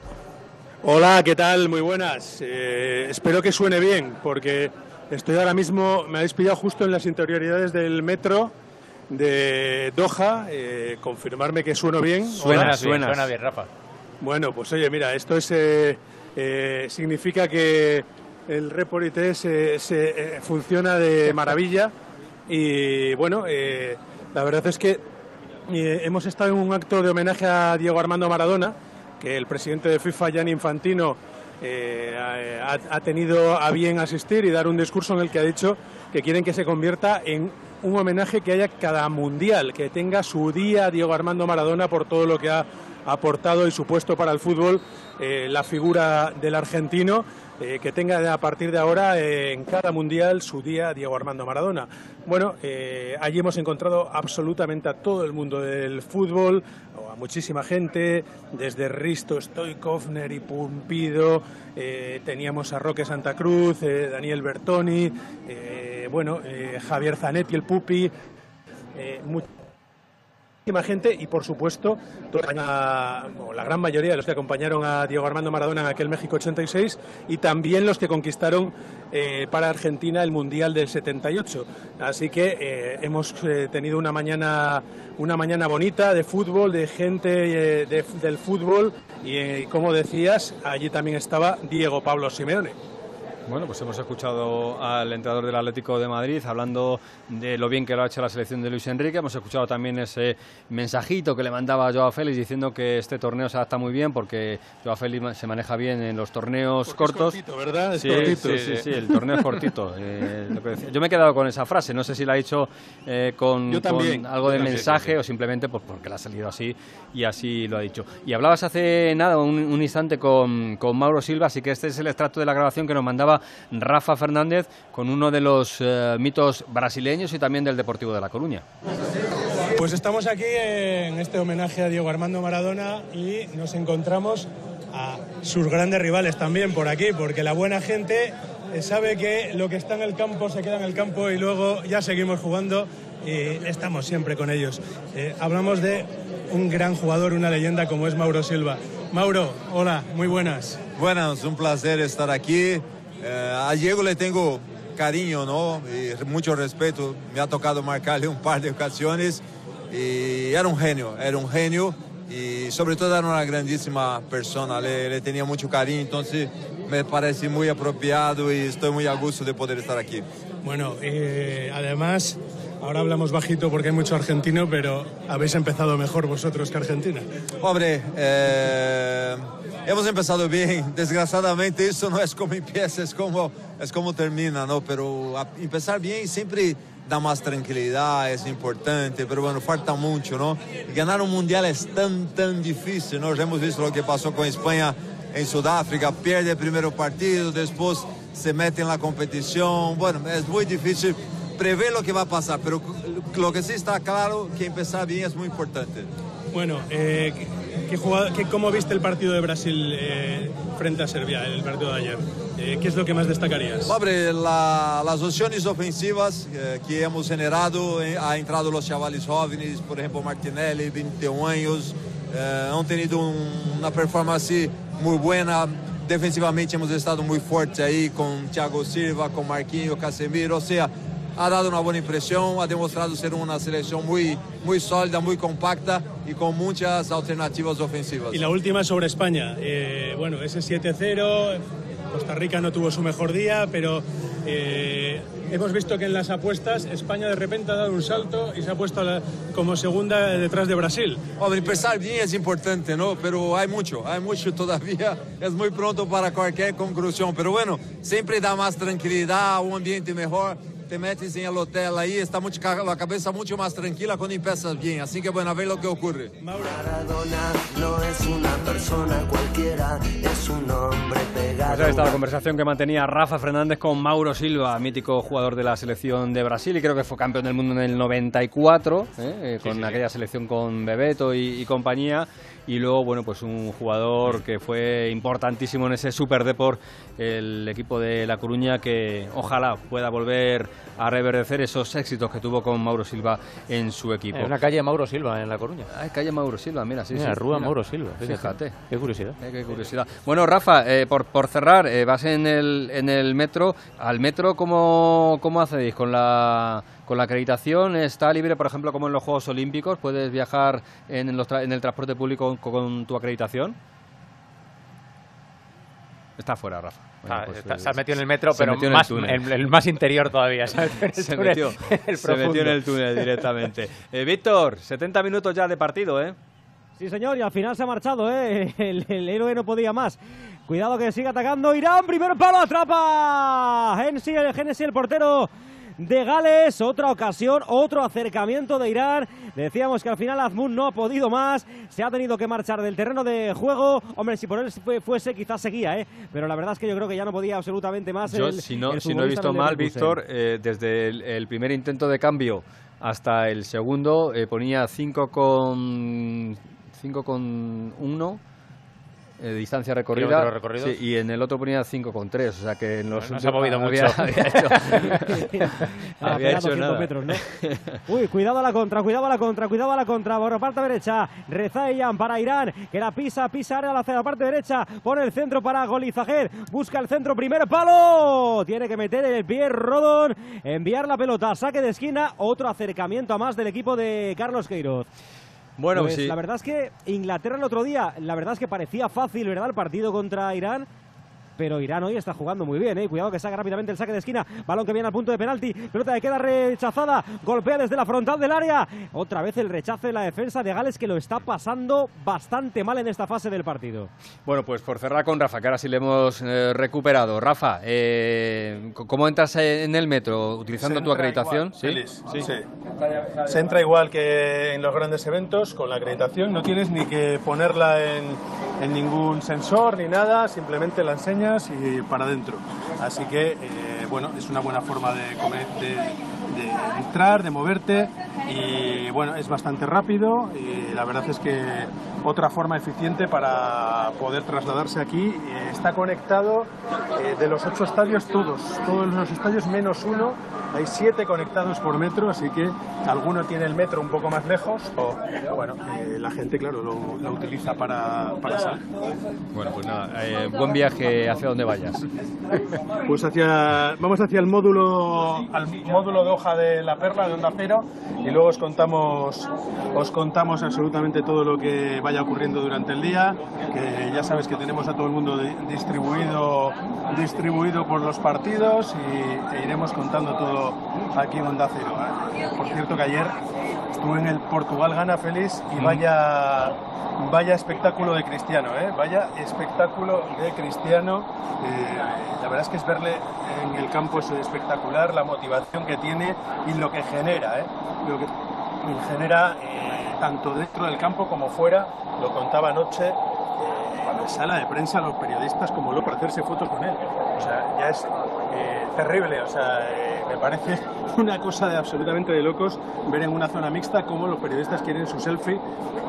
S30: Hola, ¿qué tal? Muy buenas. Eh, espero que suene bien, porque estoy ahora mismo, me habéis pillado justo en las interioridades del metro de Doha. eh, confirmarme que sueno bien.
S4: Suena,
S30: Hola.
S4: bien, suena bien, Rafa.
S30: Bueno, pues oye, mira, esto es, eh, eh, significa que el Reporité se, se, eh, funciona de maravilla y bueno, eh, la verdad es que eh, hemos estado en un acto de homenaje a Diego Armando Maradona, que el presidente de FIFA, Gianni Infantino, eh, ha, tenido a bien asistir y dar un discurso en el que ha dicho que quieren que se convierta en un homenaje que haya cada mundial, que tenga su día Diego Armando Maradona por todo lo que ha aportado y supuesto para el fútbol eh, la figura del argentino, eh, que tenga a partir de ahora eh, en cada mundial su día Diego Armando Maradona. Bueno, eh, allí hemos encontrado absolutamente a todo el mundo del fútbol, o a muchísima gente, desde Risto Stoikov, Neri Pumpido, teníamos a Roque Santa Cruz, Daniel Bertoni, bueno, Javier Zanetti, el Pupi, gente y por supuesto toda la, gran mayoría de los que acompañaron a Diego Armando Maradona en aquel México 86 y también los que conquistaron eh, para Argentina el Mundial del 78. Así que eh, hemos eh, tenido una mañana una mañana bonita de fútbol, de gente de- del fútbol y como decías, allí también estaba Diego Pablo Simeone.
S3: Bueno, pues hemos escuchado al entrenador del Atlético de Madrid hablando de lo bien que lo ha hecho la selección de Luis Enrique. Hemos escuchado también ese mensajito que le mandaba a Joao Félix diciendo que este torneo se adapta muy bien porque Joao Félix se maneja bien en los torneos
S30: Porque es
S3: cortos.
S30: cortito, ¿verdad? Es
S3: sí,
S30: cortito.
S3: sí, sí, sí, el torneo es cortito. Eh, lo que decía. Yo me he quedado con esa frase. No sé si la ha dicho eh, con,
S30: Yo también.
S3: con algo de
S30: también,
S3: mensaje o simplemente pues, porque le ha salido así y así lo ha dicho. Y hablabas hace nada, un, un instante, con, con Mauro Silva, así que este es el extracto de la grabación que nos mandaba Rafa Fernández con uno de los eh, mitos brasileños y también del Deportivo de La Coruña.
S30: Pues estamos aquí en este homenaje a Diego Armando Maradona y nos encontramos a sus grandes rivales también por aquí, porque la buena gente eh, sabe que lo que está en el campo se queda en el campo y luego ya seguimos jugando y estamos siempre con ellos. Eh, hablamos de un gran jugador, una leyenda como es Mauro Silva. Mauro, hola, muy buenas.
S31: Buenas, un placer estar aquí. Eh, a Diego le tengo cariño, ¿no? Y mucho respeto. Me ha tocado marcarle un par de ocasiones y era un genio, era un genio y sobre todo era una grandísima persona. Le, le tenía mucho cariño, entonces me parece muy apropiado y estoy muy a gusto de poder estar aquí.
S30: Bueno, eh, además, ahora hablamos bajito porque hay mucho argentino, pero habéis empezado mejor vosotros que Argentina.
S31: Hombre, eh, hemos empezado bien. [laughs] Desgraciadamente eso no es como empieza, es como, es como termina, ¿no? Pero a- empezar bien siempre da más tranquilidad, es importante, pero bueno, falta mucho, ¿no? Ganar un mundial es tan, tan difícil, ¿no? Ya hemos visto lo que pasó con España en Sudáfrica, pierde el primer partido, después se mete en la competición, bueno, es muy difícil prever lo que va a pasar, pero lo que sí está claro que empezar bien es muy importante.
S30: Bueno, eh, ¿qué- jugada- qué- ¿cómo viste el partido de Brasil eh, frente a Serbia, el partido de ayer? Eh, ¿Qué es lo que más destacarías?
S31: Sobre la- las opciones ofensivas eh, que hemos generado, eh, ha entrado los chavales jóvenes, por ejemplo Martinelli, 21 años, eh, han tenido un- una performance muy buena. Defensivamente hemos estado muy fuertes ahí con Thiago Silva, con Marquinhos, Casemiro, o sea, ha dado una buena impresión, ha demostrado ser una selección muy, muy sólida, muy compacta y con muchas alternativas ofensivas.
S30: Y la última sobre España. Eh, bueno, ese 7-0, Costa Rica no tuvo su mejor día, pero eh, hemos visto que en las apuestas España de repente ha dado un salto y se ha puesto la- como segunda detrás de Brasil.
S31: Hombre, empezar bien es importante, ¿no? Pero hay mucho, hay mucho todavía. Es muy pronto para cualquier conclusión. Pero bueno, siempre da más tranquilidad, un ambiente mejor. Te metes en el hotel ahí, está mucho, la cabeza mucho más tranquila cuando empiezas bien. Así que bueno, a ver lo que ocurre.
S32: Maradona no es una persona cualquiera, es un hombre pegado.
S3: Pues ahí está la conversación que mantenía Rafa Fernández con Mauro Silva, mítico jugador de la selección de Brasil y creo que fue campeón del mundo en el 94, ¿eh? Eh, con aquella selección con Bebeto y, y compañía. Y luego, bueno, pues un jugador que fue importantísimo en ese Super Deport, el equipo de La Coruña, que ojalá pueda volver a reverdecer esos éxitos que tuvo con Mauro Silva en su equipo.
S4: Es una calle Mauro Silva en La Coruña.
S3: Ay, calle Mauro Silva, mira, sí,
S4: Mira,
S3: sí.
S4: Rúa
S3: mira.
S4: Mauro Silva. fíjate.
S3: Fíjate.
S4: Qué curiosidad.
S3: Eh, qué curiosidad. Bueno, Rafa, eh, por, por cerrar, eh, vas en el, en el metro. ¿Al metro cómo, cómo accedéis? ¿Con la, ¿Con la acreditación? ¿Está libre, por ejemplo, como en los Juegos Olímpicos? ¿Puedes viajar en, los tra- en el transporte público con, con tu acreditación? Está fuera, Rafa. Bueno,
S4: Ah,
S3: pues,
S4: está-
S3: eh,
S4: se ha metido en el metro,
S3: se
S4: pero
S3: metió en
S4: más,
S3: el túnel.
S4: el, el más interior todavía. [laughs] el
S3: se
S4: túnel,
S3: metió, [laughs]
S4: el
S3: se metió en el túnel directamente. [laughs] Eh, Víctor, 70 minutos ya de partido, ¿eh?
S6: Sí, señor, y al final se ha marchado, ¿eh? El, el héroe no podía más. Cuidado que sigue atacando Irán, primer palo, atrapa Hennessy, el, Hennessy, el portero de Gales, otra ocasión, otro acercamiento de Irán. Decíamos que al final Azmoun no ha podido más, se ha tenido que marchar del terreno de juego. Hombre, si por él fue- fuese, quizás seguía, ¿eh? Pero la verdad es que yo creo que ya no podía absolutamente más.
S3: Yo,
S6: el-
S3: si no,
S6: el
S3: si no he visto mal. Víctor, eh, desde el, el primer intento de cambio hasta el segundo eh, ponía 5 con 5 con 1 eh, distancia recorrida sí, y en el otro ponía 5 con 3 o sea que en los
S4: Bueno, no se ha movido
S3: había,
S4: mucho. [laughs]
S3: había hecho,
S6: Ha [laughs]
S3: había
S6: pegado
S3: hecho
S6: 100
S3: nada
S6: metros, ¿no? [laughs] Uy, cuidado a la contra, cuidado a la contra, cuidado a la contra. Por parte derecha, Rezayan para Irán, que la pisa, pisa ahora hacia la parte derecha. Pone el centro para Golizajer. Busca el centro, primer palo. Tiene que meter el pie Rodón, enviar la pelota, saque de esquina. Otro acercamiento a más del equipo de Carlos Queiroz.
S3: Bueno,
S6: Pues
S3: sí.
S6: la verdad es que Inglaterra el otro día, la verdad es que parecía fácil, ¿verdad? El partido contra Irán. Pero Irán hoy está jugando muy bien, ¿eh? Cuidado que saca rápidamente el saque de esquina. Balón que viene al punto de penalti. Pelota que queda rechazada. Golpea desde la frontal del área. Otra vez el rechazo de la defensa de Gales que lo está pasando bastante mal en esta fase del partido.
S3: Bueno, pues por cerrar con Rafa, que ahora sí le hemos eh, recuperado. Rafa, eh, ¿cómo entras en el metro? ¿Utilizando
S30: Se
S3: tu acreditación?
S30: igual, Félix, sí. Se entra igual que en los grandes eventos con la acreditación. No tienes ni que ponerla en, en ningún sensor ni nada, simplemente la enseñas y para adentro. Así que, eh, bueno, es una buena forma de, comer- de entrar, de moverte y, bueno, es bastante rápido y la verdad es que otra forma eficiente para poder trasladarse aquí. Eh, está conectado eh, de los ocho estadios todos, todos los estadios menos uno. Hay siete conectados por metro, así que alguno tiene el metro un poco más lejos. O, bueno, eh, la gente, claro, lo, lo utiliza para, para salir.
S3: Bueno, pues nada, eh, buen viaje hacia donde vayas.
S30: Pues hacia, vamos hacia el módulo, al módulo de hoja de la perla de Onda Cero y luego os contamos, os contamos absolutamente todo lo que vaya ocurriendo durante el día. Ya sabes que tenemos a todo el mundo di- distribuido, distribuido por los partidos y e iremos contando todo aquí en Onda Cero. Por cierto que ayer estuve en el Portugal Gana Feliz y vaya vaya espectáculo de Cristiano, ¿eh? vaya espectáculo de Cristiano. Eh, la verdad es que es verle en el campo es espectacular, la motivación que tiene y lo que genera, ¿eh? lo que genera eh, tanto dentro del campo como fuera. Lo contaba anoche eh, en la sala de prensa los periodistas como loco hacerse fotos con él. O sea, ya es eh, terrible, o sea, me parece una cosa de absolutamente de locos ver en una zona mixta cómo los periodistas quieren su selfie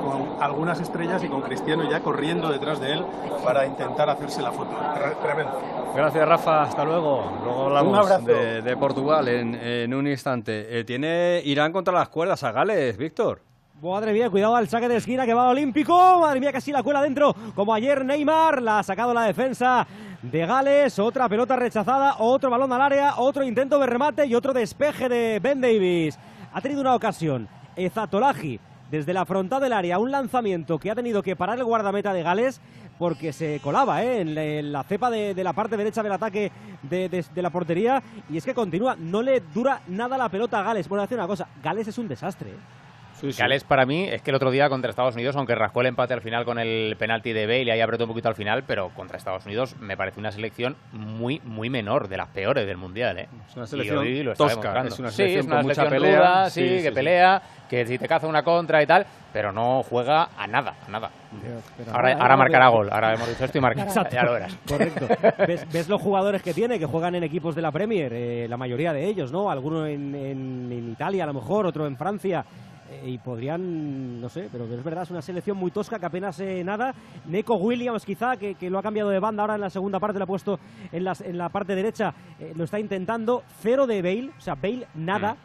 S30: con algunas estrellas y con Cristiano ya corriendo detrás de él para intentar hacerse la foto. Tre- Tremendo.
S3: Gracias, Rafa. Hasta luego. Luego hablamos
S30: Un abrazo.
S3: de, de Portugal en, en un instante. Eh, tiene Irán contra las cuerdas a Gales, Víctor.
S6: Madre mía, cuidado al saque de esquina que va olímpico. Madre mía, casi la cuela dentro. Como ayer Neymar la ha sacado la defensa de Gales. Otra pelota rechazada, otro balón al área, otro intento de remate y otro despeje de Ben Davis. Ha tenido una ocasión. Ezatolahi desde la frontal del área, un lanzamiento que ha tenido que parar el guardameta de Gales porque se colaba ¿eh? en, la, cepa de, la parte derecha del ataque de, la portería y es que continúa, no le dura nada la pelota a Gales. Bueno, hace una cosa, Gales es un desastre. ¿Eh?
S4: Gales para mí es que el otro día contra Estados Unidos, aunque rascó el empate al final con el penalti de Bale y ahí apretó un poquito al final, pero contra Estados Unidos me parece una selección muy muy menor, de las peores del mundial, ¿eh?
S3: Es una
S4: Y
S3: selección
S4: hoy lo está
S3: tosca, es una
S4: sí,
S3: selección
S4: es una
S3: con mucha
S4: selección
S3: pelea,
S4: ruda,
S3: sí,
S4: sí,
S3: sí,
S4: que
S3: sí.
S4: pelea, que si te caza una contra y tal, pero no juega a nada, a nada. ahora ahora marcará gol, ahora hemos dicho esto y marcará,
S6: Exacto.
S4: ya lo verás.
S6: Correcto. ¿Ves, ves los jugadores que tiene, que juegan en equipos de la Premier, eh, la mayoría de ellos, ¿no? Alguno en, en- en Italia, a lo mejor, otro en Francia. Eh, y podrían, no sé, pero es verdad, es una selección muy tosca que apenas eh, nada. Neco Williams, quizá, que, que lo ha cambiado de banda ahora en la segunda parte, lo ha puesto en, las, en la parte derecha, eh, lo está intentando. Cero de Bale, o sea, Bale nada.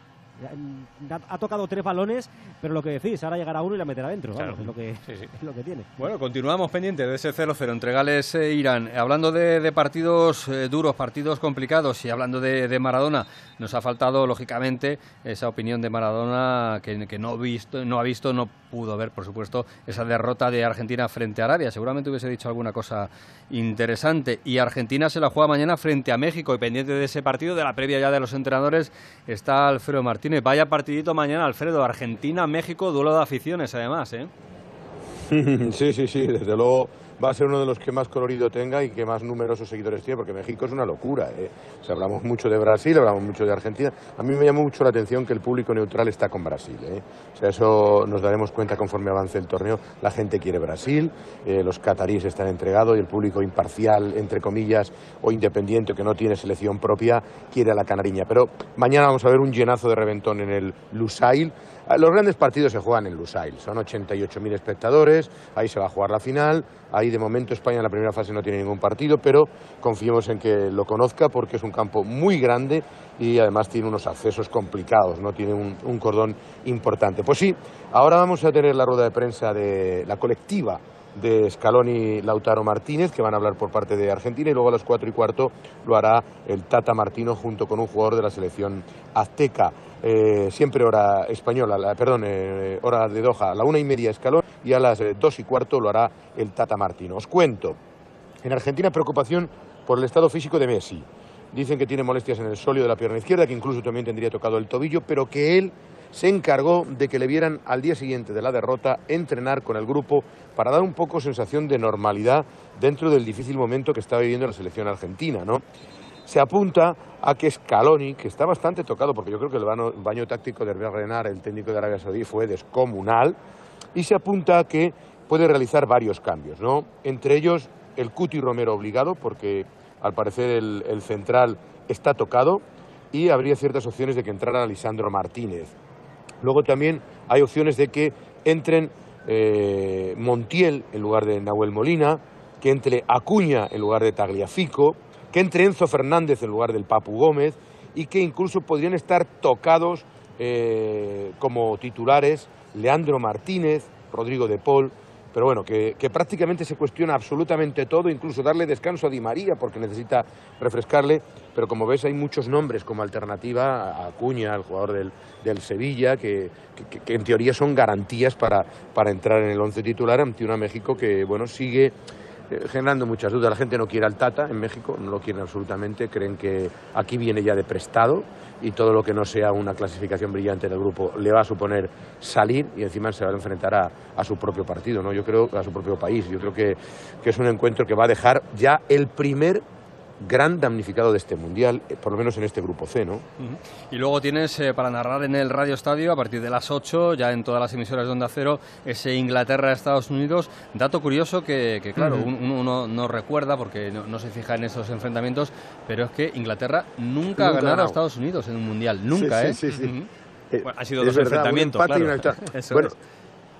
S6: Ha ha tocado tres balones, pero lo que decís, ahora llegará uno y la meterá dentro.
S3: Claro.
S6: vamos, es, lo que, [laughs] es lo que tiene.
S3: Bueno, continuamos pendientes de ese 0-0 entre Gales e Irán. Hablando de, de partidos eh, duros, partidos complicados y hablando de, de Maradona, nos ha faltado, lógicamente, esa opinión de Maradona que, que no, visto, no ha visto, no pudo ver, por supuesto, esa derrota de Argentina frente a Arabia. Seguramente hubiese dicho alguna cosa interesante. Y Argentina se la juega mañana frente a México y pendiente de ese partido, de la previa ya de los entrenadores, está Alfredo Martínez. Vaya partidito mañana, Alfredo. Argentina-México, duelo de aficiones, además, ¿eh? [laughs]
S18: Sí, sí, sí, desde luego va a ser uno de los que más colorido tenga y que más numerosos seguidores tiene, porque México es una locura. ¿eh? O hablamos mucho de Brasil, hablamos mucho de Argentina. A mí me llamó mucho la atención que el público neutral está con Brasil. ¿eh? O sea, eso nos daremos cuenta conforme avance el torneo. La gente quiere Brasil, eh, los cataríes están entregados y el público imparcial, entre comillas, o independiente, que no tiene selección propia, quiere a la canariña. Pero mañana vamos a ver un llenazo de reventón en el Lusail. Ah, Los grandes partidos se juegan en Lusail, son 88.000 espectadores, ahí se va a jugar la final, ahí de momento España en la primera fase no tiene ningún partido, pero confiemos en que lo conozca porque es un campo muy grande y además tiene unos accesos complicados, no tiene un, un cordón importante. Pues sí, ahora vamos a tener la rueda de prensa de la colectiva de Scaloni Lautaro Martínez, que van a hablar por parte de Argentina, y luego a las cuatro y cuarto lo hará el Tata Martino junto con un jugador de la selección azteca. Eh, siempre hora española, la- perdón, eh, hora de Doha, a la una y media Scaloni y a las eh, dos y cuarto lo hará el Tata Martino. Os cuento, en Argentina preocupación por el estado físico de Messi. Dicen que tiene molestias en el sóleo de la pierna izquierda, que incluso también tendría tocado el tobillo, pero que él se encargó de que le vieran al día siguiente de la derrota entrenar con el grupo para dar un poco sensación de normalidad dentro del difícil momento que está viviendo la selección argentina, ¿no? Se apunta a que Scaloni, que está bastante tocado, porque yo creo que el baño, táctico de Hervé Renard, el técnico de Arabia Saudí, fue descomunal, y se apunta a que puede realizar varios cambios, ¿no? Entre ellos el Cuti Romero obligado, porque al parecer el, el central está tocado, y habría ciertas opciones de que entrara Lisandro Martínez. Luego también hay opciones de que entren eh, Montiel en lugar de Nahuel Molina, que entre Acuña en lugar de Tagliafico, que entre Enzo Fernández en lugar del Papu Gómez y que incluso podrían estar tocados eh, como titulares Leandro Martínez, Rodrigo de Paul, pero bueno, que, prácticamente se cuestiona absolutamente todo, incluso darle descanso a Di María porque necesita refrescarle, pero como ves hay muchos nombres como alternativa a Acuña, el jugador del, del Sevilla, que, que, que, en teoría son garantías para, para entrar en el once titular ante una México que bueno sigue generando muchas dudas. La gente no quiere al Tata en México, no lo quieren absolutamente, creen que aquí viene ya de prestado y todo lo que no sea una clasificación brillante en el grupo le va a suponer salir y encima se va a enfrentar a, a su propio partido, ¿no? Yo creo, a su propio país. Yo creo que, que es un encuentro que va a dejar ya el primer gran damnificado de este mundial, eh, por lo menos en este grupo C, ¿no?
S3: Y luego tienes eh, para narrar en el Radio Estadio a partir de las 8, ya en todas las emisoras de Onda Cero, ese Inglaterra-Estados Unidos. Dato curioso que, que claro, uh -huh. uno, uno, no recuerda porque no, no, se fija en esos enfrentamientos, pero es que Inglaterra nunca, nunca ha ganado, a Estados Unidos en un mundial, nunca,
S18: sí,
S3: ¿eh?
S18: Sí, sí, sí.
S3: Uh -huh. bueno, ha sido dos verdad, enfrentamientos, claro. [laughs]
S18: bueno,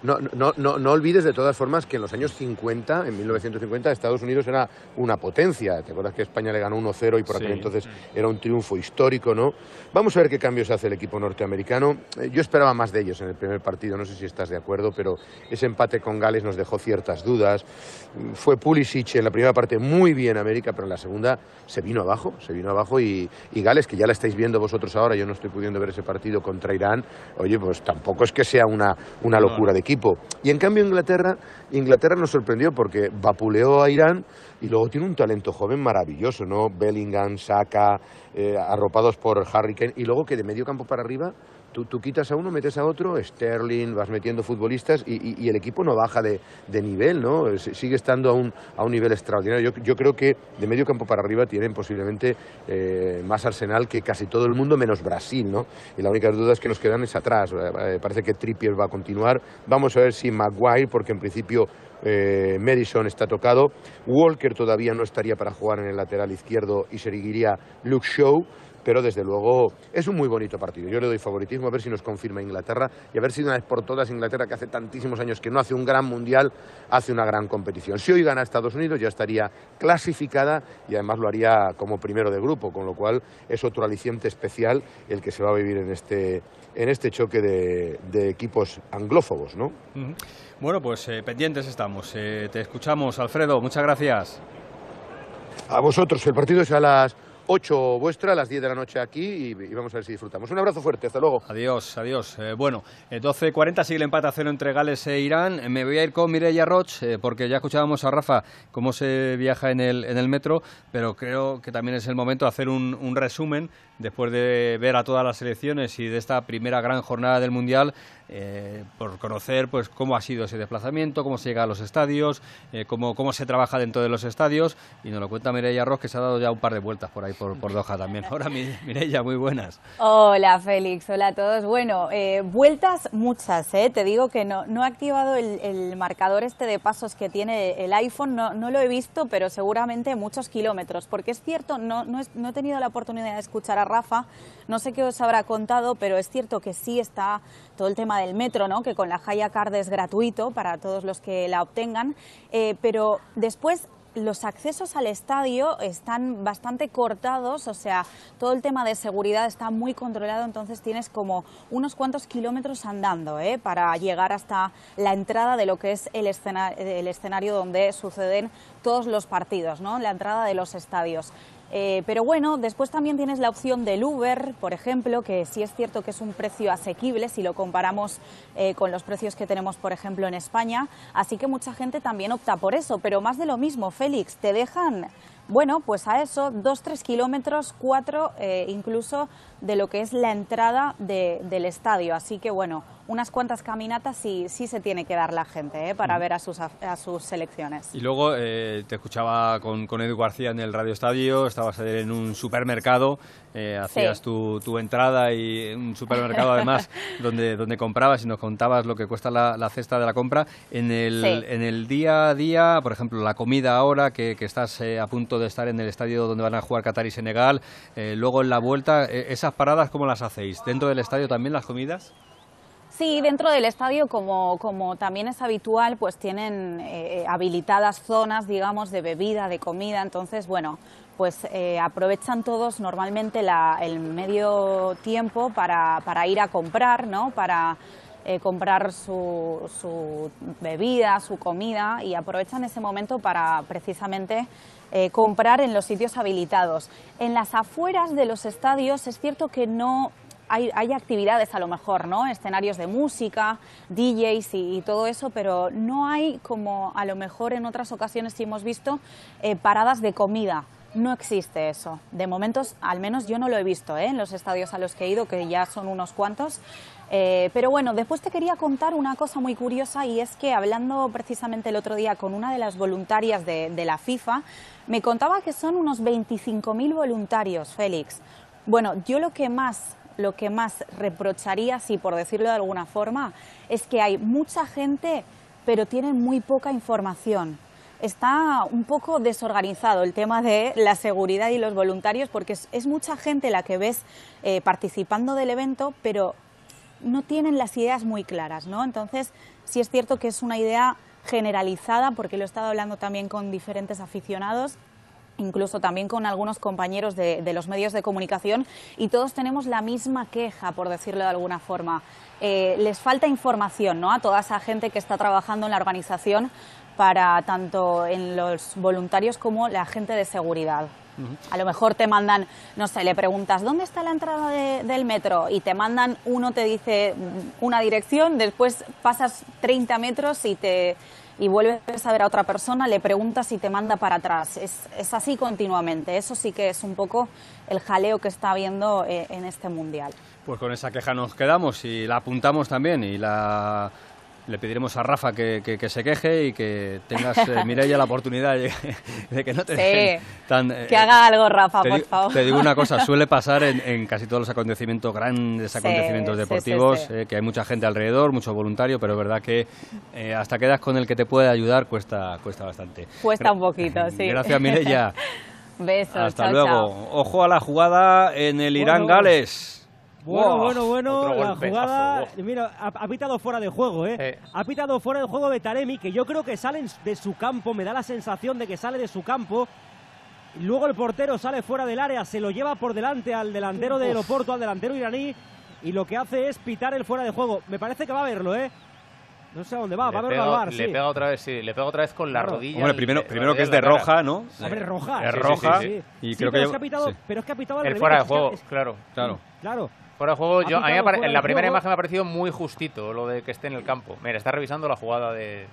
S18: no, no, no, no, olvides de todas formas que en los años 50, en 1950, Estados Unidos era una potencia. ¿Te acuerdas que España le ganó 1-0 y por aquel sí. entonces era un triunfo histórico, ¿no? Vamos a ver qué cambios hace el equipo norteamericano. Eh, yo esperaba más de ellos en el primer partido, no sé si estás de acuerdo, pero ese empate con Gales nos dejó ciertas dudas. Fue Pulisic en la primera parte muy bien América, pero en la segunda se vino abajo, se vino abajo y, y Gales, que ya la estáis viendo vosotros ahora, yo no estoy pudiendo ver ese partido contra Irán, oye, pues tampoco es que sea una, una locura de equipo. Y en cambio Inglaterra, Inglaterra nos sorprendió porque vapuleó a Irán y luego tiene un talento joven maravilloso, ¿no? Bellingham, Saka, eh, arropados por Harry Kane y luego que de medio campo para arriba Tú, quitas a uno, metes a otro, Sterling, vas metiendo futbolistas y, el equipo no baja de, nivel, ¿no? Sigue estando a un, a un nivel extraordinario. Yo, creo que de medio campo para arriba tienen posiblemente eh, más arsenal que casi todo el mundo, menos Brasil, ¿no? Y la única duda es que nos quedan es atrás. Eh, parece que Trippier va a continuar. Vamos a ver si Maguire, porque en principio eh, Madison está tocado. Walker todavía no estaría para jugar en el lateral izquierdo y seguiría Luke Shaw pero desde luego es un muy bonito partido. Yo le doy favoritismo a ver si nos confirma Inglaterra y a ver si una vez por todas Inglaterra, que hace tantísimos años que no hace un gran mundial, hace una gran competición. Si hoy gana Estados Unidos ya estaría clasificada y además lo haría como primero de grupo, con lo cual es otro aliciente especial el que se va a vivir en este, en este choque de, de equipos anglófobos, ¿no?
S3: Bueno, pues eh, pendientes estamos. Eh, te escuchamos, Alfredo. Muchas gracias.
S18: A vosotros. El partido es a las 8 vuestra, a las 10 de la noche aquí y, vamos a ver si disfrutamos. Un abrazo fuerte, hasta luego.
S3: Adiós, adiós. Eh, bueno, eh, 12.40 sigue el empate a cero entre Gales e Irán. Eh, me voy a ir con Mireia Roch eh, porque ya escuchábamos a Rafa cómo se viaja en el, en el metro, pero creo que también es el momento de hacer un, un resumen después de ver a todas las selecciones y de esta primera gran jornada del Mundial, eh, por conocer pues cómo ha sido ese desplazamiento, cómo se llega a los estadios, eh, cómo, cómo se trabaja dentro de los estadios, y nos lo cuenta Mireia Ross, que se ha dado ya un par de vueltas por ahí, por, por Doha también. [laughs] Ahora, Mireia, muy buenas.
S33: Hola, Félix, hola a todos. Bueno, eh, vueltas muchas, te digo que no, no he activado el, el, marcador este de pasos que tiene el iPhone, no, no lo he visto, pero seguramente muchos kilómetros, porque es cierto, no, no, no he tenido la oportunidad de escuchar a Rafa, no sé qué os habrá contado, pero es cierto que sí está todo el tema del metro, ¿no? que con la Haya Card es gratuito para todos los que la obtengan, eh, pero después los accesos al estadio están bastante cortados, o sea, todo el tema de seguridad está muy controlado, entonces tienes como unos cuantos kilómetros andando ¿eh? para llegar hasta la entrada de lo que es el, escena el escenario donde suceden todos los partidos, ¿no? la entrada de los estadios. Eh, pero bueno, después también tienes la opción del Uber, por ejemplo, que sí es cierto que es un precio asequible si lo comparamos eh, con los precios que tenemos, por ejemplo, en España. Así que mucha gente también opta por eso. Pero más de lo mismo, Félix, te dejan, bueno, pues a eso, dos, tres kilómetros, cuatro eh, incluso de lo que es la entrada de, del estadio. Así que bueno, unas cuantas caminatas sí, sí se tiene que dar la gente ¿eh? para ver a sus, a sus selecciones.
S3: Y luego eh, te escuchaba con, con, Edu García en el Radio Estadio, estabas en un supermercado, eh, hacías sí. tu, tu, entrada y un supermercado además [laughs] donde, donde comprabas y nos contabas lo que cuesta la, la cesta de la compra. En el, sí. en el día a día, por ejemplo, la comida ahora, que, que estás eh, a punto de estar en el estadio donde van a jugar Qatar y Senegal, eh, luego en la vuelta, esas paradas, ¿cómo las hacéis? ¿Dentro del estadio también las comidas?
S33: Sí, dentro del estadio, como, como también es habitual, pues tienen eh, habilitadas zonas, digamos, de bebida, de comida. Entonces, bueno, pues eh, aprovechan todos normalmente la- el medio tiempo para, para ir a comprar, ¿no? Para eh, comprar su, su bebida, su comida y aprovechan ese momento para precisamente eh, comprar en los sitios habilitados. En las afueras de los estadios es cierto que no hay, actividades a lo mejor, ¿no? Escenarios de música, DJs y, y todo eso, pero no hay como a lo mejor en otras ocasiones sí hemos visto eh, paradas de comida. No existe eso. De momentos, al menos yo no lo he visto ¿eh? en los estadios a los que he ido, que ya son unos cuantos. Eh, pero bueno, después te quería contar una cosa muy curiosa y es que hablando precisamente el otro día con una de las voluntarias de, de la FIFA, me contaba que son unos 25.000 voluntarios, Félix. Bueno, yo lo que más lo que más reprocharía, si por decirlo de alguna forma, es que hay mucha gente, pero tienen muy poca información. Está un poco desorganizado el tema de la seguridad y los voluntarios, porque es, mucha gente la que ves eh, participando del evento, pero no tienen las ideas muy claras, ¿no? Entonces, sí es cierto que es una idea generalizada, porque lo he estado hablando también con diferentes aficionados, incluso también con algunos compañeros de, de los medios de comunicación, y todos tenemos la misma queja, por decirlo de alguna forma. Eh, les falta información ¿no? a toda esa gente que está trabajando en la organización para tanto en los voluntarios como la gente de seguridad. A lo mejor te mandan, no sé, le preguntas, ¿dónde está la entrada de- del metro? Y te mandan, uno te dice mm, una dirección, después pasas 30 metros y, te, y vuelves a ver a otra persona, le preguntas y te manda para atrás. Es, es así continuamente. Eso sí que es un poco el jaleo que está habiendo eh, en este mundial.
S3: Pues con esa queja nos quedamos y la apuntamos también y la le pediremos a Rafa que, que- que se queje y que tengas, eh, Mireia, la oportunidad de, de que no te
S33: Sí.
S3: dejen tan... eh,
S33: Que haga algo, Rafa, por favor.
S3: te digo una cosa, suele pasar en, en casi todos los acontecimientos, grandes
S33: Sí,
S3: acontecimientos deportivos,
S33: sí.
S3: eh, que hay mucha gente alrededor, mucho voluntario, pero es verdad que eh, hasta quedas con el que te puede ayudar cuesta, cuesta bastante.
S33: Cuesta un poquito, [laughs] sí.
S3: Gracias, Mireia. [laughs]
S33: Besos.
S3: Hasta
S33: chao,
S3: luego.
S33: chao.
S3: Ojo a la jugada en el Irán-Gales.
S6: Bueno,
S3: Wow.
S6: bueno, bueno,
S3: Otro
S6: la jugada,
S3: wow.
S6: mira, ha, ha pitado fuera de juego, ¿eh? Ha pitado fuera de juego de Taremi, que yo creo que sale en- de su campo, me da la sensación de que sale de su campo. Luego el portero sale fuera del área, se lo lleva por delante al delantero de. Oporto, al delantero iraní, y lo que hace es pitar el fuera de juego. Me parece que va a verlo, ¿eh? No sé a dónde va, va a verlo al bar,
S4: le
S6: sí.
S4: pega otra vez, sí, le pega otra vez con la
S6: Claro.
S4: rodilla.
S3: Hombre, primero,
S4: le-
S3: primero que es de
S4: cara.
S3: roja, ¿no?
S6: Hombre, roja.
S3: Es
S6: sí, sí,
S3: roja.
S6: sí, sí.
S3: Y
S6: Sí,
S3: creo
S6: pero
S3: que
S6: es que ha pitado,
S3: sí.
S6: pero es que ha pitado al
S4: El
S6: revés,
S4: fuera de
S6: es que-
S4: juego,
S6: es-
S4: claro.
S3: Claro.
S6: Claro.
S4: Fuera de juego,
S6: Ha
S4: yo, a mí me pare- en la primera
S6: juego.
S4: imagen me ha parecido muy justito lo de que esté en el campo. Mira, está revisando la jugada de.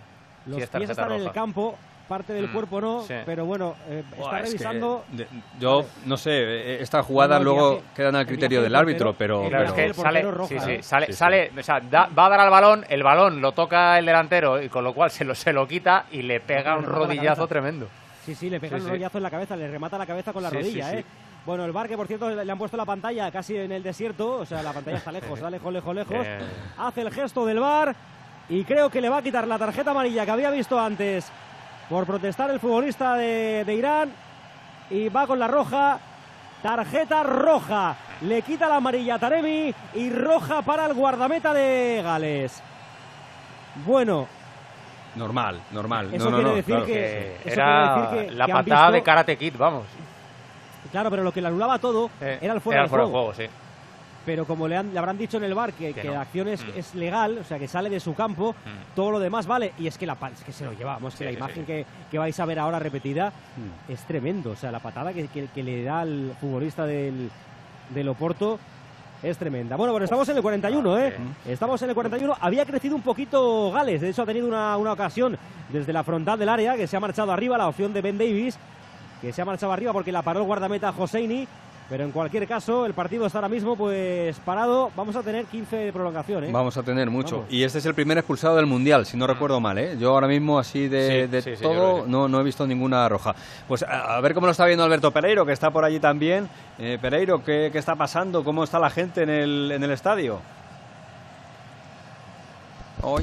S6: Los
S4: si es
S6: pies
S4: tarjeta
S6: están en el
S4: roja.
S6: campo, parte del
S4: Mm,
S6: cuerpo no,
S4: sí.
S6: pero bueno, eh,
S3: Buah,
S6: está
S3: es que
S6: revisando.
S3: de- yo no sé, eh,
S6: No, no, el
S3: luego
S6: viaje-
S3: quedan al
S6: el
S3: criterio del árbitro, pero,
S4: sale,
S6: roja,
S4: sale, sale, o sea, da- va a dar al balón, el balón lo toca el delantero y con lo cual se lo, se lo quita y le pega un rodillazo tremendo.
S6: Sí, sí, le pega
S4: Sí,
S6: un
S4: sí.
S6: rollazo en la cabeza, le remata la cabeza con la rodilla,
S4: sí.
S6: ¿eh? Bueno, el bar que por cierto le han puesto la pantalla casi en el desierto, o sea, la pantalla está lejos, está lejos, lejos, lejos.
S4: Eh.
S6: Hace el gesto del bar y creo que le va a quitar la tarjeta amarilla que había visto antes por protestar el futbolista de, de Irán y va con la roja. Tarjeta roja. Le quita la amarilla a Taremi y roja para el guardameta de Gales. Bueno,
S3: normal, normal.
S6: Eso
S3: no, no,
S6: quiere
S3: no,
S6: decir
S3: claro.
S6: que- eso
S4: Era
S6: quiere decir que-
S4: la
S6: que
S4: patada
S6: visto-
S4: de Karate Kid, vamos.
S6: Claro, pero lo que le anulaba todo
S4: Eh,
S6: era el fuera,
S4: era el
S6: de,
S4: fuera
S6: juego.
S4: de juego, sí.
S6: Pero como le, han- le habrán dicho en el bar que,
S4: Que
S6: que
S4: no.
S6: la acción es,
S4: Mm.
S6: es legal, o sea, que sale de su campo,
S4: Mm.
S6: todo lo demás vale. Y es que, la, es que se lo llevamos, que
S4: Sí,
S6: la
S4: sí,
S6: imagen
S4: sí.
S6: Que, que vais a ver ahora repetida
S3: Mm.
S6: es tremendo. O sea, la patada que, que- que le da al futbolista del, del Oporto es tremenda. Bueno, bueno, estamos en el 41, ¿eh? Estamos en el 41. Había crecido un poquito Gales, de hecho ha tenido una, una ocasión desde la frontal del área que se ha marchado arriba, la opción de Ben Davis, que se ha marchado arriba porque la paró el guardameta Joseini. Pero en cualquier caso, el partido está ahora mismo pues parado. Vamos a tener 15 de prolongación, ¿eh?
S3: Vamos a tener mucho.
S6: Vamos.
S3: Y este es el primer expulsado del Mundial, si no recuerdo mal. ¿eh? Yo ahora mismo, así de,
S4: Sí, sí,
S3: todo,
S4: sí.
S3: no, no he visto ninguna roja. Pues a, a ver cómo lo está viendo Alberto Pereiro, que está por allí también. Eh, Pereiro, ¿qué, qué está pasando? ¿Cómo está la gente en el, en el estadio?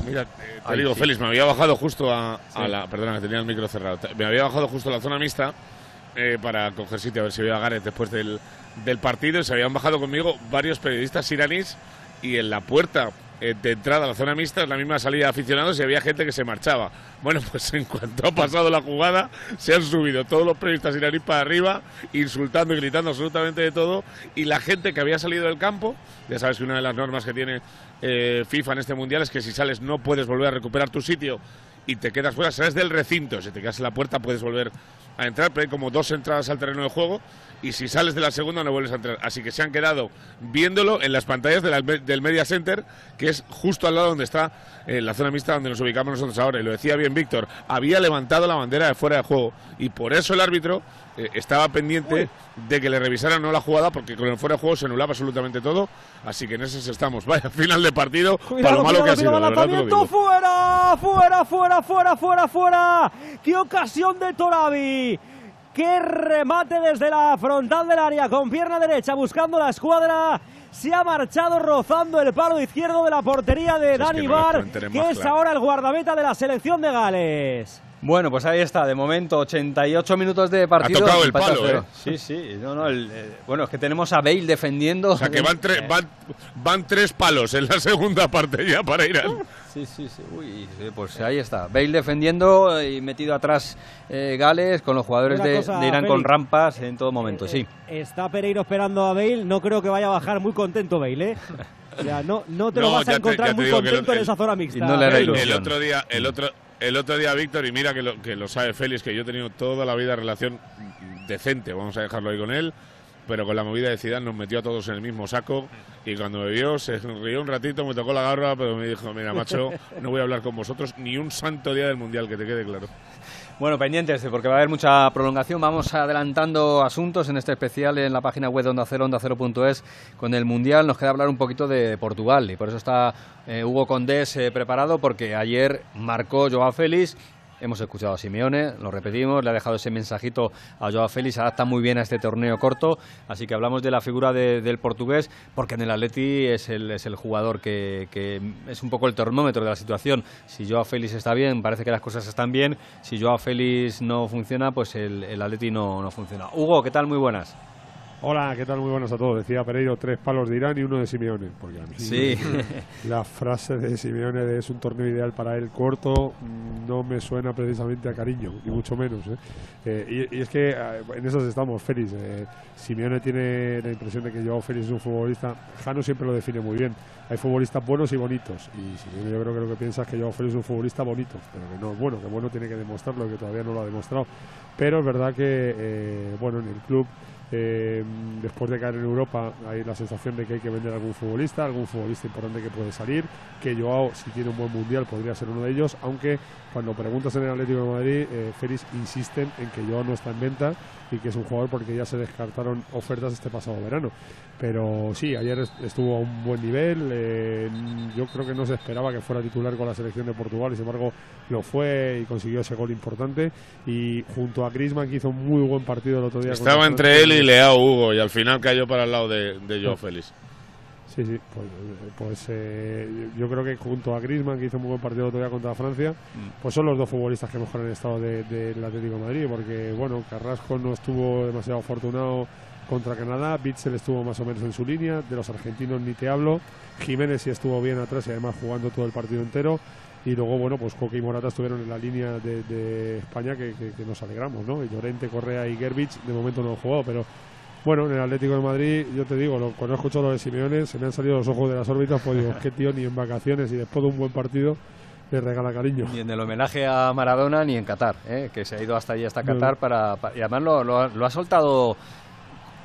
S22: Mira, eh, te digo,
S3: sí.
S22: Félix, me había bajado justo a, a la. Perdona, que tenía el micro cerrado. Me había bajado justo a la zona mixta eh, para coger sitio a ver si veía a Gareth después del, del partido. Se habían bajado conmigo varios periodistas iraníes y en la puerta eh, de entrada a la zona mixta es la misma salida de aficionados y había gente que se marchaba. Bueno, [laughs] pues en cuanto ha pasado la jugada, se han subido todos los periodistas iraníes para arriba, insultando y gritando absolutamente de todo, y la gente que había salido del campo, ya sabes que una de las normas que tiene eh, FIFA en este mundial es que si sales no puedes volver a recuperar tu sitio y te quedas fuera, sales del recinto, si te quedas en la puerta puedes volver a entrar, pero hay como dos entradas al terreno de juego y si sales de la segunda no vuelves a entrar. Así que se han quedado viéndolo en las pantallas de la- del Media Center, que es justo al lado donde está eh, la zona mixta donde nos ubicamos nosotros ahora. Y lo decía bien Víctor, había levantado la bandera de fuera de juego y por eso el árbitro eh, estaba pendiente de que le revisaran no la jugada, porque con el fuera de juego se anulaba absolutamente todo. Así que en ese estamos. Vaya [laughs] final de partido, para lo malo
S6: cuidado,
S22: que ha sido. la verdad lo
S6: fuera, fuera, fuera, fuera, fuera, fuera. ¡Qué ocasión de Torabi! ¡Qué remate desde la frontal del área con pierna derecha buscando la escuadra! Se ha marchado rozando el palo izquierdo de la portería de
S3: Es que
S6: Dani
S3: no
S6: Bar,
S3: pueden tener
S6: que es
S3: claro.
S6: ahora el guardameta de la selección de Gales.
S3: Bueno, pues ahí está, de momento 88 minutos de partido.
S22: tocado el palo,
S3: cero.
S22: ¿eh?
S3: Sí, sí, no, no, el- eh, bueno, es que tenemos a Bale defendiendo.
S22: O sea que van, tre- [laughs] van, van tres palos en la segunda parte ya para Irán.
S3: Sí, sí, sí. Uy, sí, pues ahí está. Bale defendiendo y metido atrás eh, Gales con los jugadores de,
S6: cosa,
S3: de Irán con
S6: Félix.
S3: rampas en todo momento, sí.
S6: Está Pereiro esperando a Bale, no creo que vaya a bajar muy contento Bale, ¿eh? O sea, no, no te lo
S22: No,
S6: vas a encontrar
S22: te
S6: muy
S22: que el-
S6: contento en
S22: el-
S6: esa zona mixta.
S22: el,
S6: Pereiro.
S22: el otro día, el otro, el otro día, Víctor, y mira que lo, que lo sabe Félix, que yo he tenido toda la vida relación decente, vamos a dejarlo ahí con él, pero con la movida de Zidane nos metió a todos en el mismo saco y cuando me vio se rió un ratito, me tocó la garra, pero me dijo, mira macho, no voy a hablar con vosotros ni un santo día del Mundial, que te quede claro.
S3: Bueno, pendientes, porque va a haber mucha prolongación. Vamos adelantando asuntos en este especial en la página web de Onda Cero, onda Cero.es, con el Mundial. Nos queda hablar un poquito de Portugal y por eso está eh, Hugo Condés eh, preparado, porque ayer marcó Joao Félix. Hemos escuchado a Simeone, lo repetimos, le ha dejado ese mensajito a Joao Félix, adapta muy bien a este torneo corto, así que hablamos de la figura de- del portugués, porque en el Atleti es el, es el jugador que, que es un poco el termómetro de la situación. Si Joao Félix está bien, parece que las cosas están bien, si Joao Félix no funciona, pues el, el Atleti no, no funciona. Hugo, ¿qué tal? Muy buenas.
S34: Hola, ¿qué tal? Muy buenas a todos. Decía Pereiro tres palos de Irán y uno de Simeone. Porque a mí
S3: Sí.
S34: la frase de Simeone de es un torneo ideal para él corto mm, no me suena precisamente a cariño, ni mucho menos. ¿eh? Eh, y, y es que eh, en eso estamos, Félix. Eh, Simeone tiene la impresión de que Joao Félix es un futbolista. Jano siempre lo define muy bien. Hay futbolistas buenos y bonitos. Y Simeone yo creo que lo que piensa es que Joao Félix es un futbolista bonito, pero que no es bueno, que bueno tiene que demostrarlo, que todavía no lo ha demostrado. Pero es verdad que, eh, bueno, en el club eh, después de caer en Europa hay la sensación de que hay que vender a algún futbolista, algún futbolista importante que puede salir, que Joao si tiene un buen mundial podría ser uno de ellos, aunque cuando preguntas en el Atlético de Madrid, eh, Félix insisten en que Joao no está en venta y que es un jugador porque ya se descartaron ofertas este pasado verano. Pero sí, ayer est- estuvo a un buen nivel, eh, yo creo que no se esperaba que fuera titular con la selección de Portugal y sin embargo lo fue y consiguió ese gol importante y junto a Griezmann que hizo un muy buen partido el otro día.
S22: Estaba entre él y Leao Hugo y al final cayó para el lado de, de Joao [laughs] Félix.
S34: Sí, sí, pues, pues, eh, yo creo que junto a Griezmann, que hizo un muy buen partido el otro día contra Francia, pues son los dos futbolistas que mejor han estado del de, del Atlético de Madrid, porque bueno, Carrasco no estuvo demasiado afortunado contra Canadá, Bitzel estuvo más o menos en su línea, de los argentinos ni te hablo, Jiménez sí estuvo bien atrás y además jugando todo el partido entero, y luego, bueno, pues Coque y Morata estuvieron en la línea de, de España que, que- que nos alegramos, ¿no? Y Llorente, Correa y Gerbich de momento no han jugado, pero bueno, en el Atlético de Madrid, yo te digo, lo, cuando he escuchado lo de Simeone, se me han salido los ojos de las órbitas, pues digo, qué tío, ni en vacaciones y después de un buen partido le regala cariño.
S3: Ni en el homenaje a Maradona ni en Qatar, ¿eh? que se ha ido hasta allí, hasta
S34: No.
S3: Qatar, para, pa- y además lo, lo lo ha soltado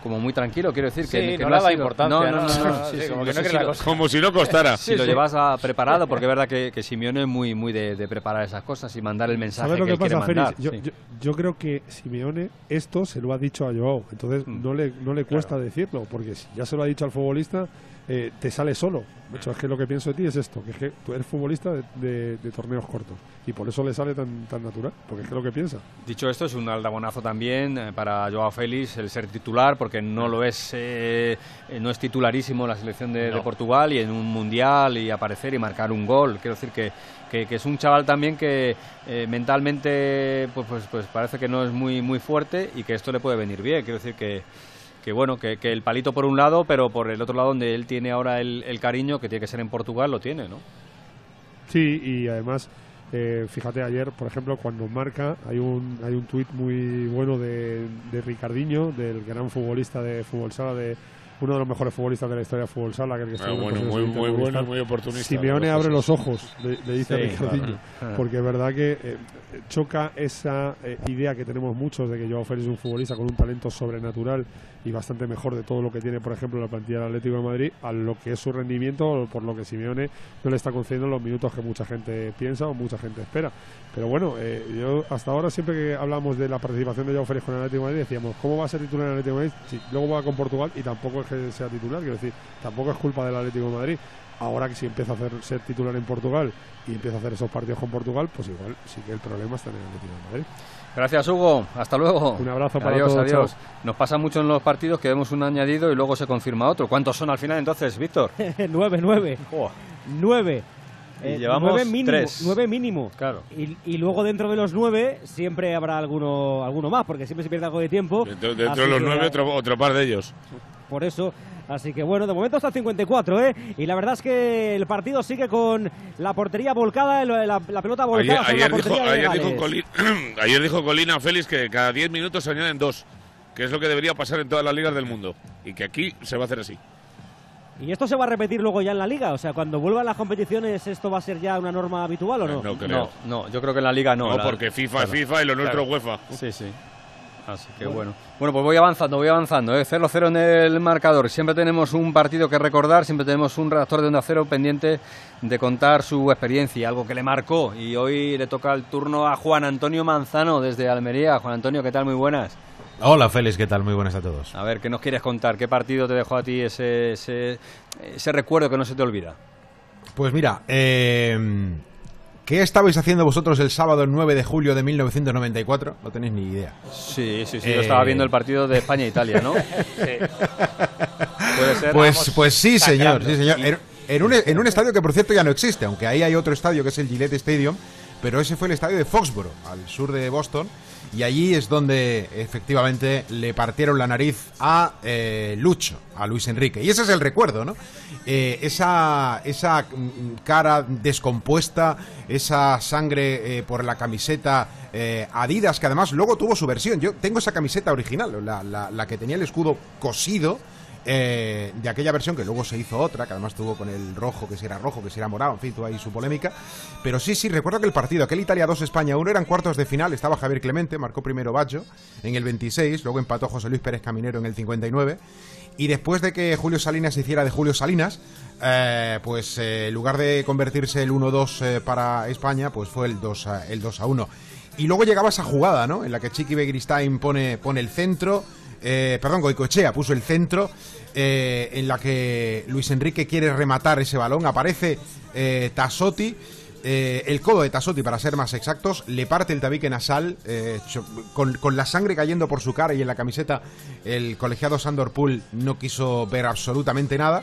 S3: como muy tranquilo, quiero decir que,
S4: Sí,
S3: que
S4: no
S3: ha sido-
S4: importancia,
S3: No, no, no,
S4: ¿no?
S3: no,
S4: Sí,
S3: sí, sí,
S4: como que no
S3: si
S4: la
S3: lo-
S4: cosa.
S22: Como si no costara. [laughs]
S3: Si lo llevas a- preparado, porque es verdad que, que Simeone es muy, muy de, de preparar esas cosas y mandar el mensaje
S34: ¿Sabes lo
S3: que,
S34: que
S3: él quiere
S34: pasa, Félix?
S3: mandar.
S34: Yo,
S3: sí.
S34: yo, yo creo que Simeone esto se lo ha dicho a Joao, entonces
S3: Mm.
S34: no le, no le cuesta decirlo, porque si ya se lo ha dicho al futbolista, eh, te sale solo. De hecho, es que lo que pienso de ti es esto, que es que tú eres futbolista de, de- de torneos cortos y por eso le sale tan, tan natural, porque es que lo que piensa.
S3: Dicho esto, es un aldabonazo también eh, para Joao Félix el ser titular, porque no lo es, eh, no es titularísimo en la selección de, de Portugal y en un mundial y aparecer y marcar un gol. Quiero decir que, que- que es un chaval también que eh, mentalmente pues, pues, pues parece que no es muy, muy fuerte y que esto le puede venir bien. Quiero decir que, que bueno, que, que el palito por un lado, pero por el otro lado donde él tiene ahora el, el cariño, que tiene que ser en Portugal, lo tiene, ¿no?
S34: Sí, y además, eh, fíjate, ayer, por ejemplo, cuando marca, hay un, hay un tuit muy bueno de, de Ricardinho, del gran futbolista de fútbol sala, de uno de los mejores futbolistas de la historia de fútbol sala, que, el que
S22: Ah,
S34: estuvo en
S22: bueno, muy- bueno muy oportunista,
S34: Simeone abre los ojos, le, le dice
S3: Sí,
S34: Ricardinho,
S3: claro.
S34: porque es verdad que eh, choca esa eh, idea que tenemos muchos de que Joao Félix es un futbolista con un talento sobrenatural y bastante mejor de todo lo que tiene, por ejemplo, la plantilla del Atlético de Madrid, a lo que es su rendimiento, por lo que Simeone no le está concediendo los minutos que mucha gente piensa o mucha gente espera. Pero bueno, eh, yo hasta ahora siempre que hablamos de la participación de Joao Félix con el Atlético de Madrid decíamos, ¿cómo va a ser titular en el Atlético de Madrid? Si luego va con Portugal y tampoco es que sea titular, quiero decir, tampoco es culpa del Atlético de Madrid. Ahora que si empieza a hacer, ser titular en Portugal y empieza a hacer esos partidos con Portugal, pues igual sí que el problema está en el Atlético de Madrid.
S3: Gracias, Hugo. Hasta luego.
S34: Un abrazo para
S3: adiós,
S34: todos,
S3: Adiós.
S34: chao.
S3: Nos pasa mucho en los partidos que vemos un añadido y luego se confirma otro. ¿Cuántos son al final entonces, Víctor? [laughs]
S6: nueve, nueve. Nueve.
S3: Y
S6: Eh,
S3: llevamos
S6: nueve mínimo,
S3: tres.
S6: nueve mínimo.
S3: Claro.
S6: Y, y luego dentro de los nueve siempre habrá alguno, alguno más, porque siempre se pierde algo de tiempo.
S22: Dentro, dentro de los nueve, otro, otro par de ellos.
S6: Por eso. Así que bueno, de momento está el 54, ¿eh? Y la verdad es que el partido sigue con la portería volcada, la, la pelota volcada.
S22: Ayer,
S6: la
S22: dijo, ayer, dijo
S6: Gales.
S22: Colin- [clears throat] ayer dijo Colina Félix que cada 10 minutos se añaden dos, que es lo que debería pasar en todas las ligas del mundo. Y que aquí se va a hacer así.
S6: ¿Y esto se va a repetir luego ya en la liga? O sea, cuando vuelvan las competiciones, ¿esto va a ser ya una norma habitual o no?
S22: No creo.
S3: No, no, yo creo que en la liga no.
S22: No,
S3: la-
S22: porque FIFA es FIFA y lo nuestro es UEFA.
S3: Sí, sí. Así que bueno. Bueno, pues voy avanzando, voy avanzando. ¿eh? 0-0 en el marcador. Siempre tenemos un partido que recordar, siempre tenemos un redactor de Onda Cero pendiente de contar su experiencia, algo que le marcó. Y hoy le toca el turno a Juan Antonio Manzano desde Almería. Juan Antonio, ¿qué tal? Muy buenas.
S35: Hola Félix, ¿qué tal? Muy buenas a todos.
S3: A ver, ¿qué nos quieres contar? ¿Qué partido te dejó a ti ese, ese, ese recuerdo que no se te olvida?
S35: Pues mira, eh, ¿qué estabais haciendo vosotros el sábado 9 de julio de 1994? No tenéis ni idea.
S3: Sí, sí, sí.
S35: Eh,
S3: Yo estaba viendo el partido de España-Italia, ¿no? [laughs] Puede ser.
S35: Pues,
S3: Vamos
S35: pues sí, señor, sí, señor. En, en un, en un estadio que por cierto ya no existe, aunque ahí hay otro estadio que es el Gillette Stadium, pero ese fue el estadio de Foxborough, al sur de Boston, y allí es donde efectivamente le partieron la nariz a eh, Lucho, a Luis Enrique. Y ese es el recuerdo, ¿no? Eh, esa, esa mm, cara descompuesta, esa sangre eh, por la camiseta eh, Adidas, que además luego tuvo su versión. Yo tengo esa camiseta original, la, la- que tenía el escudo cosido. eh, de aquella versión que luego se hizo otra, que además tuvo con el rojo, que si era rojo, que si era morado, en fin, tuvo ahí su polémica. Pero sí, sí, recuerdo que el partido, aquel Italia 2, España 1, eran cuartos de final, estaba Javier Clemente, marcó primero Baggio en el 26, luego empató José Luis Pérez Caminero en el 59. Y después de que Julio Salinas hiciera de Julio Salinas, eh, pues eh, en lugar de convertirse el 1-2 eh, para España, pues fue el 2 a, el 2 a 1. Y luego llegaba esa jugada, ¿no? En la que Chiqui Begristain pone, pone el centro, perdón, Goicoechea puso el centro, en la que Luis Enrique quiere rematar ese balón, aparece Tassotti, eh, el codo de Tassotti, para ser más exactos, le parte el tabique nasal, eh, con, con la sangre cayendo por su cara y en la camiseta, el colegiado Sandor Pool no quiso ver absolutamente nada.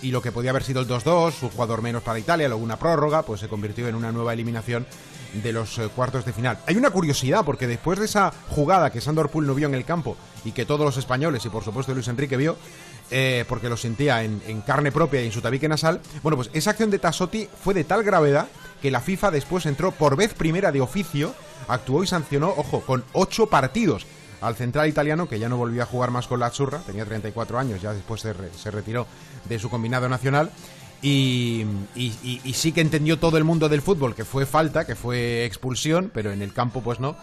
S35: Y lo que podía haber sido el 2-2, un jugador menos para Italia, luego una prórroga, pues se convirtió en una nueva eliminación de los eh, cuartos de final. Hay una curiosidad, porque después de esa jugada que Sandor Pool no vio en el campo y que todos los españoles y por supuesto Luis Enrique vio, eh, porque lo sentía en, en carne propia y en su tabique nasal, bueno, pues esa acción de Tassotti fue de tal gravedad que la FIFA después entró por vez primera de oficio, actuó y sancionó, ojo, con ocho partidos al central italiano, que ya no volvió a jugar más con la Azzurra, tenía 34 años, ya después se, re- se retiró de su combinado nacional. Y, y- sí que entendió todo el mundo del fútbol que fue falta, que fue expulsión, pero en el campo pues no.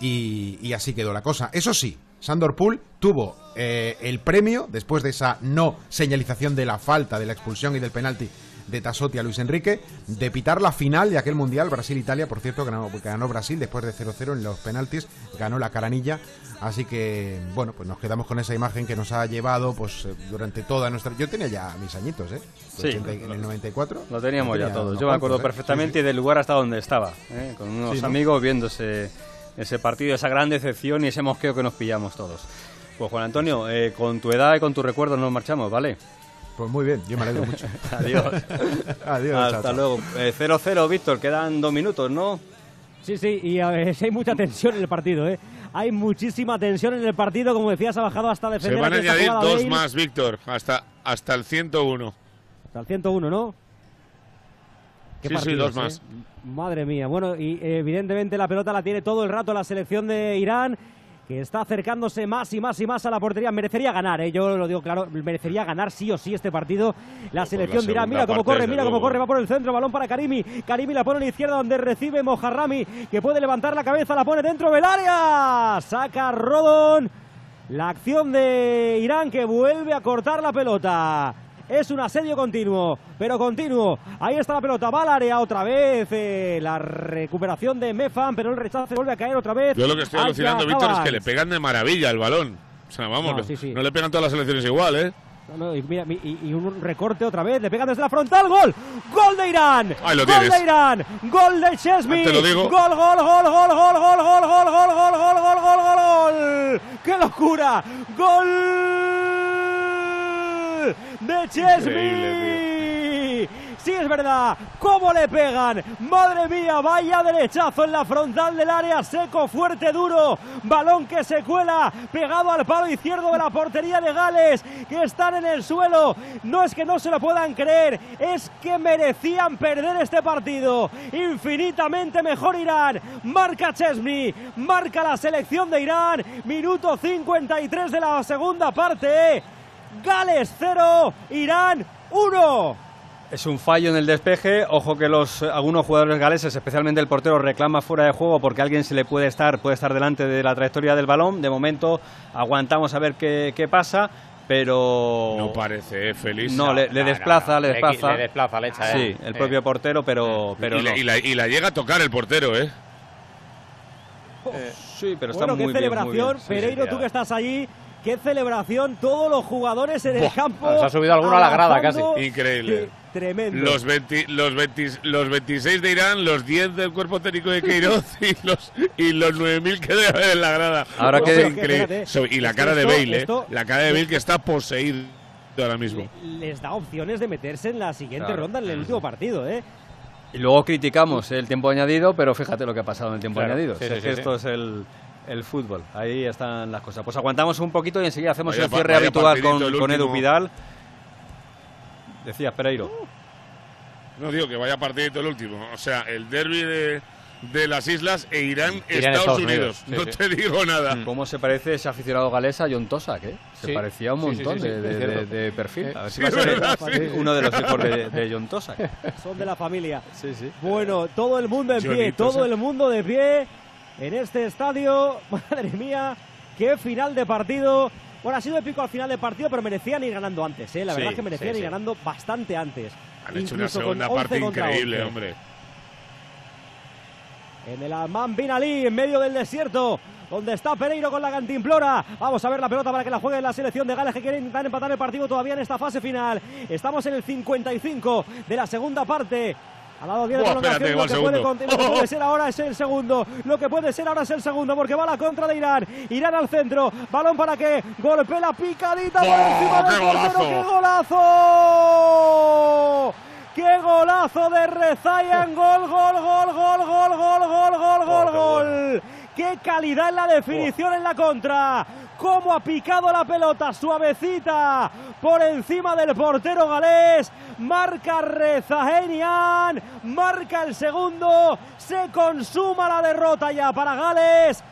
S35: Y, y así quedó la cosa. Eso sí, Sandor Pool tuvo eh, el premio, después de esa no señalización de la falta, de la expulsión y del penalti de Tassotti a Luis Enrique, de pitar la final de aquel Mundial, Brasil-Italia, por cierto, ganó, ganó Brasil después de 0-0 en los penaltis, ganó la caranilla, así que, bueno, pues nos quedamos con esa imagen que nos ha llevado pues eh, durante toda nuestra... Yo tenía ya mis añitos, ¿eh?
S3: Sí.
S35: 80 en el 94.
S3: Lo teníamos ya todos. Yo me acuerdo
S35: ¿eh?
S3: perfectamente del lugar hasta donde estaba, ¿eh? con unos amigos viendo ese, ese partido, esa gran decepción y ese mosqueo que nos pillamos todos. Pues Juan Antonio, eh, con tu edad y con tus recuerdos nos marchamos, ¿vale?
S35: Pues muy bien, yo me alegro mucho. [laughs]
S3: Adiós. [laughs]
S35: Adiós,
S3: Hasta
S35: chao, chao.
S3: luego. Eh, 0-0, Víctor, quedan dos minutos, ¿no?
S6: Sí, sí, y a ver, [laughs] hay mucha tensión en el partido, ¿eh? Hay muchísima tensión en el partido, como decías, ha bajado hasta
S22: Se
S6: defender.
S22: van a añadir dos
S6: Bale.
S22: más, Víctor, hasta, hasta el 101.
S6: Hasta el 101, ¿no? Qué
S22: Sí, sí, dos más.
S6: ¿eh? Madre mía. Bueno, y eh, evidentemente la pelota la tiene todo el rato la selección de Irán, que está acercándose más y más y más a la portería. Merecería ganar, ¿eh? yo lo digo claro, merecería ganar sí o sí este partido. La selección
S22: la segunda
S6: mira cómo corre, mira cómo corre, va por el centro, balón para Karimi. Karimi la pone a la izquierda donde recibe Mojarrami, que puede levantar la cabeza, la pone dentro del área. Saca Rodón. La acción de Irán que vuelve a cortar la pelota. Es un asedio continuo, pero continuo. Ahí está la pelota, va al área otra vez. eh, la recuperación de Mefan, pero el rechazo vuelve a caer otra vez.
S22: Yo lo que estoy alucinando, Víctor, es que le pegan de maravilla el balón. O sea, vamos,
S6: No,
S22: no,
S6: sí, sí.
S22: no le pegan todas las selecciones igual, ¿eh?
S6: No, no, y, mira, mi- y, y un recorte otra vez, le pegan desde la frontal, gol, gol de Irán,
S22: Ahí lo
S6: gol
S22: tienes.
S6: de Irán, gol de
S22: digo.
S6: gol, gol, gol, gol, gol, gol, gol, gol, gol, gol, gol, gol, gol, gol, gol, qué locura, gol de Chesney. Sí, es verdad. ¿Cómo le pegan? Madre mía, vaya derechazo en la frontal del área. Seco, fuerte, duro. Balón que se cuela. Pegado al palo izquierdo de la portería de Gales. Que están en el suelo. No es que no se lo puedan creer. Es que merecían perder este partido. Infinitamente mejor Irán. Marca Chesney. Marca la selección de Irán. Minuto 53 de la segunda parte. Gales 0. Irán 1.
S3: Es un fallo en el despeje. Ojo que los algunos jugadores galeses, especialmente el portero, reclama fuera de juego porque alguien se le puede estar, puede estar delante de la trayectoria del balón. De momento aguantamos a ver qué, qué pasa, pero
S22: No parece, ¿eh, Feliz.
S3: no, le, le desplaza, le
S4: Le qui-
S3: desplaza.
S4: le desplaza, le echa, ¿eh?
S3: Sí, el propio portero, pero, pero
S22: y, la,
S3: no.
S22: y la- y la llega a tocar el portero, ¿eh?
S3: sí, pero
S6: bueno,
S3: está
S6: qué
S3: muy bien, muy
S6: celebración.
S3: bien. Sí,
S6: Pereiro,
S3: sí,
S6: tú que estás allí, qué celebración. Todos los jugadores en el
S4: Buah,
S6: campo.
S4: se ha subido alguno a la grada casi.
S22: Increíble.
S6: Qué tremendo.
S22: Los, 20 los, 20 los 26 de Irán, los 10 del cuerpo técnico de Queiroz y los, y los 9.000 que debe haber en la grada.
S3: Ahora que-
S22: Es increíble.
S6: fíjate,
S22: y la
S6: es que
S22: cara de
S6: esto-
S22: Bale, ¿eh? La cara de Bale que está poseído ahora mismo.
S6: Les da opciones de meterse en la siguiente
S3: Claro.
S6: ronda en el último partido, ¿eh?
S3: Y luego criticamos el tiempo añadido, pero fíjate lo que ha pasado en el tiempo
S4: Claro,
S3: añadido.
S4: sí,
S3: Si
S4: sí,
S3: es que
S4: sí,
S3: esto es el, el fútbol. Ahí están las cosas. Pues aguantamos un poquito y enseguida hacemos
S22: Vaya
S3: el cierre
S22: vaya
S3: habitual con,
S22: el
S3: con Edu. Pidal. Decías, Pereiro.
S22: No digo que vaya partidito el último. O sea, el derby de, de las islas e Irán,
S4: Irán,
S22: Estados,
S4: Estados
S22: Unidos.
S4: Unidos.
S22: no
S4: Sí,
S22: te digo nada.
S3: ¿Cómo se parece ese aficionado galés a John Tosak, eh? Se
S4: Sí.
S3: parecía un
S4: Sí, sí,
S3: montón
S4: sí, sí,
S3: de,
S4: es
S3: de-
S4: cierto.
S3: de- de perfil. A ver si
S22: Sí,
S3: va a ser
S22: verdad,
S3: el-
S22: sí.
S3: uno de los [laughs] hijos de, de John Tosak.
S6: Son de la familia.
S3: Sí, sí.
S6: Bueno, todo el mundo en pie, todo el mundo de pie en este estadio. [laughs] Madre mía, qué final de partido. Bueno, ha sido épico al final de partido, pero merecían ir ganando antes, ¿eh? La
S22: Sí,
S6: verdad es que merecían
S22: sí,
S6: ir
S22: sí.
S6: ganando bastante antes.
S22: Han hecho una segunda
S6: 11
S22: parte increíble,
S6: 11.
S22: hombre.
S6: En el Alman Bin Ali, en medio del desierto, donde está Pereiro con la cantimplora. Vamos a ver la pelota para que la juegue la selección de Gales que quiere intentar empatar el partido todavía en esta fase final. Estamos en el 55 de la segunda parte. 10 de
S22: Buah,
S6: prolongación,
S22: espérate,
S6: lo, que puede, lo que puede [laughs] ser ahora es el segundo. Lo que puede ser ahora es el segundo, porque va la contra de Irán. Irán al centro. Balón para que golpee la picadita por
S22: ¡Oh,
S6: encima del portero. ¡Qué golazo! ¡Qué golazo de Rezayan! ¡Gol, gol, gol, gol, gol, gol, gol, gol, gol, gol! ¡Qué calidad en la definición en la contra! ¡Cómo ha picado la pelota! ¡Suavecita! Por encima del portero galés. Marca Rezahenian. Marca el segundo. Se consuma la derrota ya para Gales.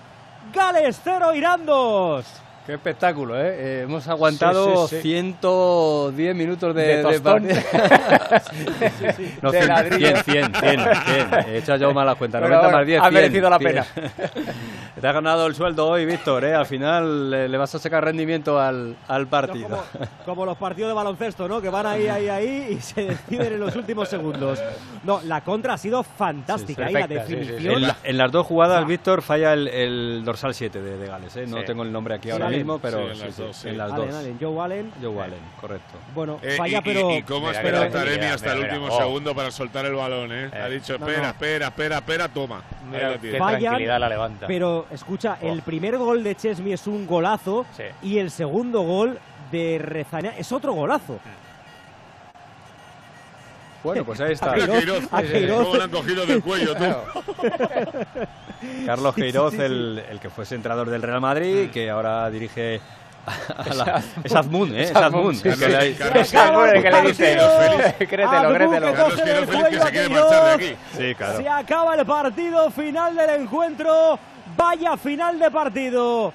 S6: Gales 0, Irán 2.
S3: Qué espectáculo, ¿eh? Eh, hemos aguantado
S4: Sí, sí, sí.
S3: 110 minutos de,
S4: De tostón. [laughs]
S3: No,
S4: De
S3: 100,
S4: ladrillo.
S3: 100, 100, 100, 100. He hecho yo malas cuentas.
S4: Pero
S3: 90
S4: bueno,
S3: más 10,
S4: ha
S3: 100,
S4: merecido la
S3: 100.
S4: pena. [laughs]
S3: Te has ganado el sueldo hoy, Víctor, ¿eh? Al final le, le vas a sacar rendimiento al, al partido.
S6: Como, [laughs] como los partidos de baloncesto, ¿no? Que van ahí, ahí, ahí y se deciden en los últimos segundos. No, la contra ha sido fantástica.
S4: Sí,
S6: ahí la
S4: perfecta, sí, sí, sí.
S6: definición.
S3: En, la- en las dos jugadas, Víctor falla el, el dorsal 7 de, de Gales, ¿eh? No
S4: Sí.
S3: tengo el nombre aquí
S6: Sí,
S3: ahora. Mismo, pero
S22: Sí, en
S3: sí,
S22: las
S3: sí,
S22: dos, sí.
S3: en las
S6: Allen,
S3: dos.
S6: Allen, Joe Allen.
S3: Joe Allen, correcto.
S6: Bueno,
S22: Eh,
S6: falla,
S22: y,
S6: pero.
S22: y, y cómo
S4: Mira,
S22: espera
S4: mira,
S22: Taremi
S4: mira,
S22: hasta el
S4: mira,
S22: último
S4: oh.
S22: segundo para soltar el balón, ¿eh?
S4: Eh.
S22: Ha dicho,
S6: No,
S22: espera,
S6: no.
S22: espera, espera, espera, toma.
S4: Mira, qué.
S6: Fallan,
S4: tranquilidad la levanta.
S6: Pero escucha,
S4: Oh.
S6: el primer gol de Chesney es un golazo
S4: Sí.
S6: y el segundo gol de Rezania es otro golazo.
S3: Bueno, pues ahí está.
S22: A Queiroz,
S3: A Queiroz.
S22: ¿Cómo le han cogido del cuello, tú?
S3: Carlos Queiroz,
S22: sí, sí.
S3: El, el que fue entrenador del Real Madrid, que ahora dirige a la- es Azmoun, ¿eh? Es
S4: Carlos Es Azmoun el que le dice, créetelo, créetelo.
S6: que coge del cuello a Queiroz.
S3: Sí, claro.
S6: Se acaba el partido, final del encuentro. Vaya final de partido.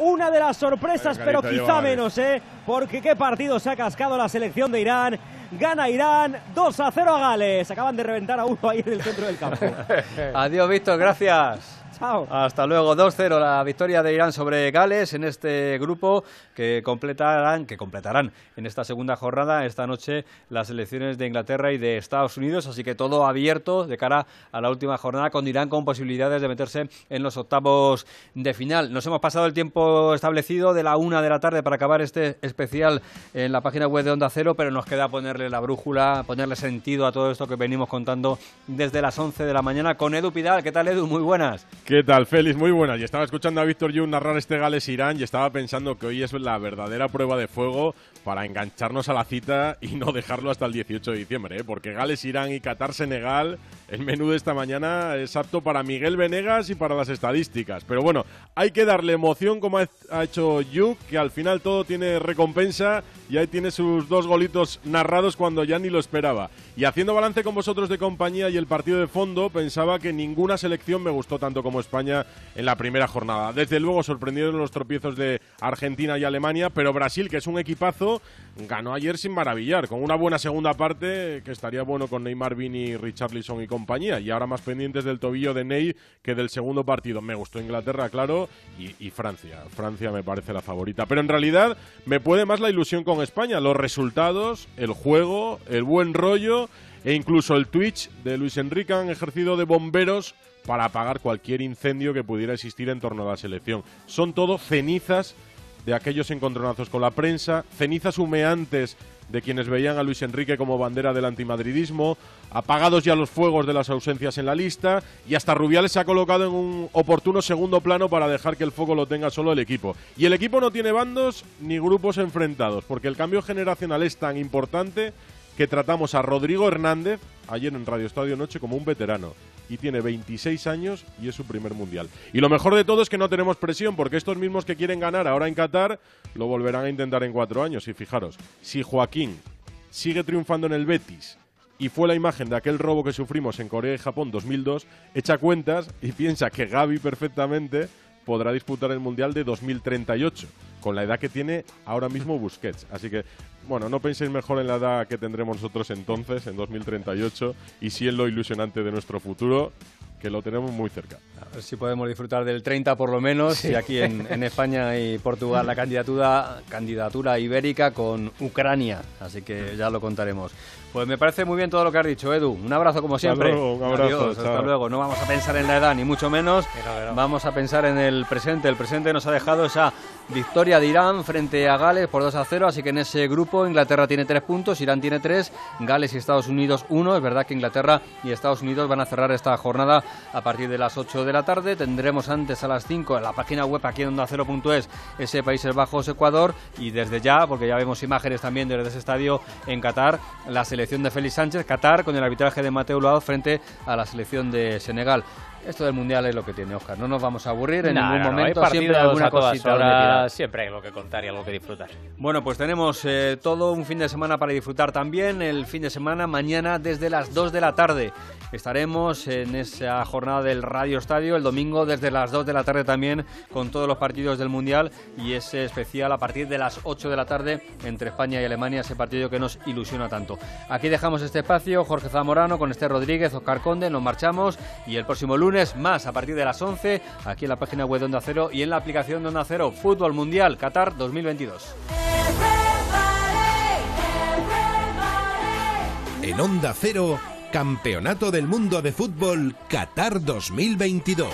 S6: Una de las sorpresas, pero quizá menos, ¿eh? Porque qué partido se ha cascado la selección de Irán. Gana Irán 2 a 0 a Gales. Acaban de reventar a uno ahí en el centro del campo. [laughs]
S3: Adiós, Víctor, gracias. Hasta luego, 2-0 la victoria de Irán sobre Gales en este grupo que completarán, que completarán en esta segunda jornada esta noche las elecciones de Inglaterra y de Estados Unidos, así que todo abierto de cara a la última jornada con Irán con posibilidades de meterse en los octavos de final. Nos hemos pasado el tiempo establecido de la una de la tarde para acabar este especial en la página web de Onda Cero, pero nos queda ponerle la brújula, ponerle sentido a todo esto que venimos contando desde las 11 de la mañana con Edu Pidal. ¿Qué tal, Edu? Muy buenas.
S36: ¿Qué tal, Félix? Muy buenas. Y estaba escuchando a Víctor Jung narrar este Gales-Irán y estaba pensando que hoy es la verdadera prueba de fuego para engancharnos a la cita y no dejarlo hasta el 18 de diciembre, ¿eh? porque Gales-Irán y Qatar-Senegal, el menú de esta mañana es apto para Miguel Venegas y para las estadísticas. Pero bueno, hay que darle emoción como ha hecho Jung, que al final todo tiene recompensa y ahí tiene sus dos golitos narrados cuando ya ni lo esperaba. Y haciendo balance con vosotros de compañía y el partido de fondo, pensaba que ninguna selección me gustó tanto como España en la primera jornada. Desde luego sorprendieron los tropiezos de Argentina y Alemania, pero Brasil, que es un equipazo, ganó ayer sin maravillar, con una buena segunda parte que estaría bueno con Neymar, Vini, Richarlison y compañía. Y ahora más pendientes del tobillo de Ney que del segundo partido. Me gustó Inglaterra, claro, y, y Francia. Francia me parece la favorita. Pero en realidad me puede más la ilusión con España. Los resultados, el juego, el buen rollo e incluso el Twitch de Luis Enrique han ejercido de bomberos para apagar cualquier incendio que pudiera existir en torno a la selección. Son todo cenizas de aquellos encontronazos con la prensa, cenizas humeantes de quienes veían a Luis Enrique como bandera del antimadridismo, apagados ya los fuegos de las ausencias en la lista y hasta Rubiales se ha colocado en un oportuno segundo plano para dejar que el foco lo tenga solo el equipo. Y el equipo no tiene bandos ni grupos enfrentados, porque el cambio generacional es tan importante que tratamos a Rodrigo Hernández ayer en Radio Estadio Noche como un veterano y tiene 26 años y es su primer mundial. Y lo mejor de todo es que no tenemos presión porque estos mismos que quieren ganar ahora en Qatar lo volverán a intentar en cuatro años. Y fijaros, si Joaquín sigue triunfando en el Betis y fue la imagen de aquel robo que sufrimos en Corea y Japón 2002, echa cuentas y piensa que Gaby perfectamente podrá disputar el Mundial de 2038, con la edad que tiene ahora mismo [laughs] Busquets. Así que, bueno, no penséis mejor en la edad que tendremos nosotros entonces, en 2038, y sí en lo ilusionante de nuestro futuro, que lo tenemos muy cerca.
S3: A ver si podemos disfrutar del 30 por lo menos. Y aquí en, en España y Portugal la candidatura, candidatura ibérica con Ucrania. Así que ya lo contaremos. Pues me parece muy bien todo lo que has dicho, Edu. Un abrazo como
S36: Hasta
S3: siempre.
S36: luego, un abrazo,
S3: Adiós, hasta luego. No vamos a pensar en la edad, ni mucho menos. Vamos a pensar en el presente. El presente nos ha dejado esa victoria de Irán frente a Gales por 2 a 0. Así que en ese grupo Inglaterra tiene 3 puntos, Irán tiene 3, Gales y Estados Unidos 1. Es verdad que Inglaterra y Estados Unidos van a cerrar esta jornada a partir de las 8 de la tarde. Tendremos antes a las 5 en la página web aquí en onda0.es ese Países Bajos Ecuador y desde ya, porque ya vemos imágenes también desde ese estadio en Qatar, la selección de Félix Sánchez, Qatar con el arbitraje de Mateo Laoz frente a la selección de Senegal. Esto del Mundial es lo que tiene Oscar, no nos vamos a aburrir en
S4: No,
S3: ningún
S4: no, no,
S3: momento,
S4: hay
S3: siempre
S4: partidos
S3: alguna
S4: a todas
S3: cosita donde
S4: horas,
S3: tirar.
S4: Siempre hay algo que contar y algo que disfrutar.
S3: Bueno, pues tenemos eh, todo un fin de semana para disfrutar también. El fin de semana, mañana desde las 2 de la tarde. Estaremos en esa jornada del Radio Estadio el domingo desde las 2 de la tarde también con todos los partidos del Mundial y ese especial a partir de las 8 de la tarde entre España y Alemania, ese partido que nos ilusiona tanto. Aquí dejamos este espacio, Jorge Zamorano con Esther Rodríguez, Oscar Conde, nos marchamos y el próximo más a partir de las 11 aquí en la página web de Onda Cero y en la aplicación de Onda Cero Fútbol Mundial Qatar 2022.
S25: En Onda Cero, Campeonato del Mundo de Fútbol Qatar 2022.